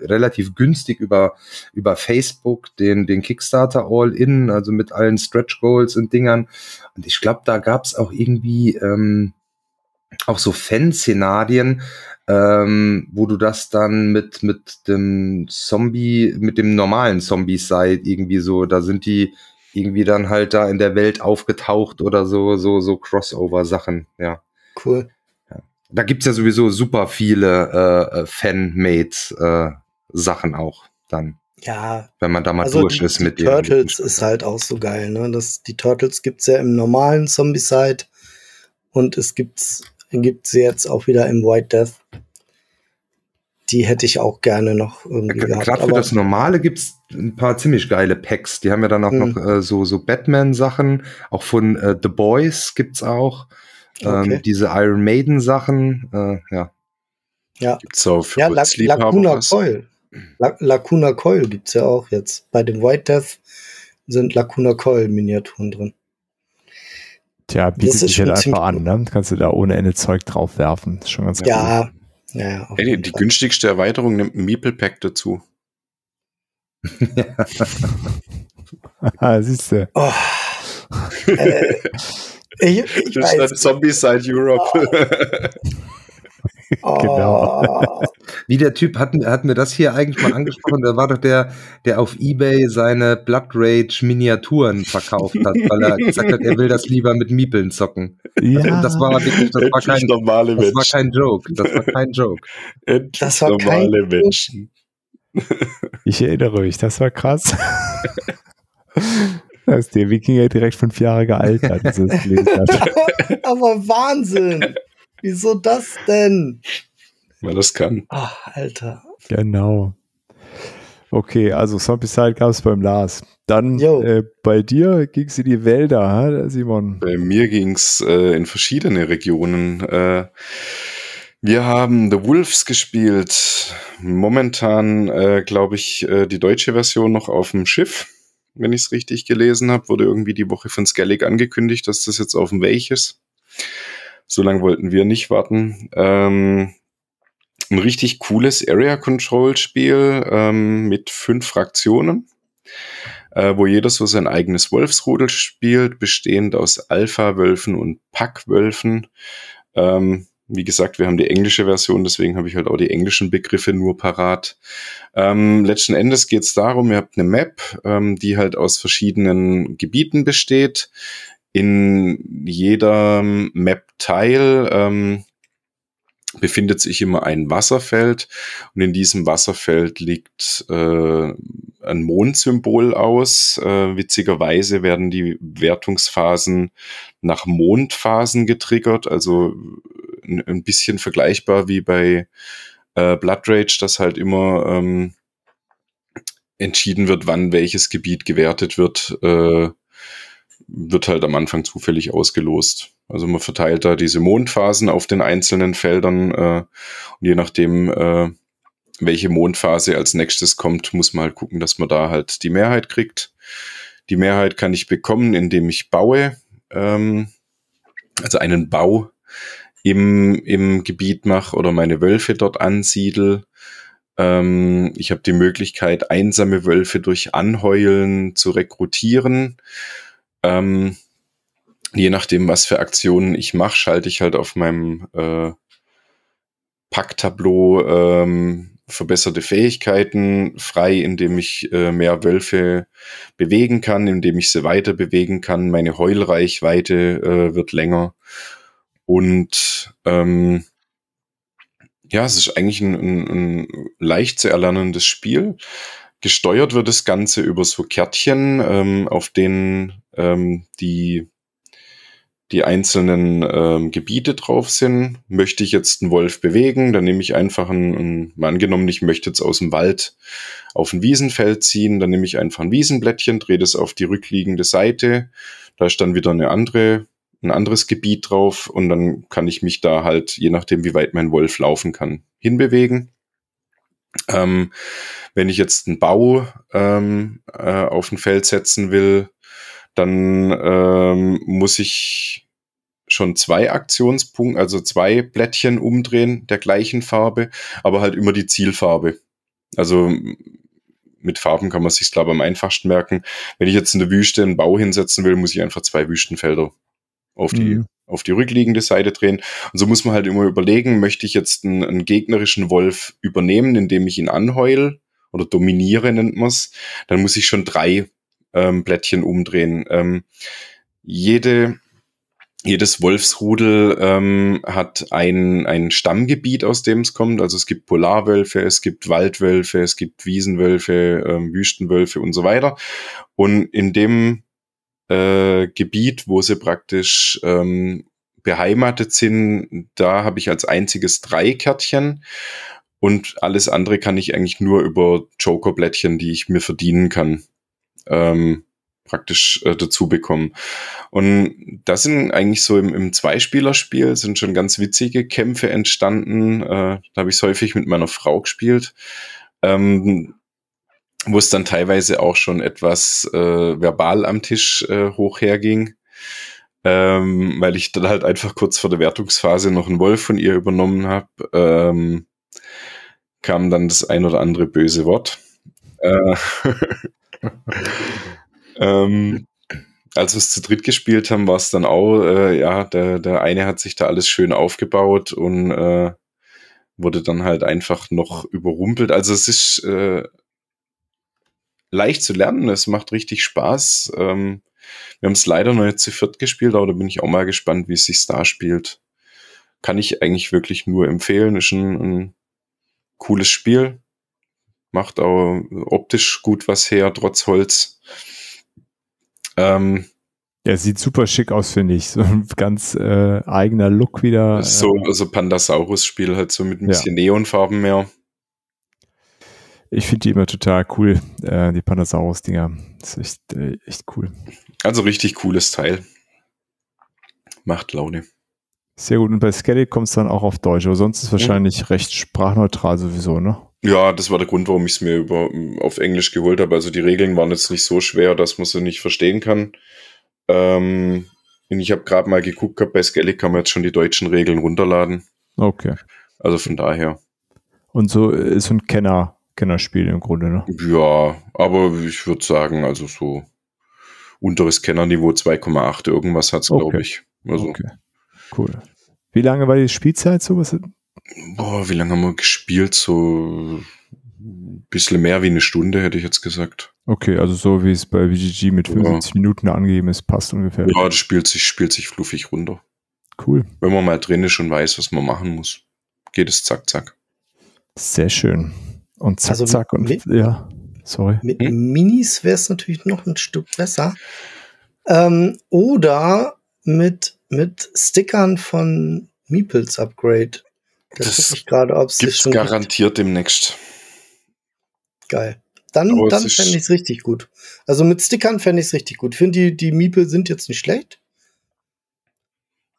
[SPEAKER 3] relativ günstig über, über Facebook den, den Kickstarter All-In, also mit allen Stretch Goals und Dingern. Und ich glaube, da gab's auch irgendwie ähm, auch so Fan-Szenarien, ähm, wo du das dann mit, mit dem Zombie, mit dem normalen Zombie-Side irgendwie so, da sind die irgendwie dann halt da in der Welt aufgetaucht oder so, so, so Crossover-Sachen, ja.
[SPEAKER 4] Cool.
[SPEAKER 3] Ja. Da gibt's ja sowieso super viele äh, äh Fan-Made-Sachen äh, auch dann.
[SPEAKER 4] Ja.
[SPEAKER 3] Wenn man da mal also durch
[SPEAKER 4] die,
[SPEAKER 3] ist mit
[SPEAKER 4] den. Turtles ist halt auch so geil, ne? Das, die Turtles gibt's ja im normalen Zombie-Side und es gibt's, gibt's jetzt auch wieder im White Death die hätte ich auch gerne noch irgendwie
[SPEAKER 3] ja, gehabt. Gerade für das Normale gibt's ein paar ziemlich geile Packs. Die haben ja dann auch mhm. noch äh, so, so Batman-Sachen. Auch von äh, The Boys gibt's auch. Ähm, okay. diese Iron Maiden-Sachen. Äh, ja.
[SPEAKER 4] Ja.
[SPEAKER 5] Gibt's auch
[SPEAKER 4] für ja, La Lacuna Coil. La Lacuna Coil gibt's ja auch jetzt. Bei dem White Death sind Lacuna Coil Miniaturen drin.
[SPEAKER 2] Tja, bietet sich halt einfach an, ne? Kannst du da ohne Ende Zeug drauf werfen. Ist schon ganz
[SPEAKER 4] Ja, cool. Ja,
[SPEAKER 5] hey, die, die günstigste Erweiterung nimmt ein Meeple Pack dazu.
[SPEAKER 2] ah, siehst du. Oh.
[SPEAKER 4] äh, ich, ich
[SPEAKER 5] das weiß. ist Zombie Side Europe.
[SPEAKER 2] Oh. genau.
[SPEAKER 3] Wie der Typ, hatten, hatten wir das hier eigentlich mal angesprochen? Da war doch der, der auf Ebay seine Blood Rage Miniaturen verkauft hat, weil er gesagt hat, er will das lieber mit Miepeln zocken. Ja. Das war wirklich, das war kein, normale das war kein Joke. Das war kein Joke.
[SPEAKER 5] Endlich das war normale kein Menschen.
[SPEAKER 2] Ich erinnere mich, das war krass. Da ist der Wikinger direkt fünf Jahre gealtert.
[SPEAKER 4] Aber Wahnsinn! Wieso das denn?
[SPEAKER 5] Weil das kann.
[SPEAKER 4] Ach, Alter.
[SPEAKER 2] Genau. Okay, also Zombicide gab es beim Lars. Dann äh, bei dir ging es in die Wälder, Simon?
[SPEAKER 5] Bei mir ging es äh, in verschiedene Regionen. Äh, wir haben The Wolves gespielt. Momentan, äh, glaube ich, äh, die deutsche Version noch auf dem Schiff, wenn ich es richtig gelesen habe. Wurde irgendwie die Woche von Skellig angekündigt, dass das jetzt auf dem Weg ist. So lange wollten wir nicht warten. Ähm, ein richtig cooles Area Control Spiel ähm, mit fünf Fraktionen, äh, wo jeder so sein eigenes Wolfsrudel spielt, bestehend aus Alpha-Wölfen und Pack-Wölfen. Ähm, wie gesagt, wir haben die englische Version, deswegen habe ich halt auch die englischen Begriffe nur parat. Ähm, letzten Endes geht es darum, ihr habt eine Map, ähm, die halt aus verschiedenen Gebieten besteht. In jedem Map-Teil ähm, befindet sich immer ein Wasserfeld und in diesem Wasserfeld liegt äh, ein Mondsymbol aus. Äh, witzigerweise werden die Wertungsphasen nach Mondphasen getriggert, also ein, ein bisschen vergleichbar wie bei äh, Blood Rage, dass halt immer ähm, entschieden wird, wann welches Gebiet gewertet wird, äh, wird halt am Anfang zufällig ausgelost. Also man verteilt da diese Mondphasen auf den einzelnen Feldern äh, und je nachdem, äh, welche Mondphase als nächstes kommt, muss man halt gucken, dass man da halt die Mehrheit kriegt. Die Mehrheit kann ich bekommen, indem ich baue, ähm, also einen Bau im, im Gebiet mache oder meine Wölfe dort ansiedel. Ähm, ich habe die Möglichkeit, einsame Wölfe durch Anheulen zu rekrutieren. Ähm, je nachdem, was für Aktionen ich mache, schalte ich halt auf meinem äh, Packtableau ähm, verbesserte Fähigkeiten frei, indem ich äh, mehr Wölfe bewegen kann, indem ich sie weiter bewegen kann. Meine Heulreichweite äh, wird länger. Und ähm, ja, es ist eigentlich ein, ein, ein leicht zu erlernendes Spiel. Gesteuert wird das Ganze über so Kärtchen, ähm, auf denen ähm, die die einzelnen ähm, Gebiete drauf sind. Möchte ich jetzt einen Wolf bewegen, dann nehme ich einfach einen, mal angenommen, ich möchte jetzt aus dem Wald auf ein Wiesenfeld ziehen, dann nehme ich einfach ein Wiesenblättchen, drehe das auf die rückliegende Seite. Da ist dann wieder eine andere ein anderes Gebiet drauf und dann kann ich mich da halt, je nachdem, wie weit mein Wolf laufen kann, hinbewegen. Ähm, wenn ich jetzt einen Bau ähm, äh, auf ein Feld setzen will, dann ähm, muss ich schon zwei Aktionspunkte, also zwei Blättchen umdrehen der gleichen Farbe, aber halt immer die Zielfarbe. Also mit Farben kann man sich glaube ich am einfachsten merken. Wenn ich jetzt in der Wüste einen Bau hinsetzen will, muss ich einfach zwei Wüstenfelder auf die, mhm. auf die rückliegende Seite drehen. Und so muss man halt immer überlegen, möchte ich jetzt einen, einen gegnerischen Wolf übernehmen, indem ich ihn anheul oder dominiere, nennt man es, dann muss ich schon drei ähm, Blättchen umdrehen. Ähm, jede jedes Wolfsrudel ähm, hat ein, ein Stammgebiet, aus dem es kommt. Also es gibt Polarwölfe, es gibt Waldwölfe, es gibt Wiesenwölfe, ähm, Wüstenwölfe und so weiter. Und in dem äh, Gebiet, wo sie praktisch ähm, beheimatet sind, da habe ich als einziges drei Kärtchen. Und alles andere kann ich eigentlich nur über Jokerblättchen, die ich mir verdienen kann. Ähm, praktisch äh, dazu bekommen. Und das sind eigentlich so im, im Zweispielerspiel sind schon ganz witzige Kämpfe entstanden. Äh, da habe ich es häufig mit meiner Frau gespielt. Ähm, wo es dann teilweise auch schon etwas äh, verbal am Tisch äh, hoch herging, ähm, weil ich dann halt einfach kurz vor der Wertungsphase noch einen Wolf von ihr übernommen habe, ähm, kam dann das ein oder andere böse Wort. Äh, ähm, als wir es zu dritt gespielt haben, war es dann auch, äh, ja, der, der eine hat sich da alles schön aufgebaut und äh, wurde dann halt einfach noch überrumpelt. Also es ist äh, leicht zu lernen, es macht richtig Spaß. Ähm, wir haben es leider noch nicht zu viert gespielt, aber da bin ich auch mal gespannt, wie es sich da spielt. Kann ich eigentlich wirklich nur empfehlen. Ist ein, ein cooles Spiel. Macht auch optisch gut was her, trotz Holz.
[SPEAKER 2] Ähm, ja, sieht super schick aus, finde ich. So ein ganz äh, eigener Look wieder.
[SPEAKER 5] So, also Pandasaurus-Spiel halt so mit ein bisschen ja. Neonfarben mehr.
[SPEAKER 2] Ich finde die immer total cool, äh, die Pandasaurus-Dinger. Das ist echt, äh, echt cool.
[SPEAKER 5] Also richtig cooles Teil. Macht Laune.
[SPEAKER 2] Sehr gut. Und bei Skellig kommt es dann auch auf Deutsch, aber sonst ist es wahrscheinlich mhm. recht sprachneutral sowieso, ne?
[SPEAKER 5] Ja, das war der Grund, warum ich es mir über, auf Englisch geholt habe. Also die Regeln waren jetzt nicht so schwer, dass man sie nicht verstehen kann. Ähm, ich habe gerade mal geguckt, bei Skellig kann man jetzt schon die deutschen Regeln runterladen.
[SPEAKER 2] Okay.
[SPEAKER 5] Also von daher.
[SPEAKER 2] Und so ist ein Kenner, Kennerspiel im Grunde, ne?
[SPEAKER 5] Ja, aber ich würde sagen, also so unteres Kennerniveau 2,8 irgendwas hat's, okay. glaube ich. Also. Okay.
[SPEAKER 2] Cool. Wie lange war die Spielzeit so? Was
[SPEAKER 5] Boah, wie lange haben wir gespielt? So ein bisschen mehr wie eine Stunde, hätte ich jetzt gesagt.
[SPEAKER 2] Okay, also so wie es bei VGG mit 75 ja. Minuten angegeben ist, passt ungefähr.
[SPEAKER 5] Ja, das spielt sich, spielt sich fluffig runter.
[SPEAKER 2] Cool.
[SPEAKER 5] Wenn man mal drin ist und weiß, was man machen muss, geht es zack, zack.
[SPEAKER 2] Sehr schön. Und zack, also zack. Und mit, ja, sorry.
[SPEAKER 4] Mit hm? Minis wäre es natürlich noch ein Stück besser. Ähm, oder mit, mit Stickern von Meeples Upgrade.
[SPEAKER 5] Da das ich gerade, ob es gibt's garantiert gibt. demnächst.
[SPEAKER 4] Geil. Dann, dann fände ich es richtig gut. Also mit Stickern fände ich es richtig gut. Ich finde, die, die Miepel sind jetzt nicht schlecht.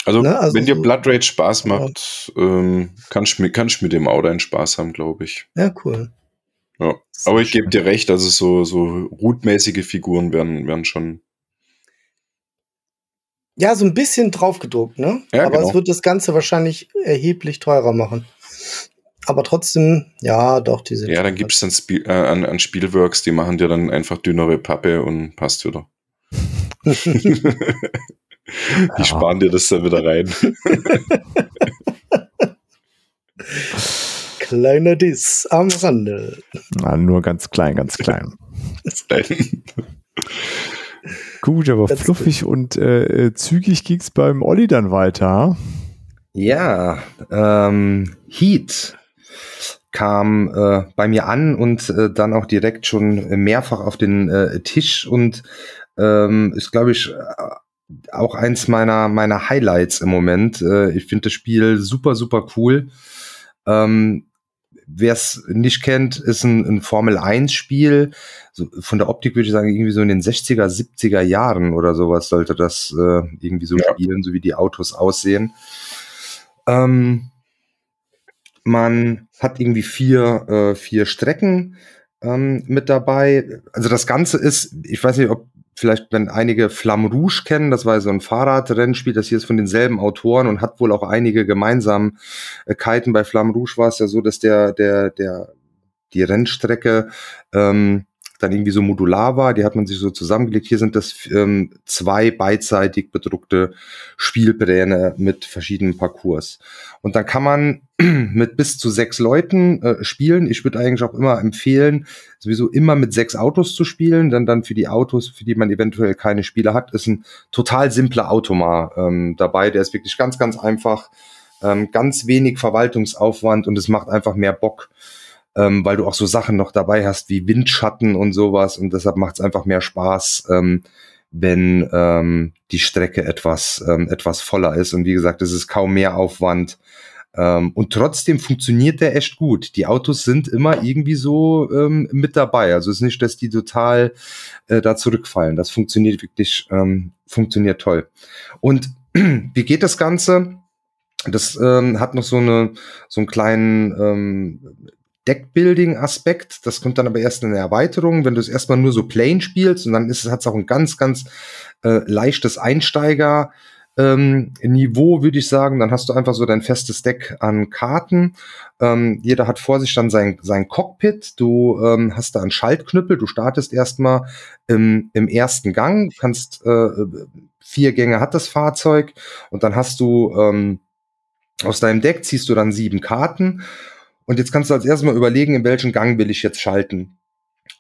[SPEAKER 5] Also, ne? also wenn dir Blood Rage Spaß macht, ja. ähm, kannst du kannst mit dem Auto einen Spaß haben, glaube ich.
[SPEAKER 4] Ja, cool.
[SPEAKER 5] Ja. Aber ich gebe dir recht, also so, so rootmäßige Figuren werden, werden schon
[SPEAKER 4] ja, so ein bisschen draufgedruckt, ne? Ja, Aber genau. es wird das Ganze wahrscheinlich erheblich teurer machen. Aber trotzdem, ja, doch, diese.
[SPEAKER 5] Ja, dann gibt es dann Spiel, äh, an, an Spielworks, die machen dir dann einfach dünnere Pappe und passt wieder. die ja. sparen dir das dann wieder rein.
[SPEAKER 4] Kleiner Diss am Rande.
[SPEAKER 2] Na, nur ganz klein, ganz klein. Gut, aber Ganz fluffig und äh, äh zügig ging es beim Olli dann weiter.
[SPEAKER 3] Ja, ähm, Heat kam äh, bei mir an und äh, dann auch direkt schon mehrfach auf den äh, Tisch und ähm, ist, glaube ich, auch eins meiner meiner Highlights im Moment. Äh, ich finde das Spiel super super cool. Ähm, wer es nicht kennt, ist ein, ein Formel-1-Spiel. So, von der Optik würde ich sagen, irgendwie so in den 60er, 70er Jahren oder sowas sollte das äh, irgendwie so ja. spielen, so wie die Autos aussehen. Ähm, man hat irgendwie vier, äh, vier Strecken ähm, mit dabei. Also das Ganze ist, ich weiß nicht, ob vielleicht, wenn einige Flamme Rouge kennen, das war so ein Fahrradrennspiel, das hier ist von denselben Autoren und hat wohl auch einige Gemeinsamkeiten. Bei Flamme Rouge war es ja so, dass der, der, der, die Rennstrecke ähm, dann irgendwie so modular war. Die hat man sich so zusammengelegt. Hier sind das ähm, zwei beidseitig bedruckte Spielpläne mit verschiedenen Parcours. Und dann kann man mit bis zu sechs Leuten äh, spielen. Ich würde eigentlich auch immer empfehlen, sowieso immer mit sechs Autos zu spielen, denn dann für die Autos, für die man eventuell keine Spiele hat, ist ein total simpler Automat ähm, dabei. Der ist wirklich ganz, ganz einfach, ähm, ganz wenig Verwaltungsaufwand und es macht einfach mehr Bock ähm, weil du auch so Sachen noch dabei hast wie Windschatten und sowas und deshalb macht es einfach mehr Spaß, ähm, wenn ähm, die Strecke etwas, ähm, etwas voller ist. Und wie gesagt, es ist kaum mehr Aufwand. Ähm, und trotzdem funktioniert der echt gut. Die Autos sind immer irgendwie so ähm, mit dabei. Also es ist nicht, dass die total äh, da zurückfallen. Das funktioniert wirklich, ähm, funktioniert toll. Und wie geht das Ganze? Das ähm, hat noch so eine so einen kleinen ähm, Deckbuilding-Aspekt. Das kommt dann aber erst in der Erweiterung, wenn du es erstmal nur so plain spielst und dann ist es hat es auch ein ganz, ganz äh, leichtes Einsteiger. Ähm, Niveau würde ich sagen, dann hast du einfach so dein festes Deck an Karten. Ähm, jeder hat vor sich dann sein, sein Cockpit. Du ähm, hast da einen Schaltknüppel. Du startest erstmal im, im ersten Gang, kannst äh, vier Gänge hat das Fahrzeug und dann hast du ähm, aus deinem Deck ziehst du dann sieben Karten und jetzt kannst du als erstes mal überlegen, in welchen Gang will ich jetzt schalten.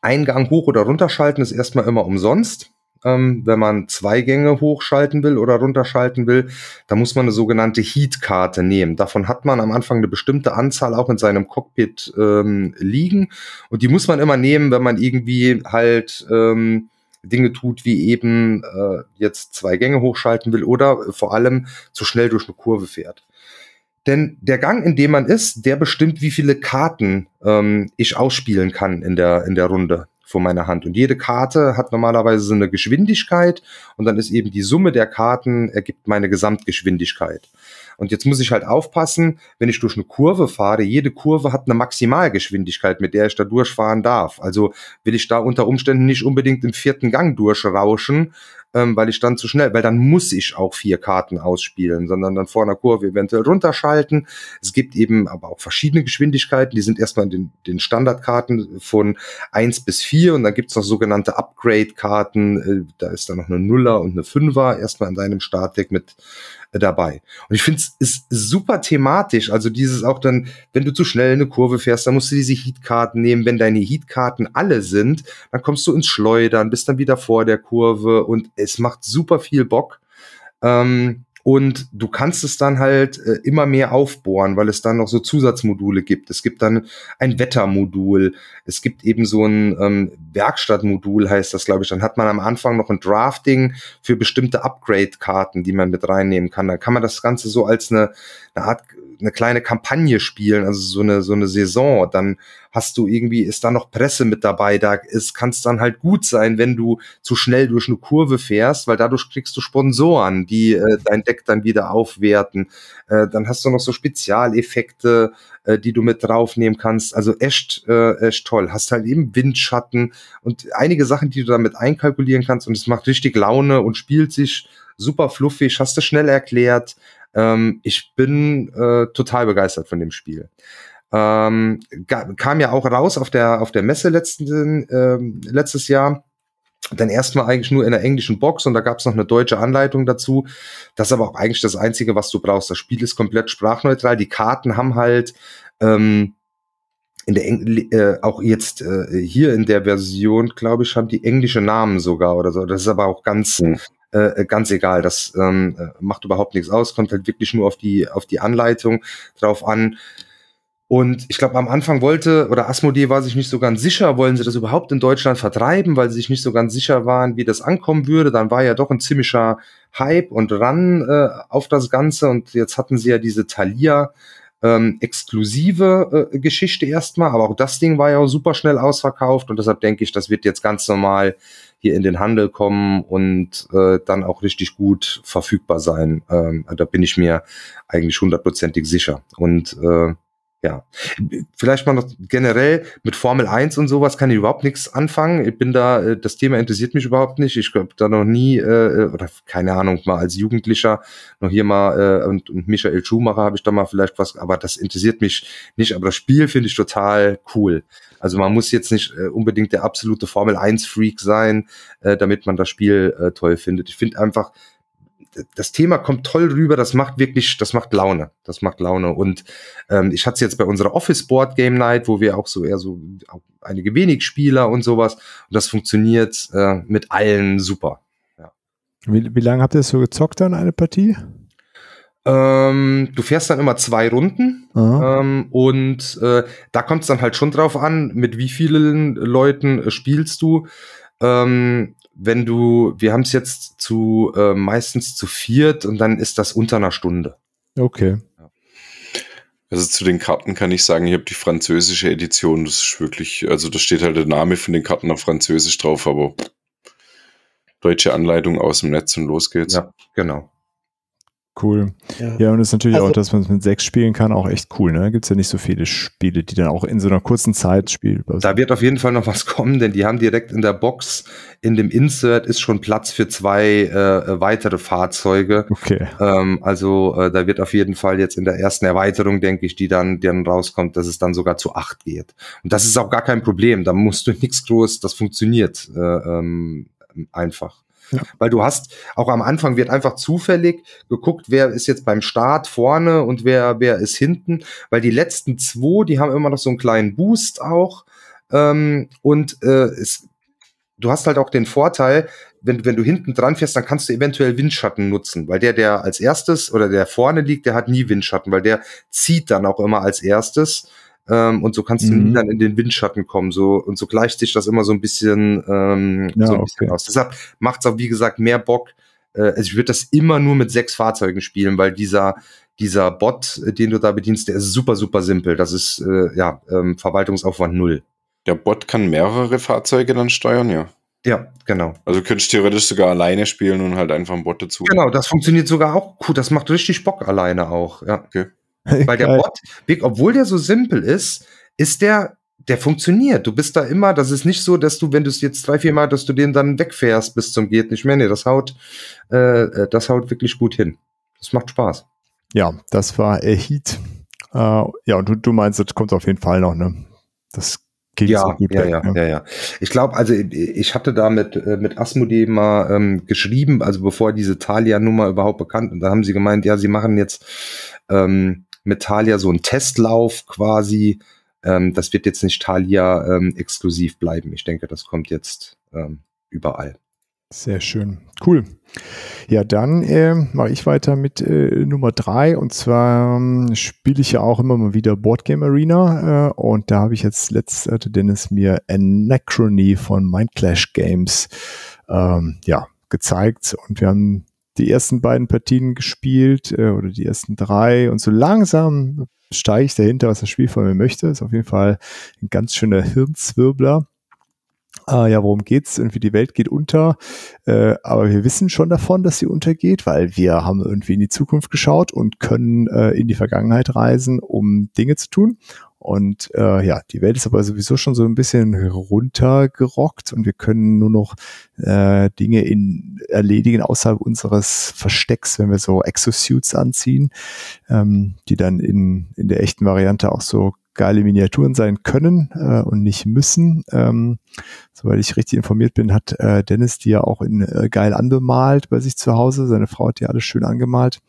[SPEAKER 3] Ein Gang hoch oder runterschalten ist erstmal immer umsonst. Ähm, wenn man zwei Gänge hochschalten will oder runterschalten will, da muss man eine sogenannte Heat-Karte nehmen. Davon hat man am Anfang eine bestimmte Anzahl auch in seinem Cockpit ähm, liegen. Und die muss man immer nehmen, wenn man irgendwie halt ähm, Dinge tut, wie eben äh, jetzt zwei Gänge hochschalten will oder vor allem zu schnell durch eine Kurve fährt. Denn der Gang, in dem man ist, der bestimmt, wie viele Karten ähm, ich ausspielen kann in der, in der Runde vor meiner Hand. Und jede Karte hat normalerweise so eine Geschwindigkeit und dann ist eben die Summe der Karten ergibt meine Gesamtgeschwindigkeit. Und jetzt muss ich halt aufpassen, wenn ich durch eine Kurve fahre, jede Kurve hat eine Maximalgeschwindigkeit, mit der ich da durchfahren darf. Also will ich da unter Umständen nicht unbedingt im vierten Gang durchrauschen, ähm, weil ich dann zu schnell, weil dann muss ich auch vier Karten ausspielen, sondern dann vor einer Kurve eventuell runterschalten. Es gibt eben aber auch verschiedene Geschwindigkeiten, die sind erstmal in den, den Standardkarten von eins bis vier und dann gibt's noch sogenannte Upgrade-Karten, äh, da ist dann noch eine Nuller und eine Fünfer erstmal in deinem Startdeck mit dabei. Und ich finde es ist super thematisch, also dieses auch dann, wenn du zu schnell eine Kurve fährst, dann musst du diese Heatkarten nehmen. Wenn deine Heatkarten alle sind, dann kommst du ins Schleudern, bist dann wieder vor der Kurve und es macht super viel Bock. Ähm, und du kannst es dann halt äh, immer mehr aufbohren, weil es dann noch so Zusatzmodule gibt. Es gibt dann ein Wettermodul. Es gibt eben so ein ähm, Werkstattmodul, heißt das, glaube ich. Dann hat man am Anfang noch ein Drafting für bestimmte Upgrade-Karten, die man mit reinnehmen kann. Dann kann man das Ganze so als eine, eine Art eine kleine Kampagne spielen, also so eine, so eine Saison, dann hast du irgendwie, ist da noch Presse mit dabei, da ist, kann es dann halt gut sein, wenn du zu schnell durch eine Kurve fährst, weil dadurch kriegst du Sponsoren, die äh, dein Deck dann wieder aufwerten. Äh, dann hast du noch so Spezialeffekte, äh, die du mit draufnehmen kannst. Also echt, äh, echt toll. Hast halt eben Windschatten und einige Sachen, die du damit einkalkulieren kannst und es macht richtig Laune und spielt sich super fluffig, hast du schnell erklärt. Ähm, ich bin äh, total begeistert von dem Spiel. Ähm, kam ja auch raus auf der auf der Messe letzten, ähm, letztes Jahr. Dann erstmal eigentlich nur in der englischen Box und da gab es noch eine deutsche Anleitung dazu. Das ist aber auch eigentlich das Einzige, was du brauchst. Das Spiel ist komplett sprachneutral. Die Karten haben halt ähm, in der Eng äh, auch jetzt äh, hier in der Version, glaube ich, haben die englische Namen sogar oder so. Das ist aber auch ganz mhm. Äh, ganz egal. Das ähm, äh, macht überhaupt nichts aus. Kommt halt wirklich nur auf die auf die Anleitung drauf an. Und ich glaube, am Anfang wollte, oder Asmodee war sich nicht so ganz sicher, wollen sie das überhaupt in Deutschland vertreiben, weil sie sich nicht so ganz sicher waren, wie das ankommen würde. Dann war ja doch ein ziemlicher Hype und Run äh, auf das Ganze. Und jetzt hatten sie ja diese Thalia ähm, exklusive äh, Geschichte erstmal, aber auch das Ding war ja auch super schnell ausverkauft und deshalb denke ich, das wird jetzt ganz normal hier in den Handel kommen und äh, dann auch richtig gut verfügbar sein. Ähm, da bin ich mir eigentlich hundertprozentig sicher. Und äh, ja, vielleicht mal noch generell mit Formel 1 und sowas kann ich überhaupt nichts anfangen. Ich bin da, äh, das Thema interessiert mich überhaupt nicht. Ich habe da noch nie, äh, oder keine Ahnung, mal als Jugendlicher noch hier mal, äh, und, und Michael Schumacher habe ich da mal vielleicht was, aber das interessiert mich nicht. Aber das Spiel finde ich total cool. Also man muss jetzt nicht äh, unbedingt der absolute Formel 1 Freak sein, äh, damit man das Spiel äh, toll findet. Ich finde einfach, das Thema kommt toll rüber, das macht wirklich, das macht Laune. Das macht Laune. Und ähm, ich hatte es jetzt bei unserer Office Board Game Night, wo wir auch so eher so einige wenig Spieler und sowas. Und das funktioniert äh, mit allen super. Ja.
[SPEAKER 2] Wie, wie lange habt ihr so gezockt dann, eine Partie?
[SPEAKER 3] Ähm, du fährst dann immer zwei Runden ähm, und äh, da kommt es dann halt schon drauf an, mit wie vielen Leuten äh, spielst du. Ähm, wenn du, wir haben es jetzt zu äh, meistens zu viert und dann ist das unter einer Stunde.
[SPEAKER 2] Okay.
[SPEAKER 5] Also zu den Karten kann ich sagen, ich habe die französische Edition, das ist wirklich, also da steht halt der Name von den Karten auf Französisch drauf, aber deutsche Anleitung aus dem Netz und los geht's.
[SPEAKER 3] Ja, genau.
[SPEAKER 2] Cool. Ja, ja und es ist natürlich also, auch, dass man es mit sechs spielen kann, auch echt cool. Ne? Da gibt es ja nicht so viele Spiele, die dann auch in so einer kurzen Zeit spielen.
[SPEAKER 3] Da wird auf jeden Fall noch was kommen, denn die haben direkt in der Box, in dem Insert ist schon Platz für zwei äh, weitere Fahrzeuge.
[SPEAKER 2] Okay.
[SPEAKER 3] Ähm, also äh, da wird auf jeden Fall jetzt in der ersten Erweiterung, denke ich, die dann, die dann rauskommt, dass es dann sogar zu acht geht. Und das ist auch gar kein Problem. Da musst du nichts groß, das funktioniert äh, ähm, einfach. Weil du hast, auch am Anfang wird einfach zufällig geguckt, wer ist jetzt beim Start vorne und wer, wer ist hinten, weil die letzten zwei, die haben immer noch so einen kleinen Boost auch. Ähm, und äh, es, du hast halt auch den Vorteil, wenn, wenn du hinten dran fährst, dann kannst du eventuell Windschatten nutzen, weil der, der als erstes oder der vorne liegt, der hat nie Windschatten, weil der zieht dann auch immer als erstes. Ähm, und so kannst du mhm. dann in den Windschatten kommen. So, und so gleicht sich das immer so ein bisschen, ähm, ja, so ein bisschen okay. aus. Deshalb macht es auch, wie gesagt, mehr Bock. Äh, also ich würde das immer nur mit sechs Fahrzeugen spielen, weil dieser, dieser Bot, äh, den du da bedienst, der ist super, super simpel. Das ist äh, ja ähm, Verwaltungsaufwand null.
[SPEAKER 5] Der Bot kann mehrere Fahrzeuge dann steuern, ja.
[SPEAKER 3] Ja, genau.
[SPEAKER 5] Also könntest du theoretisch sogar alleine spielen und halt einfach einen Bot dazu.
[SPEAKER 3] Genau, das funktioniert sogar auch gut. Das macht richtig Bock alleine auch. Ja. Okay. Weil der Bot, obwohl der so simpel ist, ist der, der funktioniert. Du bist da immer, das ist nicht so, dass du, wenn du es jetzt drei, vier Mal, dass du den dann wegfährst bis zum geht nicht mehr. Nee, das haut, äh, äh, das haut wirklich gut hin. Das macht Spaß.
[SPEAKER 2] Ja, das war äh, Heat. Äh, ja, und du, du meinst, das kommt auf jeden Fall noch, ne? Das
[SPEAKER 3] geht ja, so gut ja, weg, ja, ne? ja, ja. Ich glaube, also ich hatte da mit, äh, mit Asmodee mal ähm, geschrieben, also bevor diese Thalia-Nummer überhaupt bekannt, und da haben sie gemeint, ja, sie machen jetzt ähm, mit Thalia so ein Testlauf quasi. Ähm, das wird jetzt nicht Thalia ähm, exklusiv bleiben. Ich denke, das kommt jetzt ähm, überall.
[SPEAKER 2] Sehr schön. Cool. Ja, dann äh, mache ich weiter mit äh, Nummer drei und zwar ähm, spiele ich ja auch immer mal wieder Boardgame Arena äh, und da habe ich jetzt letztes hatte Dennis mir Anachrony von Mindclash Games ähm, ja, gezeigt und wir haben die ersten beiden Partien gespielt äh, oder die ersten drei und so langsam steige ich dahinter, was das Spiel von mir möchte. Ist auf jeden Fall ein ganz schöner Hirnzwirbler. Äh, ja, worum geht's? Irgendwie die Welt geht unter, äh, aber wir wissen schon davon, dass sie untergeht, weil wir haben irgendwie in die Zukunft geschaut und können äh, in die Vergangenheit reisen, um Dinge zu tun. Und äh, ja, die Welt ist aber sowieso schon so ein bisschen runtergerockt und wir können nur noch äh, Dinge in, erledigen außerhalb unseres Verstecks, wenn wir so Exosuits anziehen, ähm, die dann in, in der echten Variante auch so geile Miniaturen sein können äh, und nicht müssen. Ähm, soweit ich richtig informiert bin, hat äh, Dennis die ja auch in äh, geil anbemalt bei sich zu Hause. Seine Frau hat die alles schön angemalt.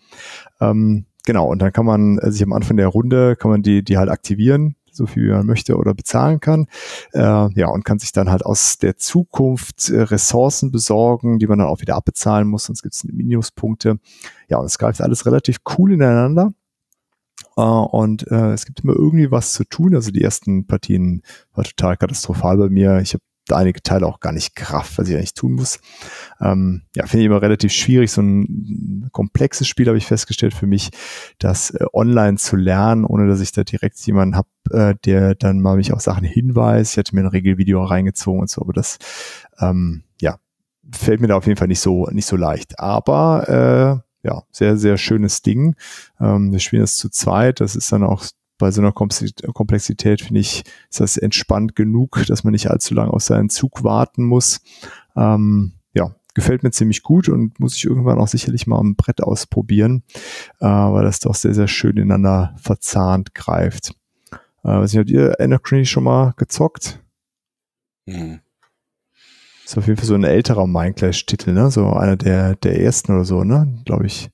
[SPEAKER 2] Ähm, Genau, und dann kann man äh, sich am Anfang der Runde, kann man die, die halt aktivieren, so viel wie man möchte oder bezahlen kann. Äh, ja, und kann sich dann halt aus der Zukunft äh, Ressourcen besorgen, die man dann auch wieder abbezahlen muss, sonst gibt es Minuspunkte. Ja, und es greift alles relativ cool ineinander. Uh, und uh, es gibt immer irgendwie was zu tun. Also die ersten Partien war total katastrophal bei mir. Ich habe einige Teile auch gar nicht Kraft, was ich eigentlich tun muss. Ähm, ja, finde ich immer relativ schwierig. So ein komplexes Spiel habe ich festgestellt für mich, das äh, online zu lernen, ohne dass ich da direkt jemanden habe, äh, der dann mal mich auf Sachen hinweist. Ich hatte mir ein Regelvideo reingezogen und so, aber das ähm, ja, fällt mir da auf jeden Fall nicht so, nicht so leicht. Aber äh, ja, sehr, sehr schönes Ding. Ähm, wir spielen das zu zweit. Das ist dann auch bei so einer Komplexität, finde ich, ist das entspannt genug, dass man nicht allzu lange auf seinen Zug warten muss. Ähm, ja, gefällt mir ziemlich gut und muss ich irgendwann auch sicherlich mal am Brett ausprobieren, äh, weil das doch sehr, sehr schön ineinander verzahnt greift. Äh, weiß nicht, habt ihr Anachrony schon mal gezockt? Hm. Ist auf jeden Fall so ein älterer Minecraft-Titel, ne? So einer der, der ersten oder so, ne? Glaube ich.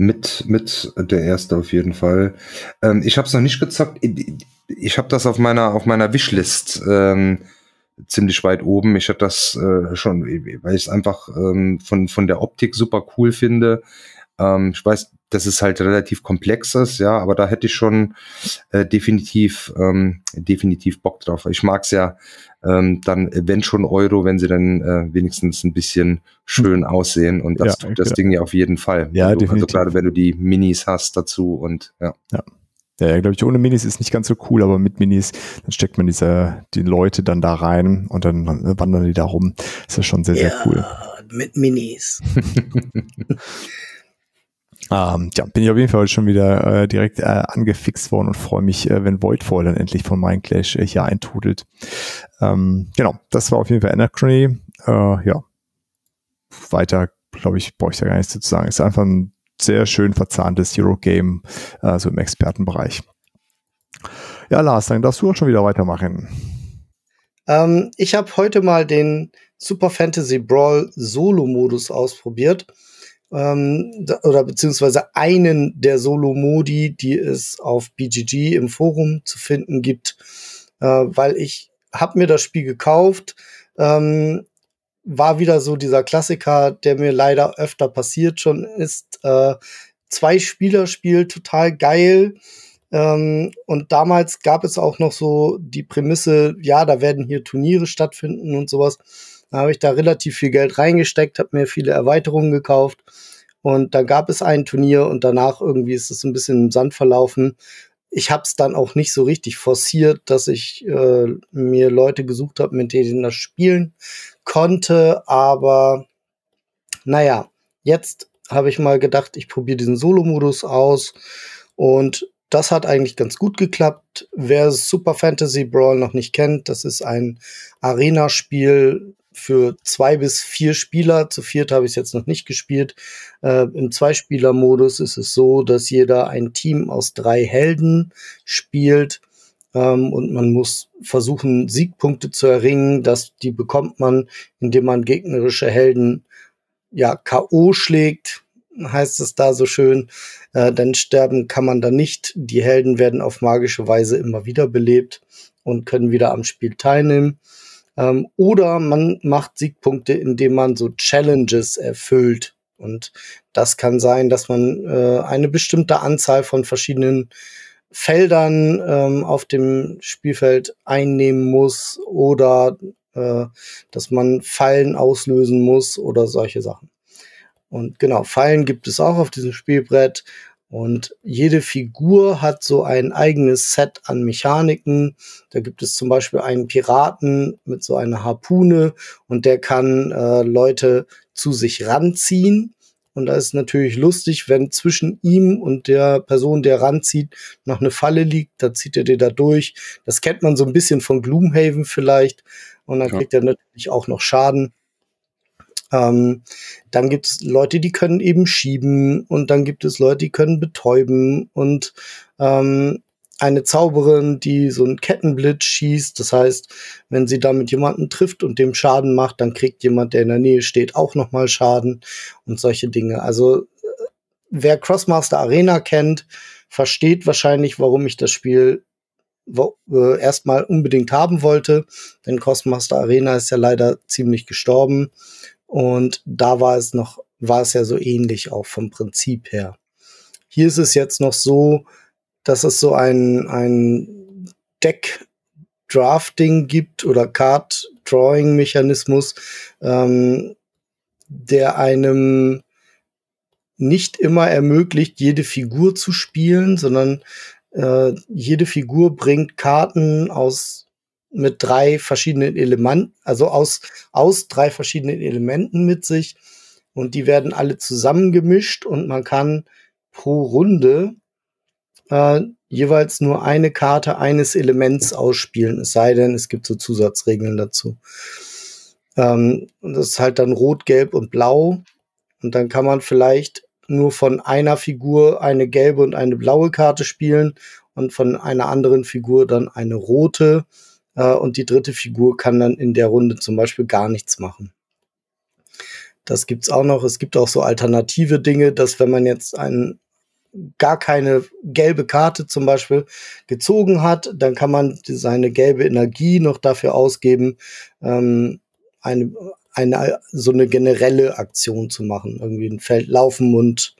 [SPEAKER 3] Mit, mit der erste auf jeden Fall. Ähm, ich habe es noch nicht gezockt. Ich, habe das auf meiner, auf meiner Wishlist ähm, ziemlich weit oben. Ich habe das äh, schon, weil ich es einfach ähm, von, von der Optik super cool finde. Ähm, ich weiß, dass es halt relativ komplex ist, ja, aber da hätte ich schon äh, definitiv, ähm, definitiv Bock drauf. Ich mag's ja ähm, dann, wenn schon Euro, wenn sie dann äh, wenigstens ein bisschen schön aussehen. Und das ja, tut das ja. Ding ja auf jeden Fall.
[SPEAKER 2] Ja,
[SPEAKER 3] also,
[SPEAKER 2] definitiv.
[SPEAKER 3] Also gerade wenn du die Minis hast dazu und ja.
[SPEAKER 2] Ja. Ja, glaube ich, ohne Minis ist nicht ganz so cool, aber mit Minis, dann steckt man diese, die Leute dann da rein und dann wandern die da rum. Das ist schon sehr, sehr cool.
[SPEAKER 4] Mit Minis.
[SPEAKER 2] Ähm, ja, bin ich auf jeden Fall schon wieder äh, direkt äh, angefixt worden und freue mich, äh, wenn Voidfall dann endlich von Mindclash äh, hier eintudelt. Ähm, genau, das war auf jeden Fall Anachrony. Äh, ja, weiter, glaube ich, brauche ich da gar nichts zu sagen. Ist einfach ein sehr schön verzahntes Eurogame, äh, so im Expertenbereich. Ja, Lars, dann darfst du auch schon wieder weitermachen.
[SPEAKER 4] Ähm, ich habe heute mal den Super Fantasy Brawl Solo-Modus ausprobiert ähm, oder beziehungsweise einen der Solo-Modi, die es auf BGG im Forum zu finden gibt, äh, weil ich habe mir das Spiel gekauft, ähm, war wieder so dieser Klassiker, der mir leider öfter passiert schon ist. Äh, zwei Spieler-Spiel, total geil. Ähm, und damals gab es auch noch so die Prämisse, ja, da werden hier Turniere stattfinden und sowas. Da habe ich da relativ viel Geld reingesteckt, habe mir viele Erweiterungen gekauft. Und da gab es ein Turnier und danach irgendwie ist es ein bisschen im Sand verlaufen. Ich habe es dann auch nicht so richtig forciert, dass ich äh, mir Leute gesucht habe, mit denen das spielen konnte. Aber naja, jetzt habe ich mal gedacht, ich probiere diesen Solo-Modus aus. Und das hat eigentlich ganz gut geklappt. Wer Super Fantasy Brawl noch nicht kennt, das ist ein Arena-Spiel für zwei bis vier Spieler. Zu viert habe ich es jetzt noch nicht gespielt. Äh, Im Zweispieler-Modus ist es so, dass jeder ein Team aus drei Helden spielt. Ähm, und man muss versuchen, Siegpunkte zu erringen. Das, die bekommt man, indem man gegnerische Helden ja K.O. schlägt, heißt es da so schön. Äh, dann sterben kann man da nicht. Die Helden werden auf magische Weise immer wieder belebt und können wieder am Spiel teilnehmen. Ähm, oder man macht Siegpunkte, indem man so Challenges erfüllt. Und das kann sein, dass man äh, eine bestimmte Anzahl von verschiedenen Feldern ähm, auf dem Spielfeld einnehmen muss oder äh, dass man Fallen auslösen muss oder solche Sachen. Und genau, Fallen gibt es auch auf diesem Spielbrett. Und jede Figur hat so ein eigenes Set an Mechaniken. Da gibt es zum Beispiel einen Piraten mit so einer Harpune und der kann äh, Leute zu sich ranziehen. Und da ist natürlich lustig, wenn zwischen ihm und der Person, der ranzieht, noch eine Falle liegt, dann zieht er dir da durch. Das kennt man so ein bisschen von Gloomhaven vielleicht. Und dann ja. kriegt er natürlich auch noch Schaden. Ähm, dann gibt es Leute, die können eben schieben und dann gibt es Leute, die können betäuben und ähm, eine Zauberin, die so einen Kettenblitz schießt. Das heißt, wenn sie damit jemanden trifft und dem Schaden macht, dann kriegt jemand, der in der Nähe steht, auch nochmal Schaden und solche Dinge. Also wer Crossmaster Arena kennt, versteht wahrscheinlich, warum ich das Spiel äh, erstmal unbedingt haben wollte. Denn Crossmaster Arena ist ja leider ziemlich gestorben. Und da war es noch, war es ja so ähnlich auch vom Prinzip her. Hier ist es jetzt noch so, dass es so ein, ein Deck Drafting gibt oder Card Drawing Mechanismus, ähm, der einem nicht immer ermöglicht, jede Figur zu spielen, sondern äh, jede Figur bringt Karten aus mit drei verschiedenen Elementen, also aus, aus drei verschiedenen Elementen mit sich. Und die werden alle zusammengemischt und man kann pro Runde äh, jeweils nur eine Karte eines Elements ausspielen, es sei denn, es gibt so Zusatzregeln dazu. Ähm, und das ist halt dann rot, gelb und blau. Und dann kann man vielleicht nur von einer Figur eine gelbe und eine blaue Karte spielen und von einer anderen Figur dann eine rote. Äh, und die dritte Figur kann dann in der Runde zum Beispiel gar nichts machen. Das gibt's auch noch. Es gibt auch so alternative Dinge, dass wenn man jetzt einen gar keine gelbe Karte zum Beispiel gezogen hat, dann kann man seine gelbe Energie noch dafür ausgeben, ähm, eine, eine, so eine generelle Aktion zu machen. Irgendwie ein Feld laufen und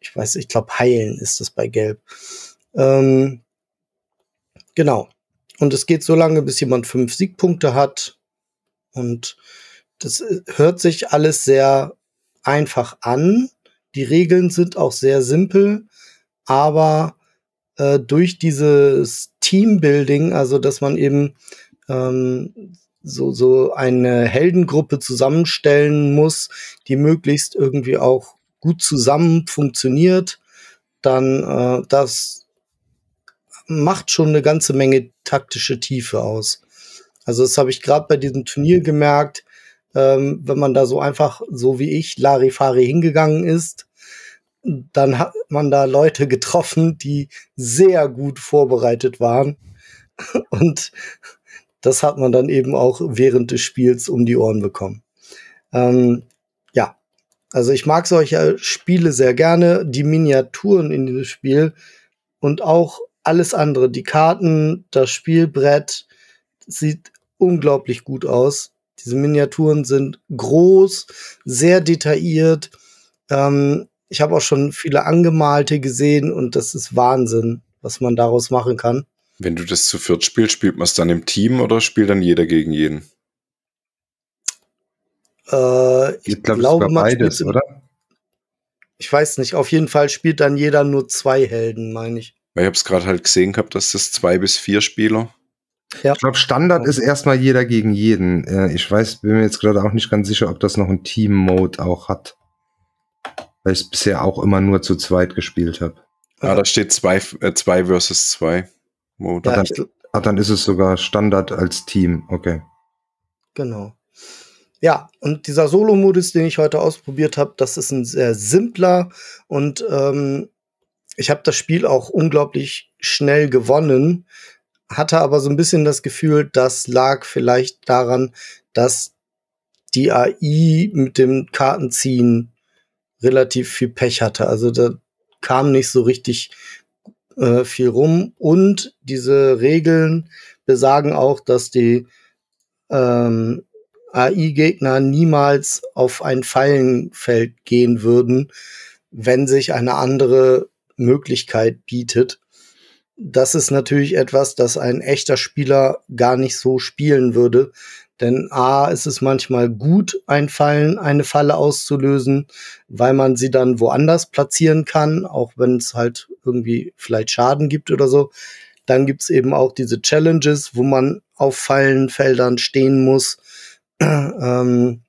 [SPEAKER 4] ich weiß, ich glaube, heilen ist das bei Gelb. Ähm, genau. Und es geht so lange, bis jemand fünf Siegpunkte hat. Und das äh, hört sich alles sehr einfach an. Die Regeln sind auch sehr simpel, aber äh, durch dieses Teambuilding, also dass man eben ähm, so, so eine Heldengruppe zusammenstellen muss, die möglichst irgendwie auch gut zusammen funktioniert, dann äh, das macht schon eine ganze Menge taktische Tiefe aus. Also das habe ich gerade bei diesem Turnier gemerkt, ähm, wenn man da so einfach, so wie ich, Larifari hingegangen ist, dann hat man da Leute getroffen, die sehr gut vorbereitet waren. Und das hat man dann eben auch während des Spiels um die Ohren bekommen. Ähm, ja, also ich mag solche Spiele sehr gerne. Die Miniaturen in diesem Spiel und auch alles andere, die Karten, das Spielbrett, sieht unglaublich gut aus. Diese Miniaturen sind groß, sehr detailliert. Ähm, ich habe auch schon viele angemalte gesehen und das ist Wahnsinn, was man daraus machen kann.
[SPEAKER 5] Wenn du das zu viert spielst, spielt man es dann im Team oder spielt dann jeder gegen jeden?
[SPEAKER 4] Äh, ich, ich glaub, glaube, man beides, oder? Ich weiß nicht. Auf jeden Fall spielt dann jeder nur zwei Helden, meine ich.
[SPEAKER 5] Weil ich habe es gerade halt gesehen gehabt, dass das zwei bis vier Spieler.
[SPEAKER 3] Ja. Ich glaube, Standard ist erstmal jeder gegen jeden. Äh, ich weiß, bin mir jetzt gerade auch nicht ganz sicher, ob das noch einen Team-Mode auch hat. Weil ich es bisher auch immer nur zu zweit gespielt habe.
[SPEAKER 5] Ah, da steht zwei, äh, zwei versus zwei.
[SPEAKER 3] Mode. Ja, dann, ah, dann ist es sogar Standard als Team, okay.
[SPEAKER 4] Genau. Ja, und dieser Solo-Modus, den ich heute ausprobiert habe, das ist ein sehr simpler und ähm, ich habe das Spiel auch unglaublich schnell gewonnen, hatte aber so ein bisschen das Gefühl, das lag vielleicht daran, dass die AI mit dem Kartenziehen relativ viel Pech hatte. Also da kam nicht so richtig äh, viel rum. Und diese Regeln besagen auch, dass die ähm, AI-Gegner niemals auf ein Fallenfeld gehen würden, wenn sich eine andere Möglichkeit bietet. Das ist natürlich etwas, das ein echter Spieler gar nicht so spielen würde, denn A ist es manchmal gut, ein Fallen, eine Falle auszulösen, weil man sie dann woanders platzieren kann, auch wenn es halt irgendwie vielleicht Schaden gibt oder so. Dann gibt's eben auch diese Challenges, wo man auf Fallenfeldern stehen muss. ähm,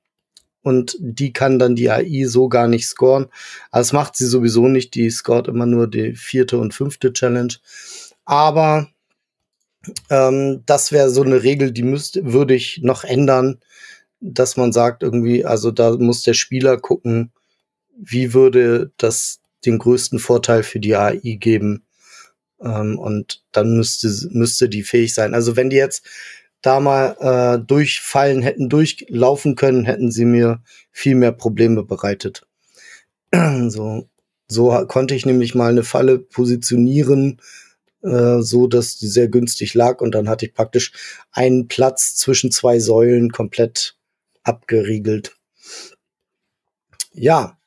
[SPEAKER 4] und die kann dann die AI so gar nicht scoren. Also das macht sie sowieso nicht. Die scoret immer nur die vierte und fünfte Challenge. Aber ähm, das wäre so eine Regel, die müsste, würde ich noch ändern, dass man sagt irgendwie, also da muss der Spieler gucken, wie würde das den größten Vorteil für die AI geben. Ähm, und dann müsste, müsste die fähig sein. Also wenn die jetzt da mal äh, durchfallen hätten, durchlaufen können, hätten sie mir viel mehr Probleme bereitet. so, so konnte ich nämlich mal eine Falle positionieren, äh, so dass die sehr günstig lag und dann hatte ich praktisch einen Platz zwischen zwei Säulen komplett abgeriegelt. Ja,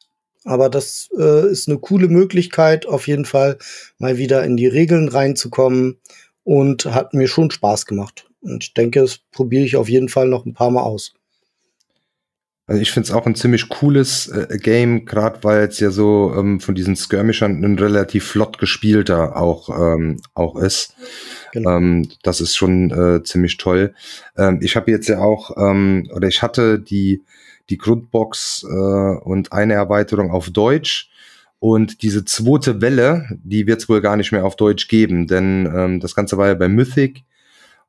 [SPEAKER 4] aber das äh, ist eine coole Möglichkeit, auf jeden Fall mal wieder in die Regeln reinzukommen und hat mir schon Spaß gemacht. Und ich denke, das probiere ich auf jeden Fall noch ein paar Mal aus.
[SPEAKER 3] Also ich finde es auch ein ziemlich cooles äh, Game, gerade weil es ja so ähm, von diesen Skirmishern ein relativ flott gespielter auch, ähm, auch ist. Genau. Ähm, das ist schon äh, ziemlich toll. Ähm, ich habe jetzt ja auch, ähm, oder ich hatte die, die Grundbox äh, und eine Erweiterung auf Deutsch. Und diese zweite Welle, die wird es wohl gar nicht mehr auf Deutsch geben, denn ähm, das Ganze war ja bei Mythic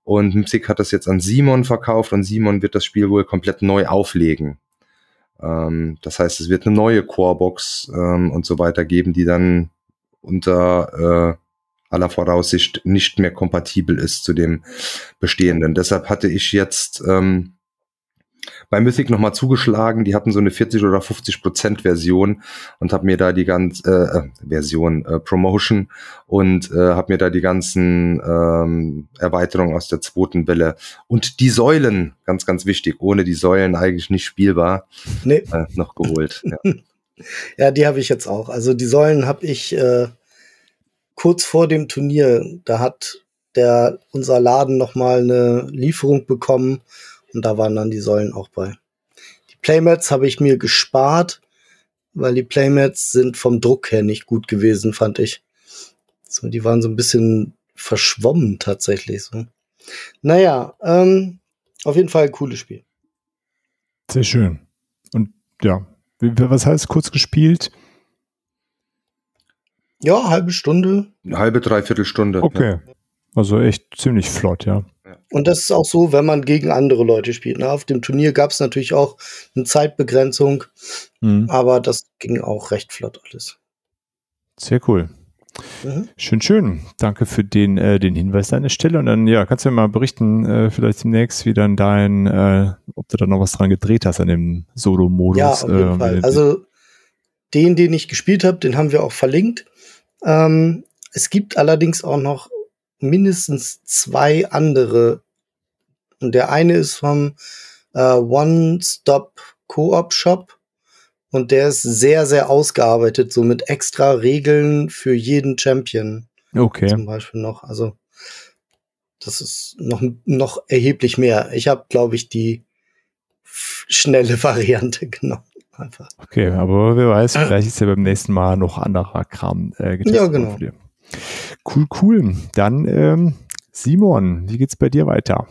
[SPEAKER 3] und Mythic hat das jetzt an Simon verkauft und Simon wird das Spiel wohl komplett neu auflegen. Ähm, das heißt, es wird eine neue Corebox ähm, und so weiter geben, die dann unter äh, aller Voraussicht nicht mehr kompatibel ist zu dem bestehenden. Deshalb hatte ich jetzt ähm, bei Mythic nochmal zugeschlagen. Die hatten so eine 40 oder 50 Prozent Version und habe mir da die ganze äh, äh, Version äh, Promotion und äh, habe mir da die ganzen ähm, Erweiterungen aus der zweiten Welle und die Säulen, ganz ganz wichtig, ohne die Säulen eigentlich nicht spielbar, nee. äh, noch geholt.
[SPEAKER 4] Ja, ja die habe ich jetzt auch. Also die Säulen habe ich äh, kurz vor dem Turnier. Da hat der unser Laden nochmal eine Lieferung bekommen und da waren dann die Säulen auch bei. Die Playmats habe ich mir gespart, weil die Playmats sind vom Druck her nicht gut gewesen, fand ich. So, die waren so ein bisschen verschwommen tatsächlich. So. Naja, ähm, auf jeden Fall ein cooles Spiel.
[SPEAKER 2] Sehr schön. Und ja, was heißt kurz gespielt?
[SPEAKER 4] Ja, halbe Stunde.
[SPEAKER 3] Eine halbe, dreiviertel Stunde.
[SPEAKER 2] Okay. Ja. Also echt ziemlich flott, ja.
[SPEAKER 4] Und das ist auch so, wenn man gegen andere Leute spielt. Ne? Auf dem Turnier gab es natürlich auch eine Zeitbegrenzung, mhm. aber das ging auch recht flott alles.
[SPEAKER 2] Sehr cool. Mhm. Schön, schön. Danke für den, äh, den Hinweis an der Stelle. Und dann, ja, kannst du mir mal berichten, äh, vielleicht demnächst, wie dann dein, äh, ob du da noch was dran gedreht hast an dem Solo-Modus. Ja,
[SPEAKER 4] auf jeden äh, Fall. Also den, den ich gespielt habe, den haben wir auch verlinkt. Ähm, es gibt allerdings auch noch mindestens zwei andere. Und der eine ist vom äh, One-Stop Co-op Shop. Und der ist sehr, sehr ausgearbeitet, so mit extra Regeln für jeden Champion.
[SPEAKER 2] Okay.
[SPEAKER 4] Zum Beispiel noch. Also, das ist noch, noch erheblich mehr. Ich habe, glaube ich, die schnelle Variante genommen. Einfach.
[SPEAKER 2] Okay, aber wer weiß, vielleicht ist ja beim nächsten Mal noch anderer Kram
[SPEAKER 4] äh, getestet. Ja, genau.
[SPEAKER 2] Cool, cool. Dann ähm, Simon, wie geht's bei dir weiter?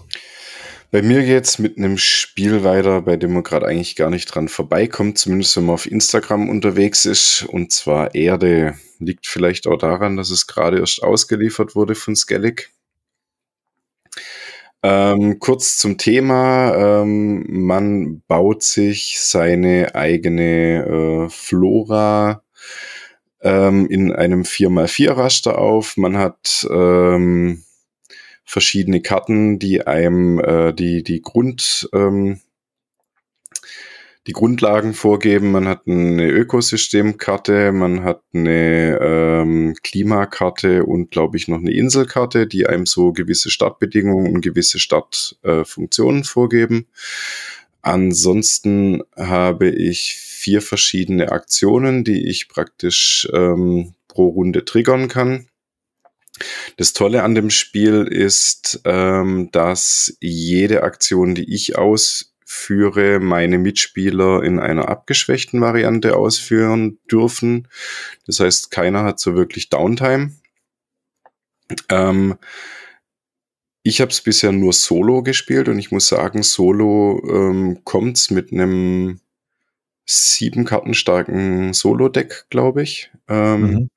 [SPEAKER 5] Bei mir geht's mit einem Spiel weiter, bei dem man gerade eigentlich gar nicht dran vorbeikommt, zumindest wenn man auf Instagram unterwegs ist, und zwar Erde. Liegt vielleicht auch daran, dass es gerade erst ausgeliefert wurde von Skellig. Ähm, kurz zum Thema. Ähm, man baut sich seine eigene äh, Flora ähm, in einem 4x4-Raster auf. Man hat ähm, verschiedene Karten, die einem äh, die, die Grund, ähm, die Grundlagen vorgeben. Man hat eine Ökosystemkarte, man hat eine ähm, Klimakarte und glaube ich noch eine Inselkarte, die einem so gewisse Startbedingungen und gewisse Startfunktionen äh, vorgeben. Ansonsten habe ich vier verschiedene Aktionen, die ich praktisch ähm, pro Runde triggern kann. Das Tolle an dem Spiel ist, ähm, dass jede Aktion, die ich ausführe, meine Mitspieler in einer abgeschwächten Variante ausführen dürfen. Das heißt, keiner hat so wirklich Downtime. Ähm, ich habe es bisher nur Solo gespielt und ich muss sagen, Solo ähm, kommt mit einem sieben Karten starken Solo-Deck, glaube ich. Ähm, mhm.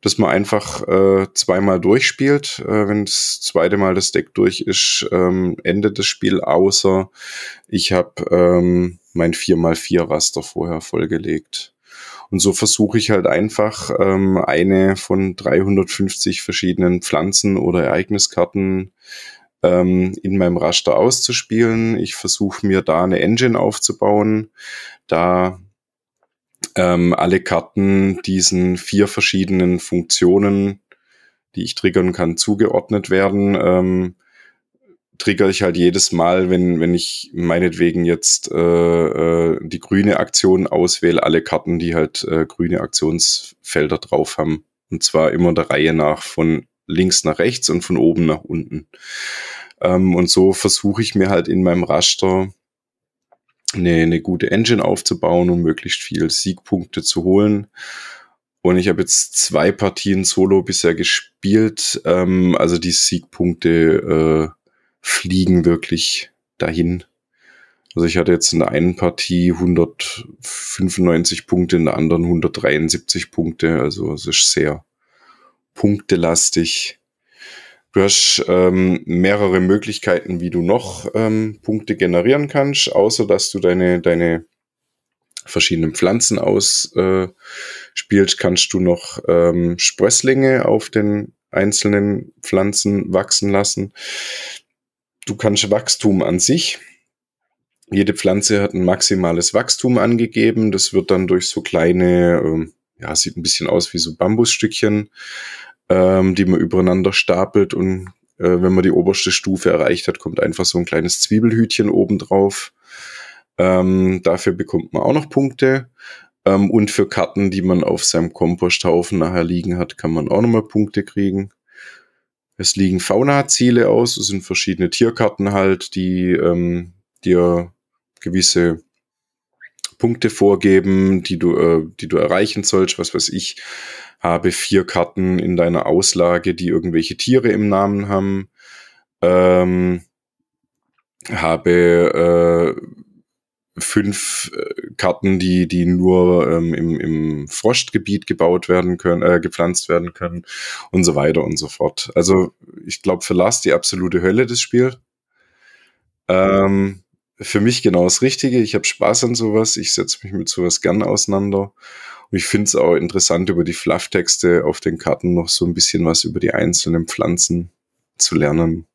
[SPEAKER 5] Dass man einfach äh, zweimal durchspielt. Äh, wenn das zweite Mal das Deck durch ist, ähm, endet das Spiel, außer ich habe ähm, mein 4x4 Raster vorher vollgelegt. Und so versuche ich halt einfach ähm, eine von 350 verschiedenen Pflanzen oder Ereigniskarten ähm, in meinem Raster auszuspielen. Ich versuche mir da eine Engine aufzubauen, da ähm, alle Karten diesen vier verschiedenen Funktionen, die ich triggern kann, zugeordnet werden. Ähm, trigger ich halt jedes Mal, wenn, wenn ich meinetwegen jetzt äh, äh, die grüne Aktion auswähle, alle Karten, die halt äh, grüne Aktionsfelder drauf haben. Und zwar immer der Reihe nach von links nach rechts und von oben nach unten. Ähm, und so versuche ich mir halt in meinem Raster eine, eine gute Engine aufzubauen, um möglichst viel Siegpunkte zu holen. Und ich habe jetzt zwei Partien Solo bisher gespielt. Ähm, also die Siegpunkte äh, fliegen wirklich dahin. Also ich hatte jetzt in der einen Partie 195 Punkte, in der anderen 173 Punkte. Also es ist sehr punktelastig. Du hast ähm, mehrere Möglichkeiten, wie du noch ähm, Punkte generieren kannst, außer dass du deine, deine verschiedenen Pflanzen ausspielst, äh, kannst du noch ähm, Sprösslinge auf den einzelnen Pflanzen wachsen lassen. Du kannst Wachstum an sich. Jede Pflanze hat ein maximales Wachstum angegeben. Das wird dann durch so kleine, ähm, ja, sieht ein bisschen aus wie so Bambusstückchen ähm, die man übereinander stapelt und äh, wenn man die oberste Stufe erreicht hat, kommt einfach so ein kleines Zwiebelhütchen oben drauf. Ähm, dafür bekommt man auch noch Punkte. Ähm, und für Karten, die man auf seinem Komposthaufen nachher liegen hat, kann man auch nochmal Punkte kriegen. Es liegen Fauna-Ziele aus, es sind verschiedene Tierkarten halt, die ähm, dir gewisse Punkte vorgeben, die du, äh, die du erreichen sollst, was weiß ich, habe vier Karten in deiner Auslage, die irgendwelche Tiere im Namen haben, ähm, habe äh, fünf äh, Karten, die, die nur ähm, im, im Frostgebiet gebaut werden können, äh, gepflanzt werden können und so weiter und so fort. Also ich glaube, für Lars die absolute Hölle das Spiel. Ähm, für mich genau das Richtige. Ich habe Spaß an sowas. Ich setze mich mit sowas gern auseinander. Und ich finde es auch interessant, über die Flufftexte auf den Karten noch so ein bisschen was über die einzelnen Pflanzen zu lernen.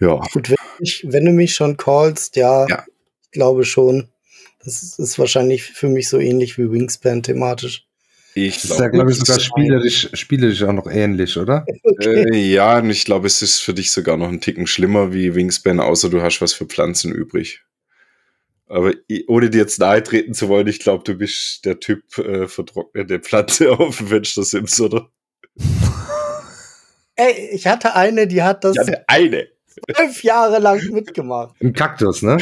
[SPEAKER 4] Ja. Gut, wenn, ich, wenn du mich schon callst, ja, ja. ich glaube schon. Das ist, ist wahrscheinlich für mich so ähnlich wie Wingspan thematisch.
[SPEAKER 3] Ich glaube, ja, glaube ich, sogar spielerisch, spielerisch auch noch ähnlich, oder?
[SPEAKER 5] Okay. Äh, ja, und ich glaube, es ist für dich sogar noch ein Ticken schlimmer wie Wingspan, außer du hast was für Pflanzen übrig. Aber ohne dir jetzt nahe treten zu wollen, ich glaube, du bist der Typ äh, vertrocknete Pflanze auf dem Fenstersims, oder?
[SPEAKER 4] Ey, ich hatte eine, die hat das. Ich
[SPEAKER 5] hatte eine.
[SPEAKER 4] Fünf Jahre lang mitgemacht.
[SPEAKER 3] Ein Kaktus, ne?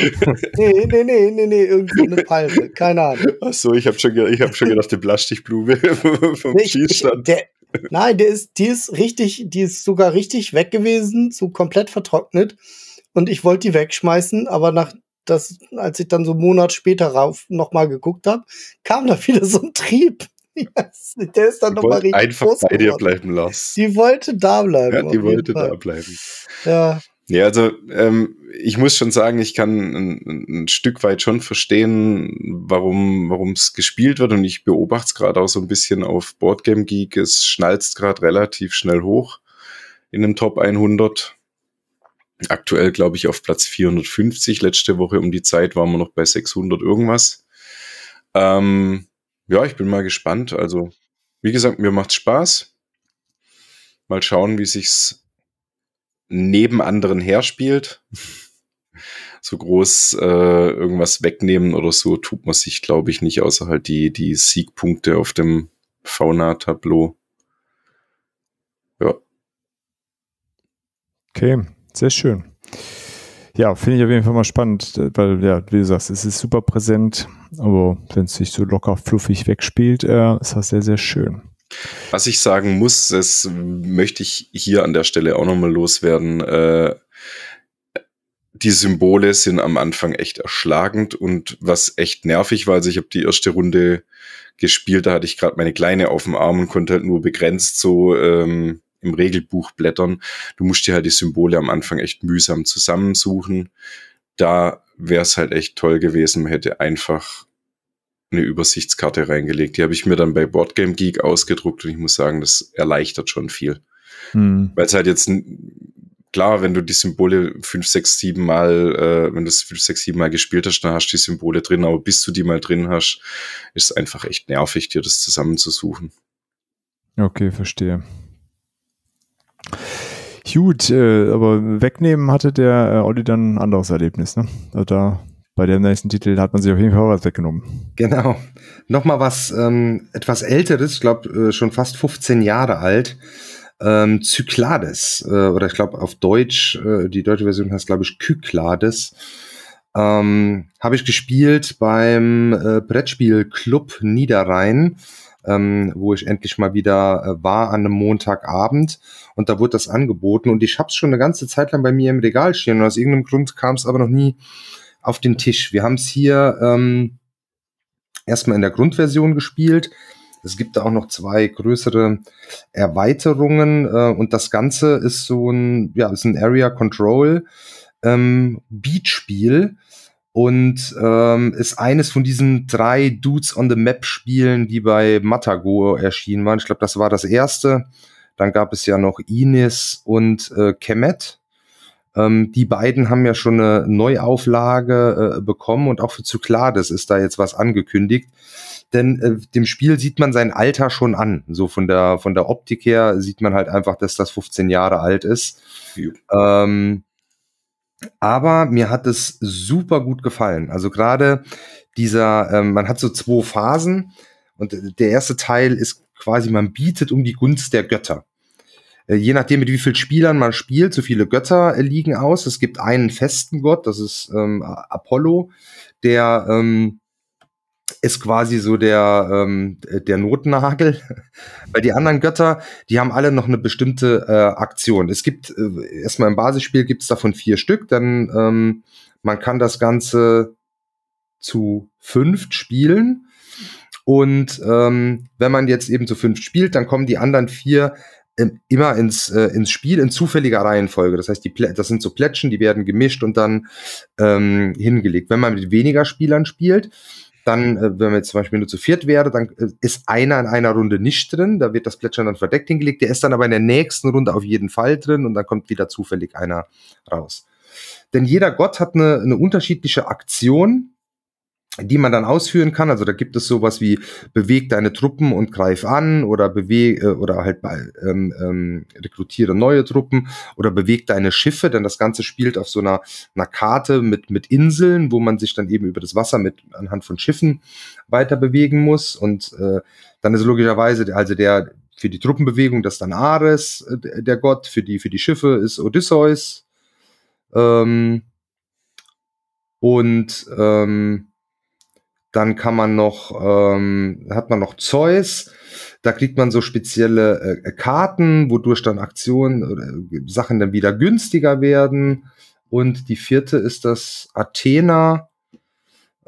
[SPEAKER 4] nee, nee, nee, nee, nee, irgendwie eine Palme. Keine Ahnung.
[SPEAKER 5] Ach so, ich habe schon, ich hab schon gedacht, die Plastigblume vom nee, Schießstand.
[SPEAKER 4] Der, nein, der ist, die ist richtig, die ist sogar richtig weg gewesen, so komplett vertrocknet. Und ich wollte die wegschmeißen, aber nach, das, als ich dann so einen Monat später rauf nochmal geguckt habe, kam da wieder so ein Trieb. der ist dann nochmal richtig
[SPEAKER 5] einfach groß bei dir bleiben lassen.
[SPEAKER 4] Die wollte da bleiben.
[SPEAKER 5] Ja, die wollte da bleiben.
[SPEAKER 4] Ja.
[SPEAKER 5] Ja, also ähm, ich muss schon sagen, ich kann ein, ein Stück weit schon verstehen, warum warum es gespielt wird und ich beobachte es gerade auch so ein bisschen auf Boardgame Geek. Es schnalzt gerade relativ schnell hoch in dem Top 100 Aktuell glaube ich auf Platz 450. Letzte Woche um die Zeit waren wir noch bei 600 irgendwas. Ähm, ja, ich bin mal gespannt. Also, wie gesagt, mir macht Spaß. Mal schauen, wie sich's neben anderen herspielt. so groß äh, irgendwas wegnehmen oder so tut man sich, glaube ich, nicht, außer halt die, die Siegpunkte auf dem Fauna-Tableau. Ja.
[SPEAKER 2] Okay. Sehr schön. Ja, finde ich auf jeden Fall mal spannend, weil, ja, wie du sagst, es ist super präsent, aber wenn es sich so locker fluffig wegspielt, äh, ist das sehr, sehr schön.
[SPEAKER 5] Was ich sagen muss, das möchte ich hier an der Stelle auch nochmal loswerden. Äh, die Symbole sind am Anfang echt erschlagend und was echt nervig war, also ich habe die erste Runde gespielt, da hatte ich gerade meine Kleine auf dem Arm und konnte halt nur begrenzt so ähm, im Regelbuch blättern. Du musst dir halt die Symbole am Anfang echt mühsam zusammensuchen. Da wäre es halt echt toll gewesen, man hätte einfach eine Übersichtskarte reingelegt. Die habe ich mir dann bei Boardgame Geek ausgedruckt und ich muss sagen, das erleichtert schon viel. Hm. Weil es halt jetzt klar, wenn du die Symbole fünf, sechs, sieben Mal, äh, wenn du es fünf, sechs, sieben Mal gespielt hast, dann hast du die Symbole drin, aber bis du die mal drin hast, ist es einfach echt nervig, dir das zusammenzusuchen.
[SPEAKER 2] Okay, verstehe. Gut, äh, aber wegnehmen hatte der äh, Olli dann ein anderes Erlebnis, ne? Also da bei dem nächsten Titel hat man sich auf jeden Fall was weggenommen.
[SPEAKER 3] Genau. Nochmal was ähm, etwas älteres, ich glaube äh, schon fast 15 Jahre alt. Ähm, Cyclades, äh, oder ich glaube auf Deutsch, äh, die deutsche Version heißt glaube ich Kyklades. Ähm, Habe ich gespielt beim äh, Brettspiel Niederrhein, ähm, wo ich endlich mal wieder äh, war an einem Montagabend und da wurde das angeboten und ich habe es schon eine ganze Zeit lang bei mir im Regal stehen und aus irgendeinem Grund kam es aber noch nie auf den Tisch. Wir haben es hier ähm, erstmal in der Grundversion gespielt. Es gibt da auch noch zwei größere Erweiterungen äh, und das Ganze ist so ein, ja, ist ein Area Control ähm, Beat-Spiel und ähm, ist eines von diesen drei Dudes on the Map Spielen, die bei Matago erschienen waren. Ich glaube, das war das erste. Dann gab es ja noch Inis und äh, Kemet. Ähm, die beiden haben ja schon eine Neuauflage äh, bekommen und auch für Cyclades ist da jetzt was angekündigt. Denn äh, dem Spiel sieht man sein Alter schon an. So von der, von der Optik her sieht man halt einfach, dass das 15 Jahre alt ist. Ähm, aber mir hat es super gut gefallen. Also gerade dieser, ähm, man hat so zwei Phasen und der erste Teil ist quasi, man bietet um die Gunst der Götter. Äh, je nachdem, mit wie vielen Spielern man spielt, so viele Götter äh, liegen aus. Es gibt einen festen Gott, das ist ähm, Apollo, der ähm, ist quasi so der, ähm, der Notnagel. Weil die anderen Götter, die haben alle noch eine bestimmte äh, Aktion. Es gibt äh, erstmal im Basisspiel gibt es davon vier Stück, dann ähm, man kann das Ganze zu fünft spielen. Und ähm, wenn man jetzt eben zu fünft spielt, dann kommen die anderen vier immer ins, äh, ins Spiel in zufälliger Reihenfolge. Das heißt, die das sind so Plätschen, die werden gemischt und dann ähm, hingelegt. Wenn man mit weniger Spielern spielt, dann, äh, wenn man jetzt zum Beispiel nur zu viert wäre, dann äh, ist einer in einer Runde nicht drin, da wird das Plätschern dann verdeckt hingelegt, der ist dann aber in der nächsten Runde auf jeden Fall drin und dann kommt wieder zufällig einer raus. Denn jeder Gott hat eine, eine unterschiedliche Aktion, die man dann ausführen kann. Also da gibt es sowas wie beweg deine Truppen und greif an oder beweg äh, oder halt bei, ähm, ähm, rekrutiere neue Truppen oder beweg deine Schiffe, denn das Ganze spielt auf so einer, einer Karte mit, mit Inseln, wo man sich dann eben über das Wasser mit anhand von Schiffen weiter bewegen muss. Und äh, dann ist logischerweise, also der für die Truppenbewegung das dann Ares, äh, der Gott, für die, für die Schiffe ist Odysseus. Ähm, und ähm, dann kann man noch, ähm, hat man noch Zeus. Da kriegt man so spezielle äh, Karten, wodurch dann Aktionen oder Sachen dann wieder günstiger werden. Und die vierte ist das Athena.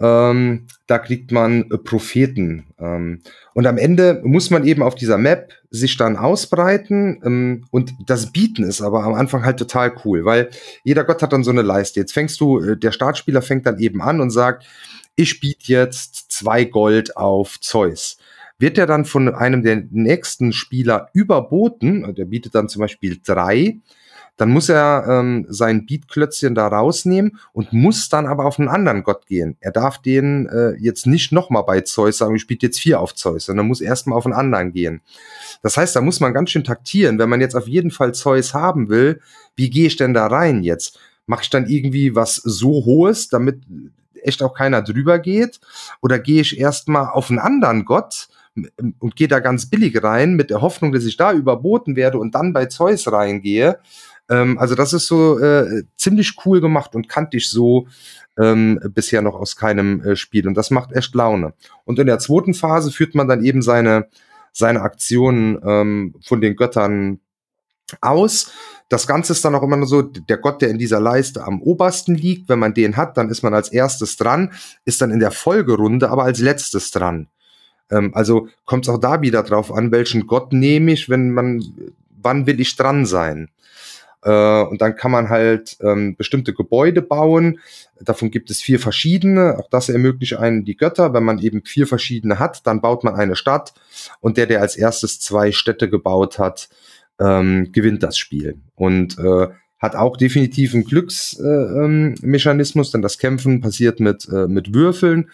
[SPEAKER 3] Ähm, da kriegt man äh, Propheten. Ähm, und am Ende muss man eben auf dieser Map sich dann ausbreiten. Ähm, und das Bieten ist aber am Anfang halt total cool, weil jeder Gott hat dann so eine Leiste. Jetzt fängst du, äh, der Startspieler fängt dann eben an und sagt, ich biete jetzt zwei Gold auf Zeus. Wird der dann von einem der nächsten Spieler überboten, der bietet dann zum Beispiel drei, dann muss er ähm, sein Beatklötzchen da rausnehmen und muss dann aber auf einen anderen Gott gehen. Er darf den äh, jetzt nicht nochmal bei Zeus sagen, ich spiele jetzt vier auf Zeus, sondern muss erstmal auf einen anderen gehen. Das heißt, da muss man ganz schön taktieren. Wenn man jetzt auf jeden Fall Zeus haben will, wie gehe ich denn da rein jetzt? Mache ich dann irgendwie was so Hohes, damit echt auch keiner drüber geht? Oder gehe ich erstmal auf einen anderen Gott und gehe da ganz billig rein mit der Hoffnung, dass ich da überboten werde und dann bei Zeus reingehe? Ähm, also das ist so äh, ziemlich cool gemacht und kannte ich so ähm, bisher noch aus keinem äh, Spiel. Und das macht echt Laune. Und in der zweiten Phase führt man dann eben seine, seine Aktionen ähm, von den Göttern aus. Das Ganze ist dann auch immer nur so, der Gott, der in dieser Leiste am obersten liegt, wenn man den hat, dann ist man als erstes dran, ist dann in der Folgerunde aber als letztes dran. Ähm, also kommt es auch da wieder drauf an, welchen Gott nehme ich, wenn man, wann will ich dran sein? Äh, und dann kann man halt ähm, bestimmte Gebäude bauen. Davon gibt es vier verschiedene. Auch das ermöglicht einen die Götter. Wenn man eben vier verschiedene hat, dann baut man eine Stadt. Und der, der als erstes zwei Städte gebaut hat, ähm, gewinnt das Spiel. Und äh, hat auch definitiv einen Glücksmechanismus, äh, ähm, denn das Kämpfen passiert mit, äh, mit Würfeln.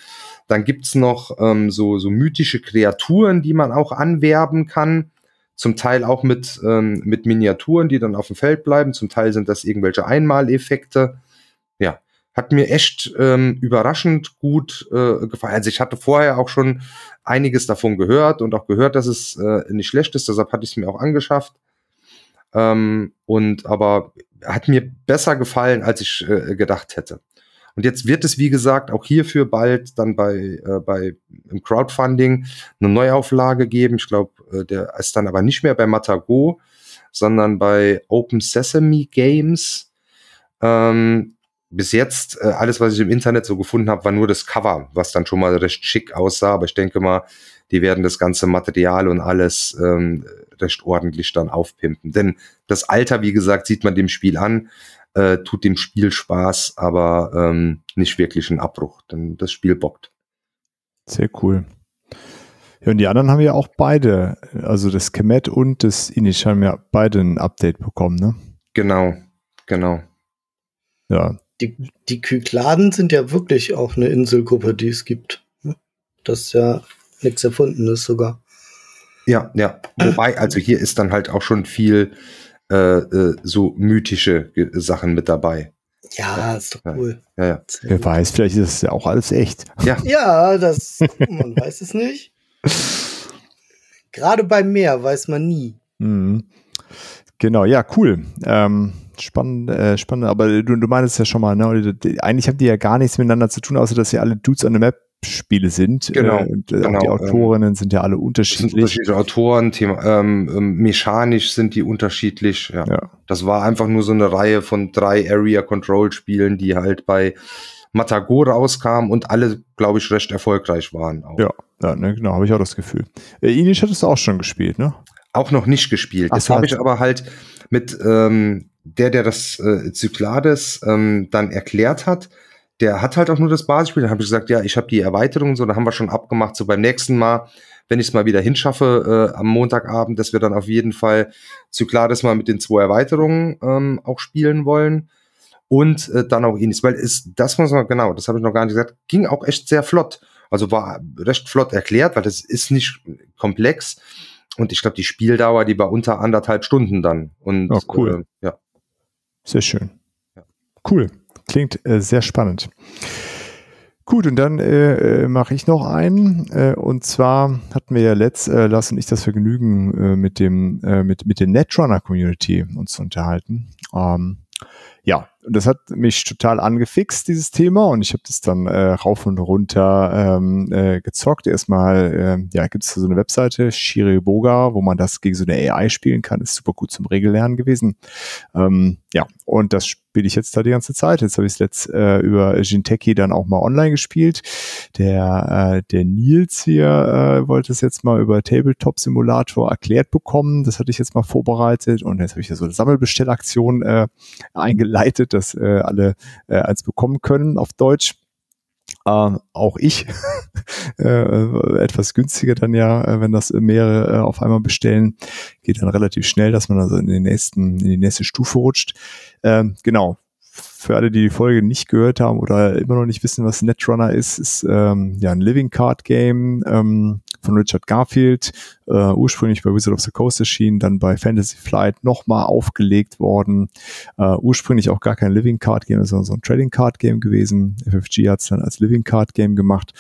[SPEAKER 3] Dann gibt's noch ähm, so, so mythische Kreaturen, die man auch anwerben kann. Zum Teil auch mit, ähm, mit Miniaturen, die dann auf dem Feld bleiben. Zum Teil sind das irgendwelche Einmaleffekte. Ja, hat mir echt ähm, überraschend gut äh, gefallen. Also ich hatte vorher auch schon einiges davon gehört und auch gehört, dass es äh, nicht schlecht ist, deshalb hatte ich es mir auch angeschafft. Ähm, und aber hat mir besser gefallen, als ich äh, gedacht hätte. Und jetzt wird es, wie gesagt, auch hierfür bald dann bei, äh, bei im Crowdfunding eine Neuauflage geben. Ich glaube, äh, der ist dann aber nicht mehr bei Matago, sondern bei Open Sesame Games. Ähm, bis jetzt, äh, alles, was ich im Internet so gefunden habe, war nur das Cover, was dann schon mal recht schick aussah. Aber ich denke mal, die werden das ganze Material und alles ähm, recht ordentlich dann aufpimpen. Denn das Alter, wie gesagt, sieht man dem Spiel an äh, tut dem Spiel Spaß, aber ähm, nicht wirklich einen Abbruch, denn das Spiel bockt.
[SPEAKER 2] Sehr cool. Ja, und die anderen haben ja auch beide, also das Kemet und das Inish haben ja beide ein Update bekommen, ne?
[SPEAKER 3] Genau, genau.
[SPEAKER 4] Ja. Die, die Kykladen sind ja wirklich auch eine Inselgruppe, die es gibt. Ne? Das ist ja nichts Erfundenes sogar.
[SPEAKER 3] Ja, ja. Wobei, also hier ist dann halt auch schon viel äh, äh, so mythische Sachen mit dabei.
[SPEAKER 4] Ja, ist doch cool.
[SPEAKER 2] Ja, ja. Wer weiß, vielleicht ist es ja auch alles echt.
[SPEAKER 4] Ja, ja das, man weiß es nicht. Gerade beim Meer weiß man nie.
[SPEAKER 2] Mhm. Genau, ja, cool. Ähm, spannend, äh, spannend. Aber du, du meinst ja schon mal, ne? Eigentlich haben die ja gar nichts miteinander zu tun, außer dass sie alle Dudes on the Map Spiele sind.
[SPEAKER 3] Genau. Äh, und,
[SPEAKER 2] äh,
[SPEAKER 3] genau,
[SPEAKER 2] die Autorinnen ähm, sind ja alle unterschiedlich. Sind
[SPEAKER 3] unterschiedliche Autoren, Thema, ähm, ähm, mechanisch sind die unterschiedlich. Ja. ja. Das war einfach nur so eine Reihe von drei Area Control Spielen, die halt bei Matago rauskamen und alle, glaube ich, recht erfolgreich waren.
[SPEAKER 2] Auch. Ja, ja ne, genau, habe ich auch das Gefühl. Äh, Inish hattest du auch schon gespielt, ne?
[SPEAKER 3] Auch noch nicht gespielt. Ach, das habe ich aber halt mit ähm, der, der das äh, Zyklades ähm, dann erklärt hat, der hat halt auch nur das Basisspiel. Dann habe ich gesagt, ja, ich habe die Erweiterung, so, da haben wir schon abgemacht, so beim nächsten Mal, wenn ich es mal wieder hinschaffe äh, am Montagabend, dass wir dann auf jeden Fall Zyklades mal mit den zwei Erweiterungen ähm, auch spielen wollen. Und äh, dann auch Inis, weil es, das muss man, genau, das habe ich noch gar nicht gesagt, ging auch echt sehr flott. Also war recht flott erklärt, weil das ist nicht komplex. Und ich glaube, die Spieldauer, die war unter anderthalb Stunden dann. Und
[SPEAKER 2] oh, cool. Äh, ja. Sehr schön. Ja. Cool. Klingt äh, sehr spannend. Gut, und dann äh, äh, mache ich noch einen. Äh, und zwar hatten wir ja letzt, äh, Lars und ich das Vergnügen, äh, mit dem, äh, mit, mit der Netrunner Community uns zu unterhalten. Ähm, ja, und das hat mich total angefixt, dieses Thema. Und ich habe das dann äh, rauf und runter ähm, äh, gezockt. Erstmal, äh, ja, gibt es so eine Webseite, Shiriboga, wo man das gegen so eine AI spielen kann. Ist super gut zum Regellernen gewesen. Ähm, ja, und das spiele ich jetzt da die ganze Zeit. Jetzt habe ich es letzt äh, über Jinteki dann auch mal online gespielt. Der, äh, der Nils hier äh, wollte es jetzt mal über Tabletop Simulator erklärt bekommen. Das hatte ich jetzt mal vorbereitet und jetzt habe ich ja so eine Sammelbestellaktion äh, eingeleitet, dass äh, alle äh, eins bekommen können auf Deutsch. Ähm, auch ich äh, etwas günstiger dann ja, äh, wenn das mehrere äh, auf einmal bestellen, geht dann relativ schnell, dass man also in den nächsten in die nächste Stufe rutscht. Ähm, genau. Für alle, die die Folge nicht gehört haben oder immer noch nicht wissen, was Netrunner ist, ist ähm, ja ein Living Card Game. Ähm, von Richard Garfield, äh, ursprünglich bei Wizard of the Coast erschienen, dann bei Fantasy Flight nochmal aufgelegt worden. Äh, ursprünglich auch gar kein Living Card Game, sondern so ein Trading Card Game gewesen. FFG hat es dann als Living Card Game gemacht,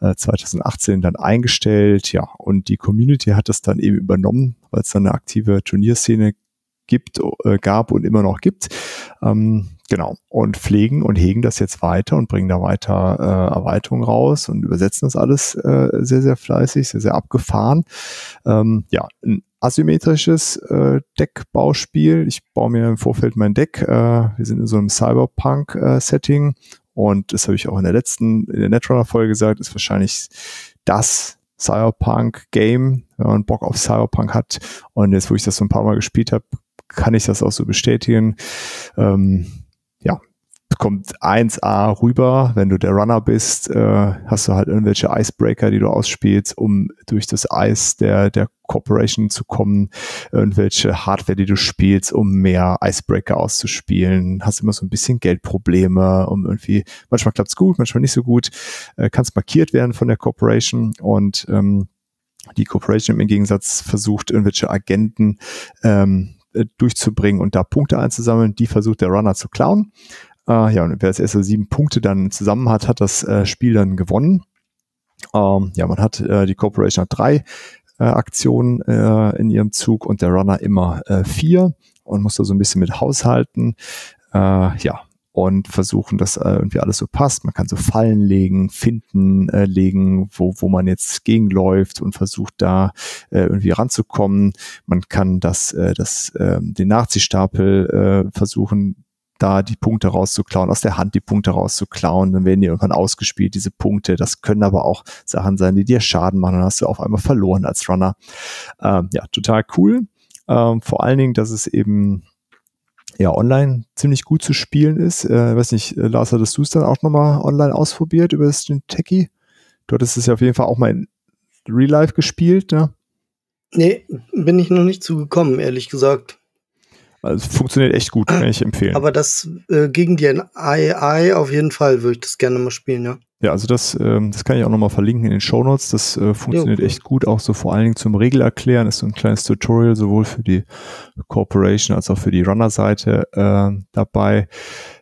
[SPEAKER 2] äh, 2018 dann eingestellt, ja, und die Community hat das dann eben übernommen, weil es dann eine aktive Turnierszene gibt, äh, gab und immer noch gibt. Ähm, genau. Und pflegen und hegen das jetzt weiter und bringen da weiter äh, Erweiterungen raus und übersetzen das alles äh, sehr, sehr fleißig, sehr, sehr abgefahren. Ähm, ja, ein asymmetrisches äh, Deckbauspiel. Ich baue mir im Vorfeld mein Deck. Äh, wir sind in so einem Cyberpunk-Setting äh, und das habe ich auch in der letzten, in der Netrunner-Folge gesagt, ist wahrscheinlich das Cyberpunk-Game, wenn man Bock auf Cyberpunk hat. Und jetzt, wo ich das so ein paar Mal gespielt habe, kann ich das auch so bestätigen. Ähm, kommt 1A rüber. Wenn du der Runner bist, äh, hast du halt irgendwelche Icebreaker, die du ausspielst, um durch das Eis der, der Corporation zu kommen. Irgendwelche Hardware, die du spielst, um mehr Icebreaker auszuspielen. Hast immer so ein bisschen Geldprobleme, um irgendwie, manchmal klappt's gut, manchmal nicht so gut. Äh, kannst markiert werden von der Corporation und ähm, die Corporation im Gegensatz versucht, irgendwelche Agenten ähm, äh, durchzubringen und da Punkte einzusammeln. Die versucht der Runner zu klauen. Äh, ja, und wer als erster sieben Punkte dann zusammen hat, hat das äh, Spiel dann gewonnen. Ähm, ja, man hat äh, die Corporation hat drei äh, Aktionen äh, in ihrem Zug und der Runner immer äh, vier und muss da so ein bisschen mit haushalten. Äh, ja, und versuchen, dass äh, irgendwie alles so passt. Man kann so Fallen legen, Finden äh, legen, wo, wo man jetzt gegenläuft und versucht da äh, irgendwie ranzukommen. Man kann das, äh, das, äh, den Nachziehstapel äh, versuchen, da die Punkte rauszuklauen, aus der Hand die Punkte rauszuklauen, dann werden die irgendwann ausgespielt, diese Punkte. Das können aber auch Sachen sein, die dir Schaden machen. Dann hast du auf einmal verloren als Runner. Ähm, ja, total cool. Ähm, vor allen Dingen, dass es eben ja online ziemlich gut zu spielen ist. Äh, weiß nicht, äh, Lars, hattest du es dann auch nochmal online ausprobiert über das Techie? Du hattest es ja auf jeden Fall auch mal in Real Life gespielt, ne?
[SPEAKER 4] Nee, bin ich noch nicht zugekommen, ehrlich gesagt.
[SPEAKER 2] Also funktioniert echt gut, kann ich empfehlen.
[SPEAKER 4] Aber das äh, gegen die AI auf jeden Fall würde ich das gerne mal spielen, ja.
[SPEAKER 2] Ja, also das, ähm, das kann ich auch nochmal verlinken in den Show Notes. Das äh, funktioniert ja, okay. echt gut, auch so vor allen Dingen zum Regelerklären. Ist so ein kleines Tutorial sowohl für die Corporation als auch für die Runner-Seite äh, dabei.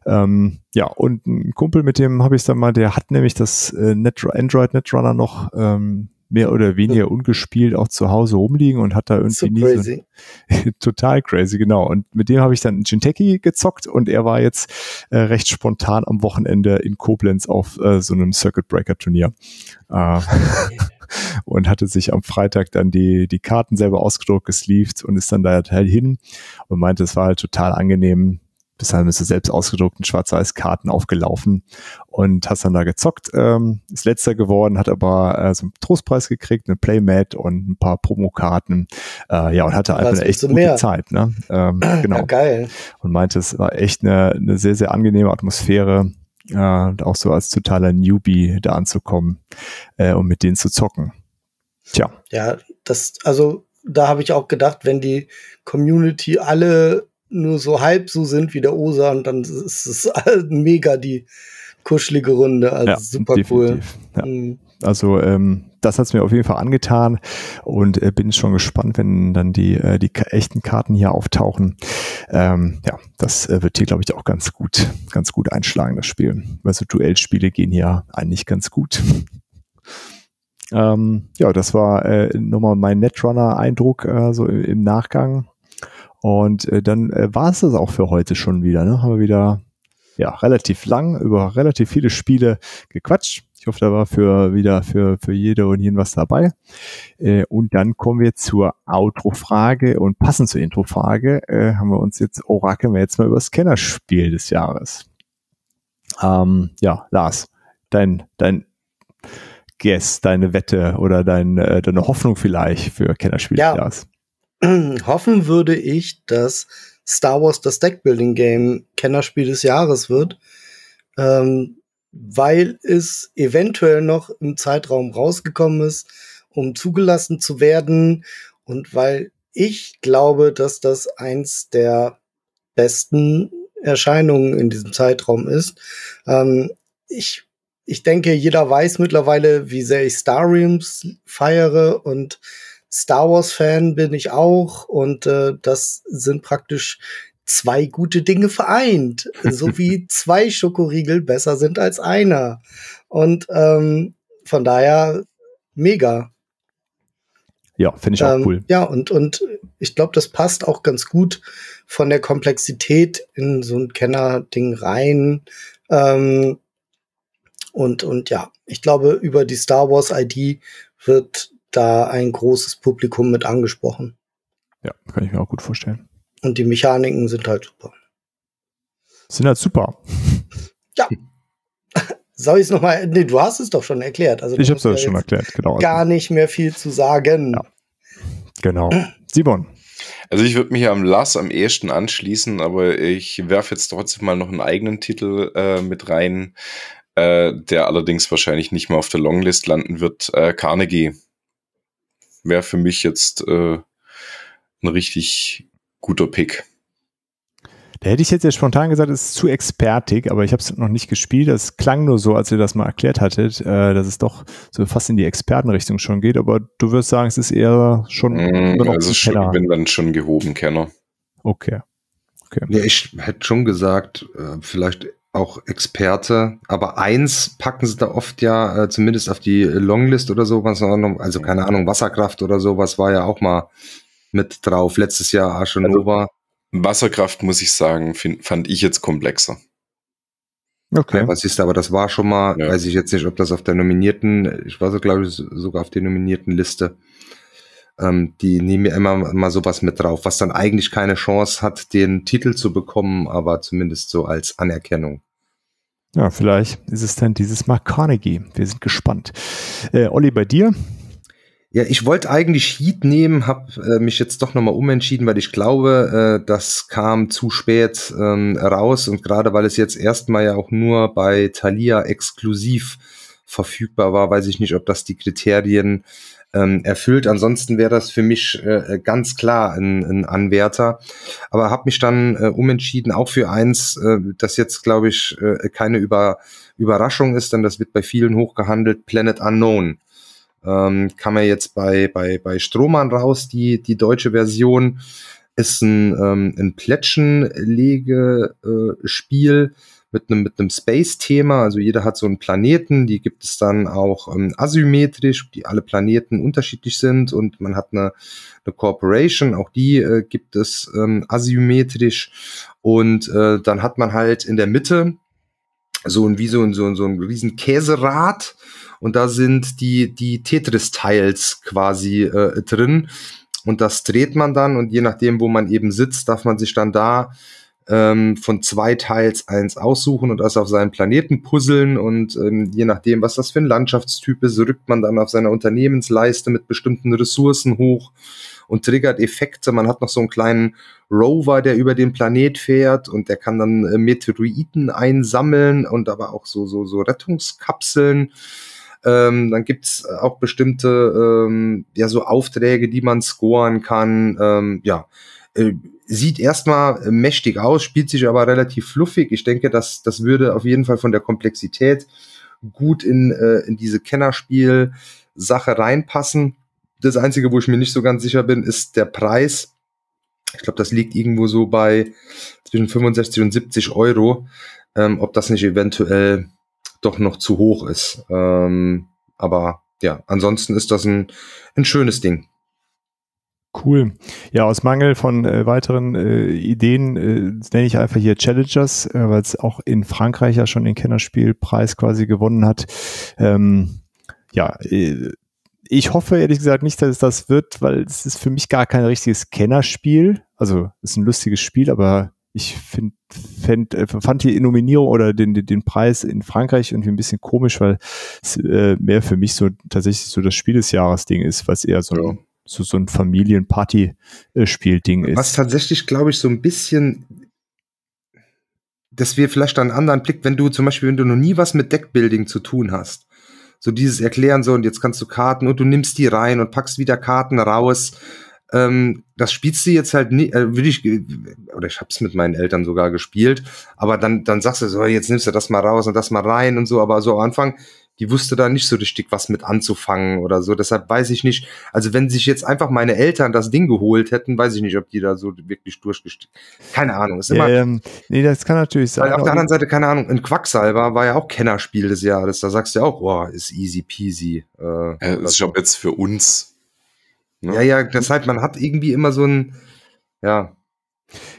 [SPEAKER 2] Ähm, ja, und ein Kumpel, mit dem habe ich dann mal, der hat nämlich das äh, Net Android Netrunner noch ähm, mehr oder weniger ungespielt auch zu Hause rumliegen und hat da irgendwie so nie crazy. So, total crazy, genau. Und mit dem habe ich dann Jinteki gezockt und er war jetzt äh, recht spontan am Wochenende in Koblenz auf äh, so einem Circuit Breaker Turnier. Äh, und hatte sich am Freitag dann die, die Karten selber ausgedruckt, gesleeved und ist dann da halt hin und meinte, es war halt total angenehm, bis dahin bist du selbst ausgedruckten Schwarz-Weiß-Karten aufgelaufen und hast dann da gezockt, ähm, ist letzter geworden, hat aber äh, so einen Trostpreis gekriegt, eine Playmat und ein paar Promokarten, äh, ja, und hatte einfach eine echt gute mehr. Zeit, ne? Ähm, genau. Ja,
[SPEAKER 4] geil.
[SPEAKER 2] Und meinte, es war echt eine, eine sehr, sehr angenehme Atmosphäre, äh, auch so als totaler Newbie da anzukommen äh, und mit denen zu zocken. Tja.
[SPEAKER 4] Ja, das, also da habe ich auch gedacht, wenn die Community alle nur so halb so sind wie der Osan, dann ist es mega die kuschelige Runde. Also ja, super cool.
[SPEAKER 2] Ja. Mhm. Also ähm, das hat's mir auf jeden Fall angetan und äh, bin schon gespannt, wenn dann die, äh, die echten Karten hier auftauchen. Ähm, ja, das äh, wird hier, glaube ich, auch ganz gut, ganz gut einschlagen, das Spiel. Also Duellspiele gehen hier eigentlich ganz gut. ähm, ja, das war äh, nochmal mein Netrunner-Eindruck äh, so im Nachgang. Und äh, dann äh, war es das auch für heute schon wieder. Ne? Haben wir wieder ja, relativ lang über relativ viele Spiele gequatscht. Ich hoffe, da war für wieder für, für jede und jeden was dabei. Äh, und dann kommen wir zur Outro-Frage und passend zur Intro-Frage äh, haben wir uns jetzt, orakeln wir jetzt mal über das Kennerspiel des Jahres. Ähm, ja, Lars, dein, dein Guess, deine Wette oder dein, äh, deine Hoffnung vielleicht für Kennerspiel ja. des Jahres.
[SPEAKER 4] hoffen würde ich, dass Star Wars das Deckbuilding Game Kennerspiel des Jahres wird, ähm, weil es eventuell noch im Zeitraum rausgekommen ist, um zugelassen zu werden und weil ich glaube, dass das eins der besten Erscheinungen in diesem Zeitraum ist. Ähm, ich, ich denke, jeder weiß mittlerweile, wie sehr ich Star Realms feiere und Star Wars-Fan bin ich auch und äh, das sind praktisch zwei gute Dinge vereint. so wie zwei Schokoriegel besser sind als einer. Und ähm, von daher mega.
[SPEAKER 2] Ja, finde ich ähm, auch cool.
[SPEAKER 4] Ja, und, und ich glaube, das passt auch ganz gut von der Komplexität in so ein Kenner-Ding rein. Ähm, und, und ja, ich glaube, über die Star Wars ID wird da ein großes Publikum mit angesprochen.
[SPEAKER 2] Ja, kann ich mir auch gut vorstellen.
[SPEAKER 4] Und die Mechaniken sind halt super.
[SPEAKER 2] Sind halt super.
[SPEAKER 4] Ja. Soll ich es nochmal? Nee, du hast es doch schon erklärt. Also,
[SPEAKER 2] ich habe es ja schon erklärt, genau.
[SPEAKER 4] Gar nicht mehr viel zu sagen. Ja.
[SPEAKER 2] Genau. Simon.
[SPEAKER 5] Also ich würde mich am Lass am ehesten anschließen, aber ich werfe jetzt trotzdem mal noch einen eigenen Titel äh, mit rein, äh, der allerdings wahrscheinlich nicht mehr auf der Longlist landen wird. Äh, Carnegie wäre für mich jetzt äh, ein richtig guter Pick.
[SPEAKER 2] Da hätte ich jetzt ja spontan gesagt, es ist zu expertig, aber ich habe es noch nicht gespielt. Es klang nur so, als ihr das mal erklärt hattet, äh, dass es doch so fast in die Expertenrichtung schon geht. Aber du wirst sagen, es ist eher schon.
[SPEAKER 5] Mm, also schon, ich bin dann schon gehoben Kenner.
[SPEAKER 2] Okay.
[SPEAKER 3] okay. Ja, ich hätte schon gesagt, äh, vielleicht auch Experte, aber eins packen sie da oft ja äh, zumindest auf die Longlist oder sowas, also keine Ahnung, Wasserkraft oder sowas war ja auch mal mit drauf. Letztes Jahr Arche Nova. Also,
[SPEAKER 5] Wasserkraft, muss ich sagen, find, fand ich jetzt komplexer.
[SPEAKER 3] Okay. was ist aber das war schon mal, ja. weiß ich jetzt nicht, ob das auf der nominierten, ich war so, glaube ich, sogar auf der nominierten Liste. Ähm, die nehmen ja immer mal sowas mit drauf, was dann eigentlich keine Chance hat, den Titel zu bekommen, aber zumindest so als Anerkennung.
[SPEAKER 2] Ja, vielleicht ist es dann dieses Mal Carnegie. Wir sind gespannt. Äh, Olli, bei dir?
[SPEAKER 3] Ja, ich wollte eigentlich Heat nehmen, habe äh, mich jetzt doch nochmal umentschieden, weil ich glaube, äh, das kam zu spät ähm, raus und gerade weil es jetzt erstmal ja auch nur bei Thalia exklusiv verfügbar war, weiß ich nicht, ob das die Kriterien ähm, erfüllt. Ansonsten wäre das für mich äh, ganz klar ein, ein Anwärter. Aber habe mich dann äh, umentschieden, auch für eins, äh, das jetzt, glaube ich, äh, keine Über Überraschung ist, denn das wird bei vielen hochgehandelt, Planet Unknown. Ähm, kann man jetzt bei, bei, bei Strohmann raus, die, die deutsche Version ist ein, ähm, ein Plätschenlegespiel äh, mit einem mit einem Space-Thema. Also jeder hat so einen Planeten, die gibt es dann auch ähm, asymmetrisch, die alle Planeten unterschiedlich sind und man hat eine, eine Corporation, auch die äh, gibt es ähm, asymmetrisch und äh, dann hat man halt in der Mitte so ein wie so ein so ein, so ein riesen Käserad und da sind die, die Tetris-Tiles quasi äh, drin. Und das dreht man dann und je nachdem, wo man eben sitzt, darf man sich dann da ähm, von zwei Teils eins aussuchen und das auf seinen Planeten puzzeln und ähm, je nachdem, was das für ein Landschaftstyp ist, rückt man dann auf seiner Unternehmensleiste mit bestimmten Ressourcen hoch und triggert Effekte. Man hat noch so einen kleinen Rover, der über den Planet fährt und der kann dann äh, Meteoriten einsammeln und aber auch so, so, so Rettungskapseln. Ähm, dann gibt's auch bestimmte ähm, ja so Aufträge, die man scoren kann. Ähm, ja, äh, sieht erstmal mächtig aus, spielt sich aber relativ fluffig. Ich denke, dass das würde auf jeden Fall von der Komplexität gut in, äh, in diese Kennerspiel-Sache reinpassen. Das Einzige, wo ich mir nicht so ganz sicher bin, ist der Preis. Ich glaube, das liegt irgendwo so bei zwischen 65 und 70 Euro. Ähm, ob das nicht eventuell doch noch zu hoch ist. Ähm, aber ja, ansonsten ist das ein, ein schönes Ding.
[SPEAKER 2] Cool. Ja, aus Mangel von äh, weiteren äh, Ideen äh, nenne ich einfach hier Challengers, äh, weil es auch in Frankreich ja schon den Kennerspielpreis quasi gewonnen hat. Ähm, ja, äh, ich hoffe ehrlich gesagt nicht, dass es das wird, weil es ist für mich gar kein richtiges Kennerspiel. Also es ist ein lustiges Spiel, aber ich find, fand, äh, fand die Nominierung oder den, den, den Preis in Frankreich irgendwie ein bisschen komisch, weil es äh, mehr für mich so tatsächlich so das Spiel des Jahres Ding ist, was eher so, ja. So, so ein Familienparty-Spiel-Ding ist.
[SPEAKER 3] Was tatsächlich, glaube ich, so ein bisschen dass wir vielleicht einen anderen Blick, wenn du zum Beispiel, wenn du noch nie was mit Deckbuilding zu tun hast, so dieses Erklären so und jetzt kannst du Karten und du nimmst die rein und packst wieder Karten raus ähm, das spielst du jetzt halt nicht, äh, will ich, oder ich hab's mit meinen Eltern sogar gespielt, aber dann, dann sagst du so, jetzt nimmst du das mal raus und das mal rein und so, aber so am Anfang, die wusste da nicht so richtig was mit anzufangen oder so. Deshalb weiß ich nicht, also wenn sich jetzt einfach meine Eltern das Ding geholt hätten, weiß ich nicht, ob die da so wirklich durchgestiegen. Keine Ahnung. Ist immer,
[SPEAKER 2] ähm, nee, das kann natürlich sein.
[SPEAKER 3] Weil auf der anderen Seite, keine Ahnung, ein Quacksalber war ja auch Kennerspiel des Jahres. Da sagst du ja auch, boah, ist easy peasy.
[SPEAKER 5] Äh, äh, ist schon jetzt für uns
[SPEAKER 3] Ne? Ja, ja, deshalb, man hat irgendwie immer so ein, ja.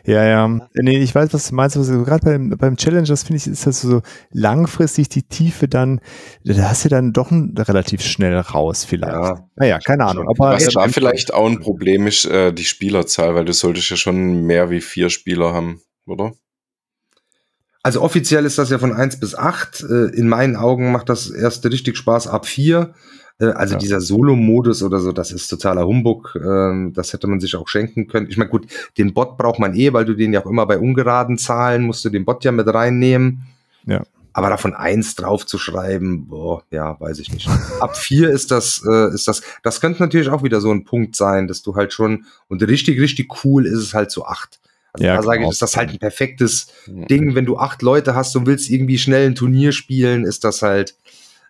[SPEAKER 2] Ja, ja. Nee, ich weiß, was du meinst. Also gerade beim, beim Challengers finde ich, ist das so langfristig die Tiefe dann, da hast du dann doch ein, relativ schnell raus vielleicht. Ja. Naja, keine Ahnung.
[SPEAKER 5] Aber was da vielleicht auch ein Problem ist, äh, die Spielerzahl, weil du solltest ja schon mehr wie vier Spieler haben, oder?
[SPEAKER 3] Also offiziell ist das ja von eins bis acht. Äh, in meinen Augen macht das erst richtig Spaß ab vier. Äh, also ja. dieser Solo-Modus oder so, das ist totaler Humbug. Ähm, das hätte man sich auch schenken können. Ich meine, gut, den Bot braucht man eh, weil du den ja auch immer bei ungeraden Zahlen musst du den Bot ja mit reinnehmen.
[SPEAKER 2] Ja.
[SPEAKER 3] Aber davon eins drauf zu schreiben, boah, ja, weiß ich nicht. Ab vier ist das, äh, ist das, das könnte natürlich auch wieder so ein Punkt sein, dass du halt schon, und richtig, richtig cool ist es halt zu acht. Also ja, da sage ich, ist das halt ein perfektes mhm. Ding. Wenn du acht Leute hast und willst irgendwie schnell ein Turnier spielen, ist das halt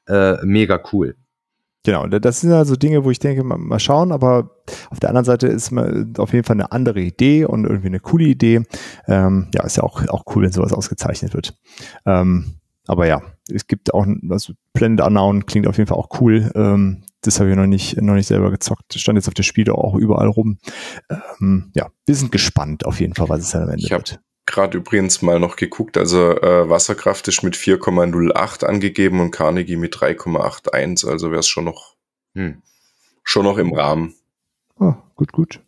[SPEAKER 3] äh, mega cool.
[SPEAKER 2] Genau, das sind also Dinge, wo ich denke, mal, mal, schauen, aber auf der anderen Seite ist man auf jeden Fall eine andere Idee und irgendwie eine coole Idee. Ähm, ja, ist ja auch, auch cool, wenn sowas ausgezeichnet wird. Ähm, aber ja, es gibt auch, also Planet Unknown klingt auf jeden Fall auch cool. Ähm, das habe ich noch nicht, noch nicht selber gezockt. Stand jetzt auf der Spiele auch überall rum. Ähm, ja, wir sind gespannt auf jeden Fall, was es dann am Ende
[SPEAKER 5] ich wird. Gerade übrigens mal noch geguckt, also äh, Wasserkraft ist mit 4,08 angegeben und Carnegie mit 3,81, also wäre es schon noch, hm, schon noch im Rahmen.
[SPEAKER 2] Oh, gut, gut.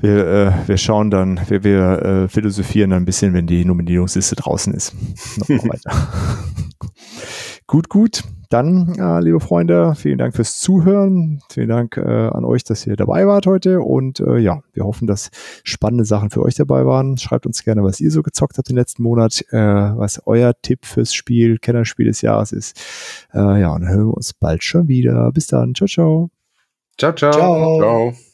[SPEAKER 2] Wir, äh, wir schauen dann, wir, wir äh, philosophieren dann ein bisschen, wenn die Nominierungsliste draußen ist. Noch weiter. Gut, gut. Dann, äh, liebe Freunde, vielen Dank fürs Zuhören. Vielen Dank äh, an euch, dass ihr dabei wart heute. Und äh, ja, wir hoffen, dass spannende Sachen für euch dabei waren. Schreibt uns gerne, was ihr so gezockt habt den letzten Monat, äh, was euer Tipp fürs Spiel, Kennerspiel des Jahres ist. Äh, ja, und dann hören wir uns bald schon wieder. Bis dann. Ciao, ciao.
[SPEAKER 3] Ciao, ciao. Ciao. ciao.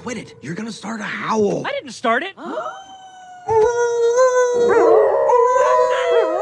[SPEAKER 2] quit it. You're gonna start a howl.
[SPEAKER 6] I didn't start it.